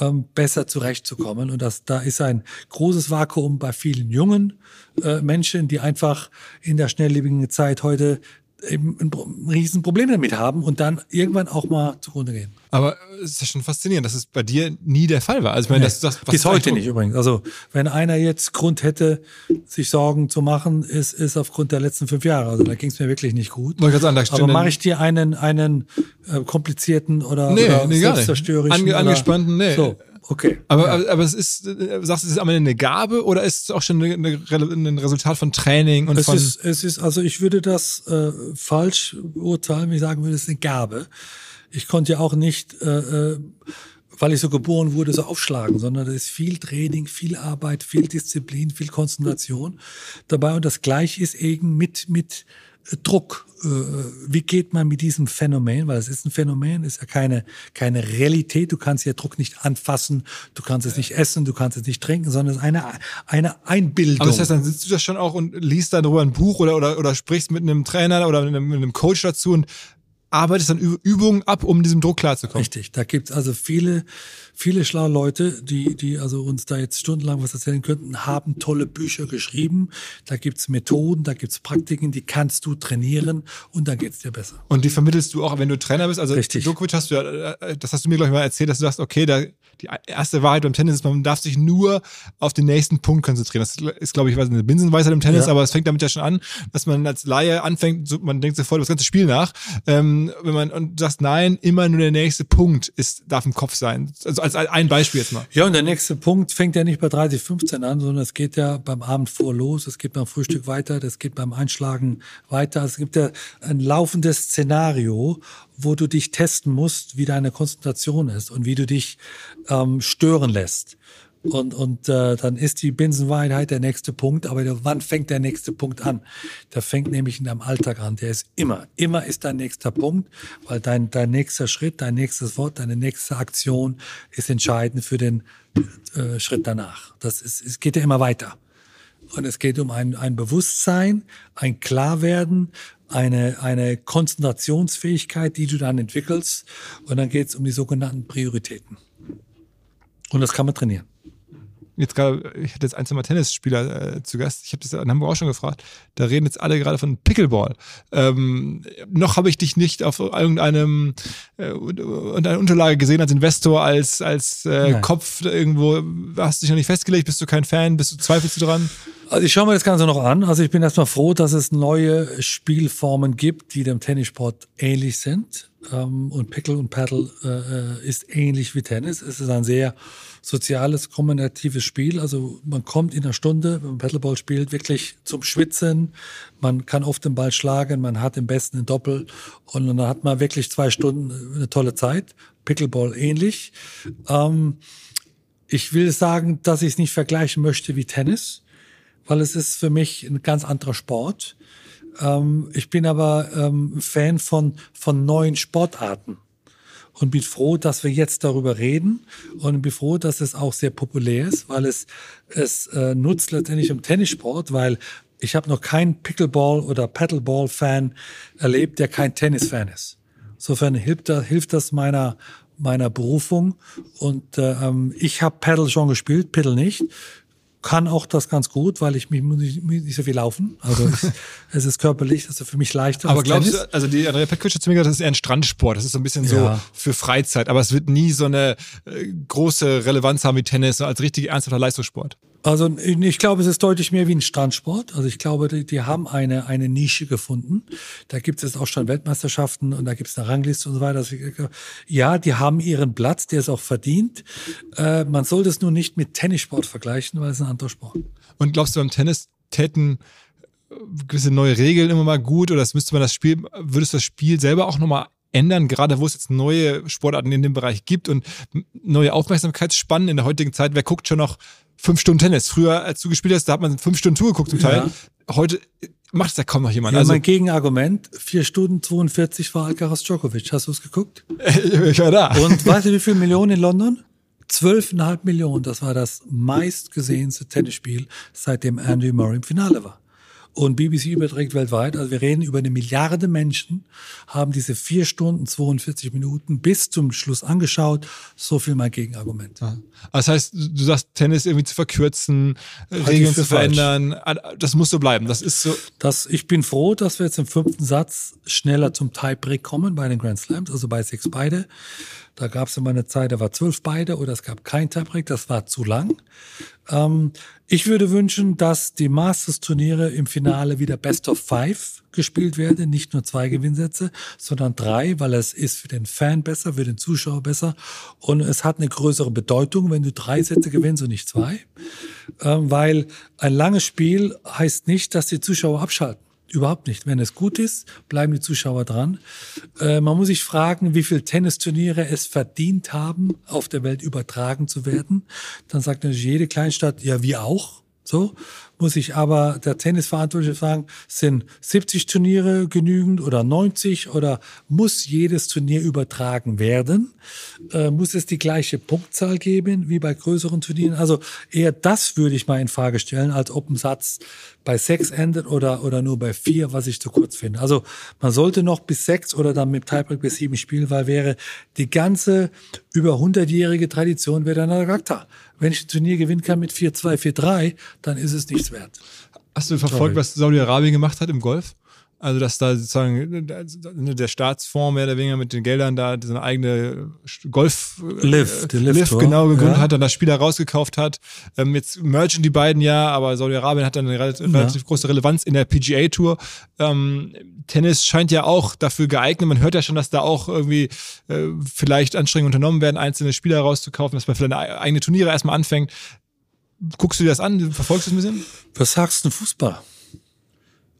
ähm, besser zurechtzukommen. Und das, da ist ein großes Vakuum bei vielen jungen äh, Menschen, die einfach in der schnelllebigen Zeit heute eben ein, Pro- ein Riesenproblem damit haben und dann irgendwann auch mal zugrunde gehen.
aber es ist ja schon faszinierend, dass es bei dir nie der Fall war. Also ich meine, dass du was
Bis heute nicht übrigens. Also wenn einer jetzt Grund hätte, sich Sorgen zu machen, ist, ist aufgrund der letzten fünf Jahre. Also da ging es mir wirklich nicht gut.
Wollte sagen, da
Aber mache ich dir einen, einen äh, komplizierten oder,
Nee,
oder
nee,
selbstzerstörerischen
Ange- angespannten, nee.
So, okay.
Aber, aber, aber es ist, äh, sagst du, es ist am Ende eine Gabe oder ist es auch schon eine, eine, ein Resultat von Training und
Es
von.
ist, es ist, also ich würde das äh, falsch beurteilen, wenn ich sagen würde, es ist eine Gabe. Ich konnte ja auch nicht, äh, äh, weil ich so geboren wurde, so aufschlagen, sondern da ist viel Training, viel Arbeit, viel Disziplin, viel Konzentration dabei. Und das Gleiche ist eben mit, mit Druck. Äh, wie geht man mit diesem Phänomen? Weil es ist ein Phänomen, ist ja keine, keine Realität. Du kannst ja Druck nicht anfassen, du kannst es nicht essen, du kannst es nicht trinken, sondern es ist eine, eine Einbildung.
aber das heißt, dann sitzt du das schon auch und liest dann darüber ein Buch oder, oder, oder sprichst mit einem Trainer oder mit einem, mit einem Coach dazu und arbeitest dann Übungen ab, um diesem Druck klarzukommen.
Richtig, da gibt's also viele, viele schlaue Leute, die, die also uns da jetzt stundenlang was erzählen könnten, haben tolle Bücher geschrieben. Da gibt's Methoden, da gibt's Praktiken, die kannst du trainieren und dann geht's dir besser.
Und die vermittelst du auch, wenn du Trainer bist. Also
Richtig.
Djokovic hast du ja, äh, das hast du mir glaube ich mal erzählt, dass du sagst, okay, da, die erste Wahrheit beim Tennis ist, man darf sich nur auf den nächsten Punkt konzentrieren. Das ist, glaube ich, eine Binsenweisheit im Tennis,
Ja.
aber es fängt damit ja schon an, dass man als Laie anfängt, so, man denkt sofort über das ganze Spiel nach. Ähm, wenn man und sagst, nein, immer nur der nächste Punkt ist, darf im Kopf sein. Also als ein Beispiel jetzt mal.
Ja, und der nächste Punkt fängt ja nicht bei 30, 15 an, sondern es geht ja beim Abend vor los, es geht beim Frühstück weiter, das geht beim Einschlagen weiter. Es gibt ja ein laufendes Szenario, wo du dich testen musst, wie deine Konzentration ist und wie du dich ähm, stören lässt. Und, und äh, dann ist die Binsenwahrheit der nächste Punkt, aber wann fängt der nächste Punkt an? Der fängt nämlich in deinem Alltag an. Der ist immer, immer ist dein nächster Punkt, weil dein, dein nächster Schritt, dein nächstes Wort, deine nächste Aktion ist entscheidend für den äh, Schritt danach. Das ist, es geht ja immer weiter. Und es geht um ein, ein Bewusstsein, ein Klarwerden, eine, eine Konzentrationsfähigkeit, die du dann entwickelst. Und dann geht es um die sogenannten Prioritäten. Und das kann man trainieren.
Jetzt gerade, ich hatte jetzt ein, zwei Mal Tennisspieler äh, zu Gast. Ich habe das in Hamburg auch schon gefragt. Da reden jetzt alle gerade von Pickleball. Ähm, noch habe ich dich nicht auf irgendeinem äh, unter einer Unterlage gesehen als Investor, als als äh. Kopf irgendwo. Hast du dich noch nicht festgelegt? Bist du kein Fan? Bist du zweifelst du dran?
Also ich schaue mir das Ganze noch an. Also ich bin erstmal froh, dass es neue Spielformen gibt, die dem Tennissport ähnlich sind. Ähm, und Pickle und Paddle äh, äh, ist ähnlich wie Tennis. Es ist ein sehr soziales, kommunikatives Spiel. Also man kommt in einer Stunde, wenn man Paddleball spielt, wirklich zum Schwitzen. Man kann oft den Ball schlagen, man hat im besten ein Doppel und dann hat man wirklich zwei Stunden eine tolle Zeit. Pickleball ähnlich. Ähm, ich will sagen, dass ich es nicht vergleichen möchte wie Tennis weil es ist für mich ein ganz anderer Sport. Ähm, ich bin aber ähm, Fan von, von neuen Sportarten und bin froh, dass wir jetzt darüber reden und bin froh, dass es auch sehr populär ist, weil es, es äh, nutzt letztendlich im Tennissport, weil ich habe noch keinen Pickleball- oder Paddleball-Fan erlebt, der kein Tennis-Fan ist. Insofern hilft, da, hilft das meiner, meiner Berufung und äh, ähm, ich habe Paddle schon gespielt, Paddle nicht kann auch das ganz gut, weil ich mich muss nicht, so viel laufen. Also ich, es ist körperlich, also für mich leichter.
Aber glaubst
Tennis.
du, also die Andrea Petkovic hat zu mir gesagt, das ist eher ein Strandsport. Das ist so ein bisschen so
Ja.
für Freizeit. Aber es wird nie so eine äh, große Relevanz haben wie Tennis, so als richtig ernsthafter Leistungssport.
Also ich glaube, es ist deutlich mehr wie ein Strandsport. Also ich glaube, die, die haben eine, eine Nische gefunden. Da gibt es auch schon Weltmeisterschaften und da gibt es eine Rangliste und so weiter. Also, ja, die haben ihren Platz, der ist auch verdient. Äh, man sollte es nur nicht mit Tennissport vergleichen, weil es ein anderer Sport.
Und glaubst du, beim Tennis täten äh, gewisse neue Regeln immer mal gut oder das müsste man das Spiel, würdest du das Spiel selber auch nochmal ändern, gerade wo es jetzt neue Sportarten in dem Bereich gibt und neue Aufmerksamkeitsspannen in der heutigen Zeit? Wer guckt schon noch fünf Stunden Tennis? Früher, als du gespielt hast, da hat man fünf Stunden zugeguckt zum Teil. Heute macht es ja kaum noch jemand.
Ja,
also,
mein Gegenargument, 4 Stunden 42 war Alcaraz Djokovic. Hast du es geguckt?
ich war da.
Und weißt du, wie viele Millionen in London? 12,5 Millionen. Das war das meistgesehenste Tennisspiel, seitdem Andy Murray im Finale war. Und BBC überträgt weltweit, also wir reden über eine Milliarde Menschen, haben diese 4 Stunden 42 Minuten bis zum Schluss angeschaut. So viel mein Gegenargument.
Das heißt, du sagst, Tennis irgendwie zu verkürzen,
ich
Regeln zu verändern, das muss so bleiben. Das ist so.
Das, ich bin froh, dass wir jetzt im fünften Satz schneller zum Tiebreak kommen bei den Grand Slams, also bei sechs beide. Da gab es immer eine Zeit, da war zwölf beide oder es gab kein Tiebreak, das war zu lang. Ähm, ich würde wünschen, dass die Masters-Turniere im Finale wieder Best of Five gespielt werden, nicht nur zwei Gewinnsätze, sondern drei, weil es ist für den Fan besser, für den Zuschauer besser und es hat eine größere Bedeutung, wenn du drei Sätze gewinnst und nicht zwei, ähm, weil ein langes Spiel heißt nicht, dass die Zuschauer abschalten. Überhaupt nicht. Wenn es gut ist, bleiben die Zuschauer dran. Äh, man muss sich fragen, wie viele Tennisturniere es verdient haben, auf der Welt übertragen zu werden. Dann sagt natürlich jede Kleinstadt, ja, wir auch. So muss ich aber der Tennisverantwortliche fragen, sind 70 Turniere genügend oder 90 oder muss jedes Turnier übertragen werden? Äh, muss es die gleiche Punktzahl geben wie bei größeren Turnieren? Also eher das würde ich mal in Frage stellen, als ob ein Satz bei sechs endet oder, oder nur bei vier, was ich zu kurz finde. Also man sollte noch bis sechs oder dann mit Tiebreak bis sieben spielen, weil wäre die ganze über 100-jährige Tradition wäre dann Charakter. Wenn ich ein Turnier gewinnen kann mit 4-2, 4-3, dann ist es nichts wert.
Hast du verfolgt, was Saudi-Arabien gemacht hat im Golf? Also, dass da sozusagen der Staatsfonds mehr oder weniger mit den Geldern da seine eigene Golf
die
Liv,
Liv Tour.
genau gegründet
Ja.
hat, dann das Spieler rausgekauft hat. Ähm, jetzt mergen die beiden ja, aber Saudi-Arabien hat dann eine relativ, relativ große Relevanz in der PGA Tour. Ähm, Tennis scheint ja auch dafür geeignet. Man hört ja schon, dass da auch irgendwie äh, vielleicht Anstrengungen unternommen werden, einzelne Spieler rauszukaufen, dass man vielleicht eine eigene Turniere erstmal anfängt. Guckst du dir das an? Verfolgst du das ein bisschen?
Was sagst du Fußball?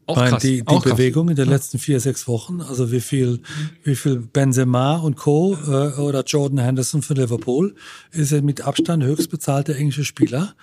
Auch
Weil die, die
auch krass.
Bewegung in den letzten vier, sechs Wochen, also wie viel, wie viel Benzema und Co. Äh, oder Jordan Henderson für Liverpool, ist er mit Abstand höchst bezahlte englische Spieler.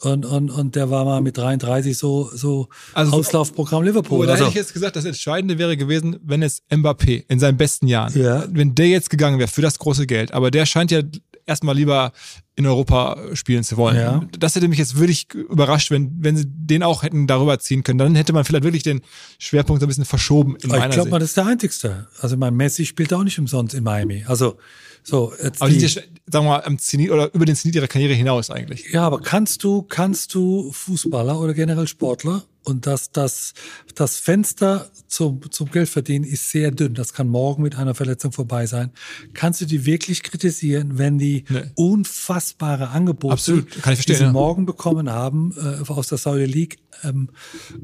Und, und, und der war mal mit 33 so, so
Also-
Auslaufprogramm Liverpool.
Aber da
Also,
hätte ich jetzt gesagt, das Entscheidende wäre gewesen, wenn es Mbappé in seinen besten Jahren,
Ja.
wenn der jetzt gegangen wäre für das große Geld, aber der scheint ja erstmal lieber in Europa spielen zu wollen.
Ja.
Das hätte mich jetzt wirklich überrascht, wenn, wenn sie den auch hätten darüber ziehen können. Dann hätte man vielleicht wirklich den Schwerpunkt so ein bisschen verschoben in
aber
meiner
ich glaube mal, das ist der einzigste. Also mein Messi spielt auch nicht umsonst in Miami. Also so jetzt
Aber die,
die,
sagen wir mal, am Zenit oder über den Zenit ihrer Karriere hinaus eigentlich.
Ja, aber kannst du, kannst du Fußballer oder generell Sportler und das, das, das Fenster zum, zum Geldverdienen ist sehr dünn. Das kann morgen mit einer Verletzung vorbei sein. Kannst du die wirklich kritisieren, wenn die
Nee.
unfassbare Angebote,
Absolut,
die sie
ja.
morgen bekommen haben, äh, aus der Saudi League, ähm,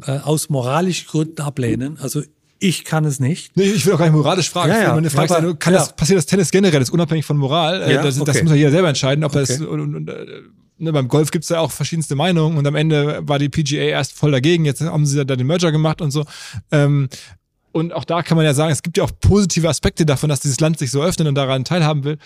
äh, aus moralischen Gründen ablehnen? Also ich kann es nicht.
Nee, ich will auch gar nicht moralisch fragen.
Ja, ja.
Meine Frage ist
aber-
nur, kann
ja.
das, passiert das Tennis generell, ist unabhängig von Moral. Äh,
Ja,
das, das
okay.
muss ja jeder selber entscheiden, ob das,
Okay.
und, und, und, äh, ne, beim Golf gibt's ja auch verschiedenste Meinungen und am Ende war die PGA erst voll dagegen, jetzt haben sie da den Merger gemacht und so. Ähm, und auch da kann man ja sagen, es gibt ja auch positive Aspekte davon, dass dieses Land sich so öffnet und daran teilhaben will.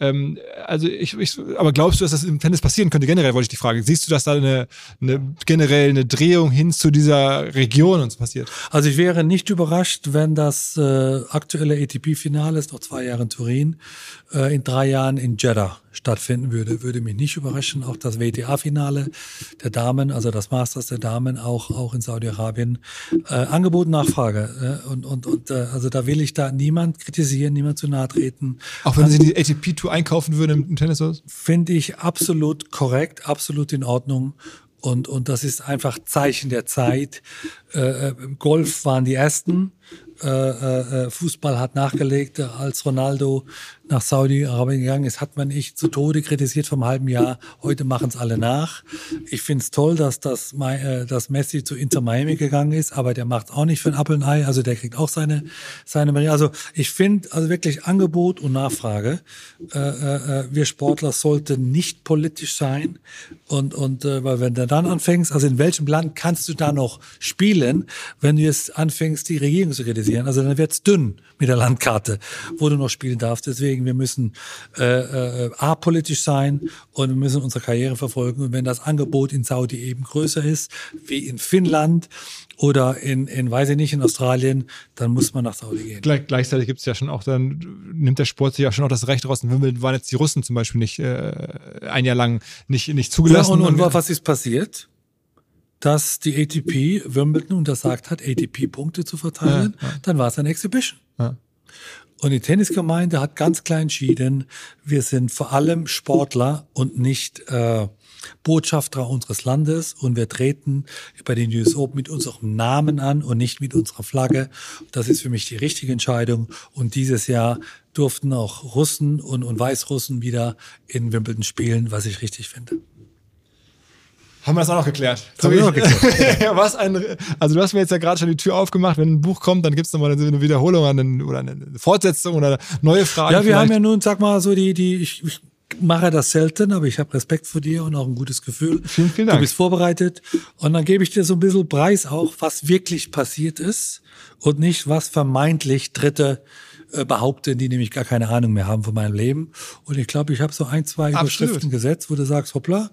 Ähm, also ich, ich, aber glaubst du, dass das im Tennis passieren könnte? Generell wollte ich die Frage. Siehst du, dass da eine, eine generell eine Drehung hin zu dieser Region uns passiert?
Also ich wäre nicht überrascht, wenn das äh, aktuelle ATP-Finale ist noch zwei Jahre in Turin, äh, in drei Jahren in Jeddah stattfinden würde. Würde mich nicht überraschen. Auch das WTA-Finale der Damen, also das Masters der Damen, auch auch in Saudi-Arabien. Äh, Angebot, Nachfrage. Äh, und und und äh, also da will ich da niemand kritisieren, niemand zu nahe treten.
Auch wenn sie die ATP-Tour einkaufen würden im, im Tennis? oder so?
Finde ich absolut korrekt, absolut in Ordnung. Und, und das ist einfach Zeichen der Zeit. Äh, Golf waren die ersten. Äh, äh, Fußball hat nachgelegt, als Ronaldo nach Saudi-Arabien gegangen ist, hat man ich zu Tode kritisiert vom halben Jahr. Heute machen es alle nach. Ich finde es toll, dass, das, äh, dass Messi zu Inter Miami gegangen ist, aber der macht auch nicht für ein Apple und Ei. Also der kriegt auch seine, seine Also ich finde also wirklich Angebot und Nachfrage. Äh, äh, wir Sportler sollten nicht politisch sein. Und, und äh, weil wenn du dann anfängst, also in welchem Land kannst du da noch spielen, wenn du jetzt anfängst, die Regierung zu kritisieren? Also dann wird's dünn mit der Landkarte, wo du noch spielen darfst. Deswegen, wir müssen äh, äh, apolitisch sein und wir müssen unsere Karriere verfolgen. Und wenn das Angebot in Saudi eben größer ist, wie in Finnland oder in, in weiß ich nicht, in Australien, dann muss man nach Saudi gehen.
Gleich, gleichzeitig gibt es ja schon auch, dann nimmt der Sport sich ja schon auch das Recht raus. In Wimbledon waren jetzt die Russen zum Beispiel nicht äh, ein Jahr lang nicht, nicht zugelassen.
Ja, und, und was ist passiert? Dass die ATP Wimbledon untersagt hat, ATP-Punkte zu verteilen, ja, ja. dann war es eine Exhibition. Ja. Und die Tennisgemeinde hat ganz klar entschieden, wir sind vor allem Sportler und nicht äh, Botschafter unseres Landes und wir treten bei den US Open mit unserem Namen an und nicht mit unserer Flagge. Das ist für mich die richtige Entscheidung. Und dieses Jahr durften auch Russen und, und Weißrussen wieder in Wimbledon spielen, was ich richtig finde.
Haben wir das auch noch geklärt? So, ich, geklärt. was ein, also du hast mir jetzt ja gerade schon die Tür aufgemacht. Wenn ein Buch kommt, dann gibt es nochmal eine Wiederholung eine, oder eine Fortsetzung oder neue Fragen.
Ja, wir vielleicht. haben ja nun, sag mal, so die, die, ich, ich mache das selten, aber ich habe Respekt vor dir und auch ein gutes Gefühl.
Vielen, vielen Dank.
Du bist vorbereitet. Und dann gebe ich dir so ein bisschen Preis auch, was wirklich passiert ist und nicht, was vermeintlich Dritte äh, behaupten, die nämlich gar keine Ahnung mehr haben von meinem Leben. Und ich glaube, ich habe so ein, zwei Absolut. Überschriften gesetzt, wo du sagst, hoppla,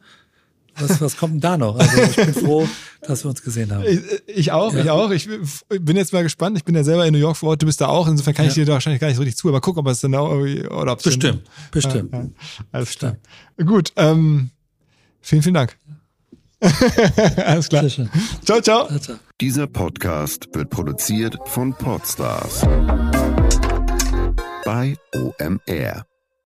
was, was kommt denn da noch? Also ich bin froh, dass wir uns gesehen haben.
Ich, ich auch, ja. ich auch. Ich bin jetzt mal gespannt. Ich bin ja selber in New York vor Ort, du bist da auch. Insofern kann ja. ich dir da wahrscheinlich gar nicht so richtig zu, aber guck, ob es dann auch irgendwie, oder ob es
Bestimmt, dann, bestimmt. Ja,
Alles bestimmt. klar. Gut, ähm, vielen, vielen Dank. Alles klar. Ciao, ciao.
Dieser Podcast wird produziert von Podstars bei OMR.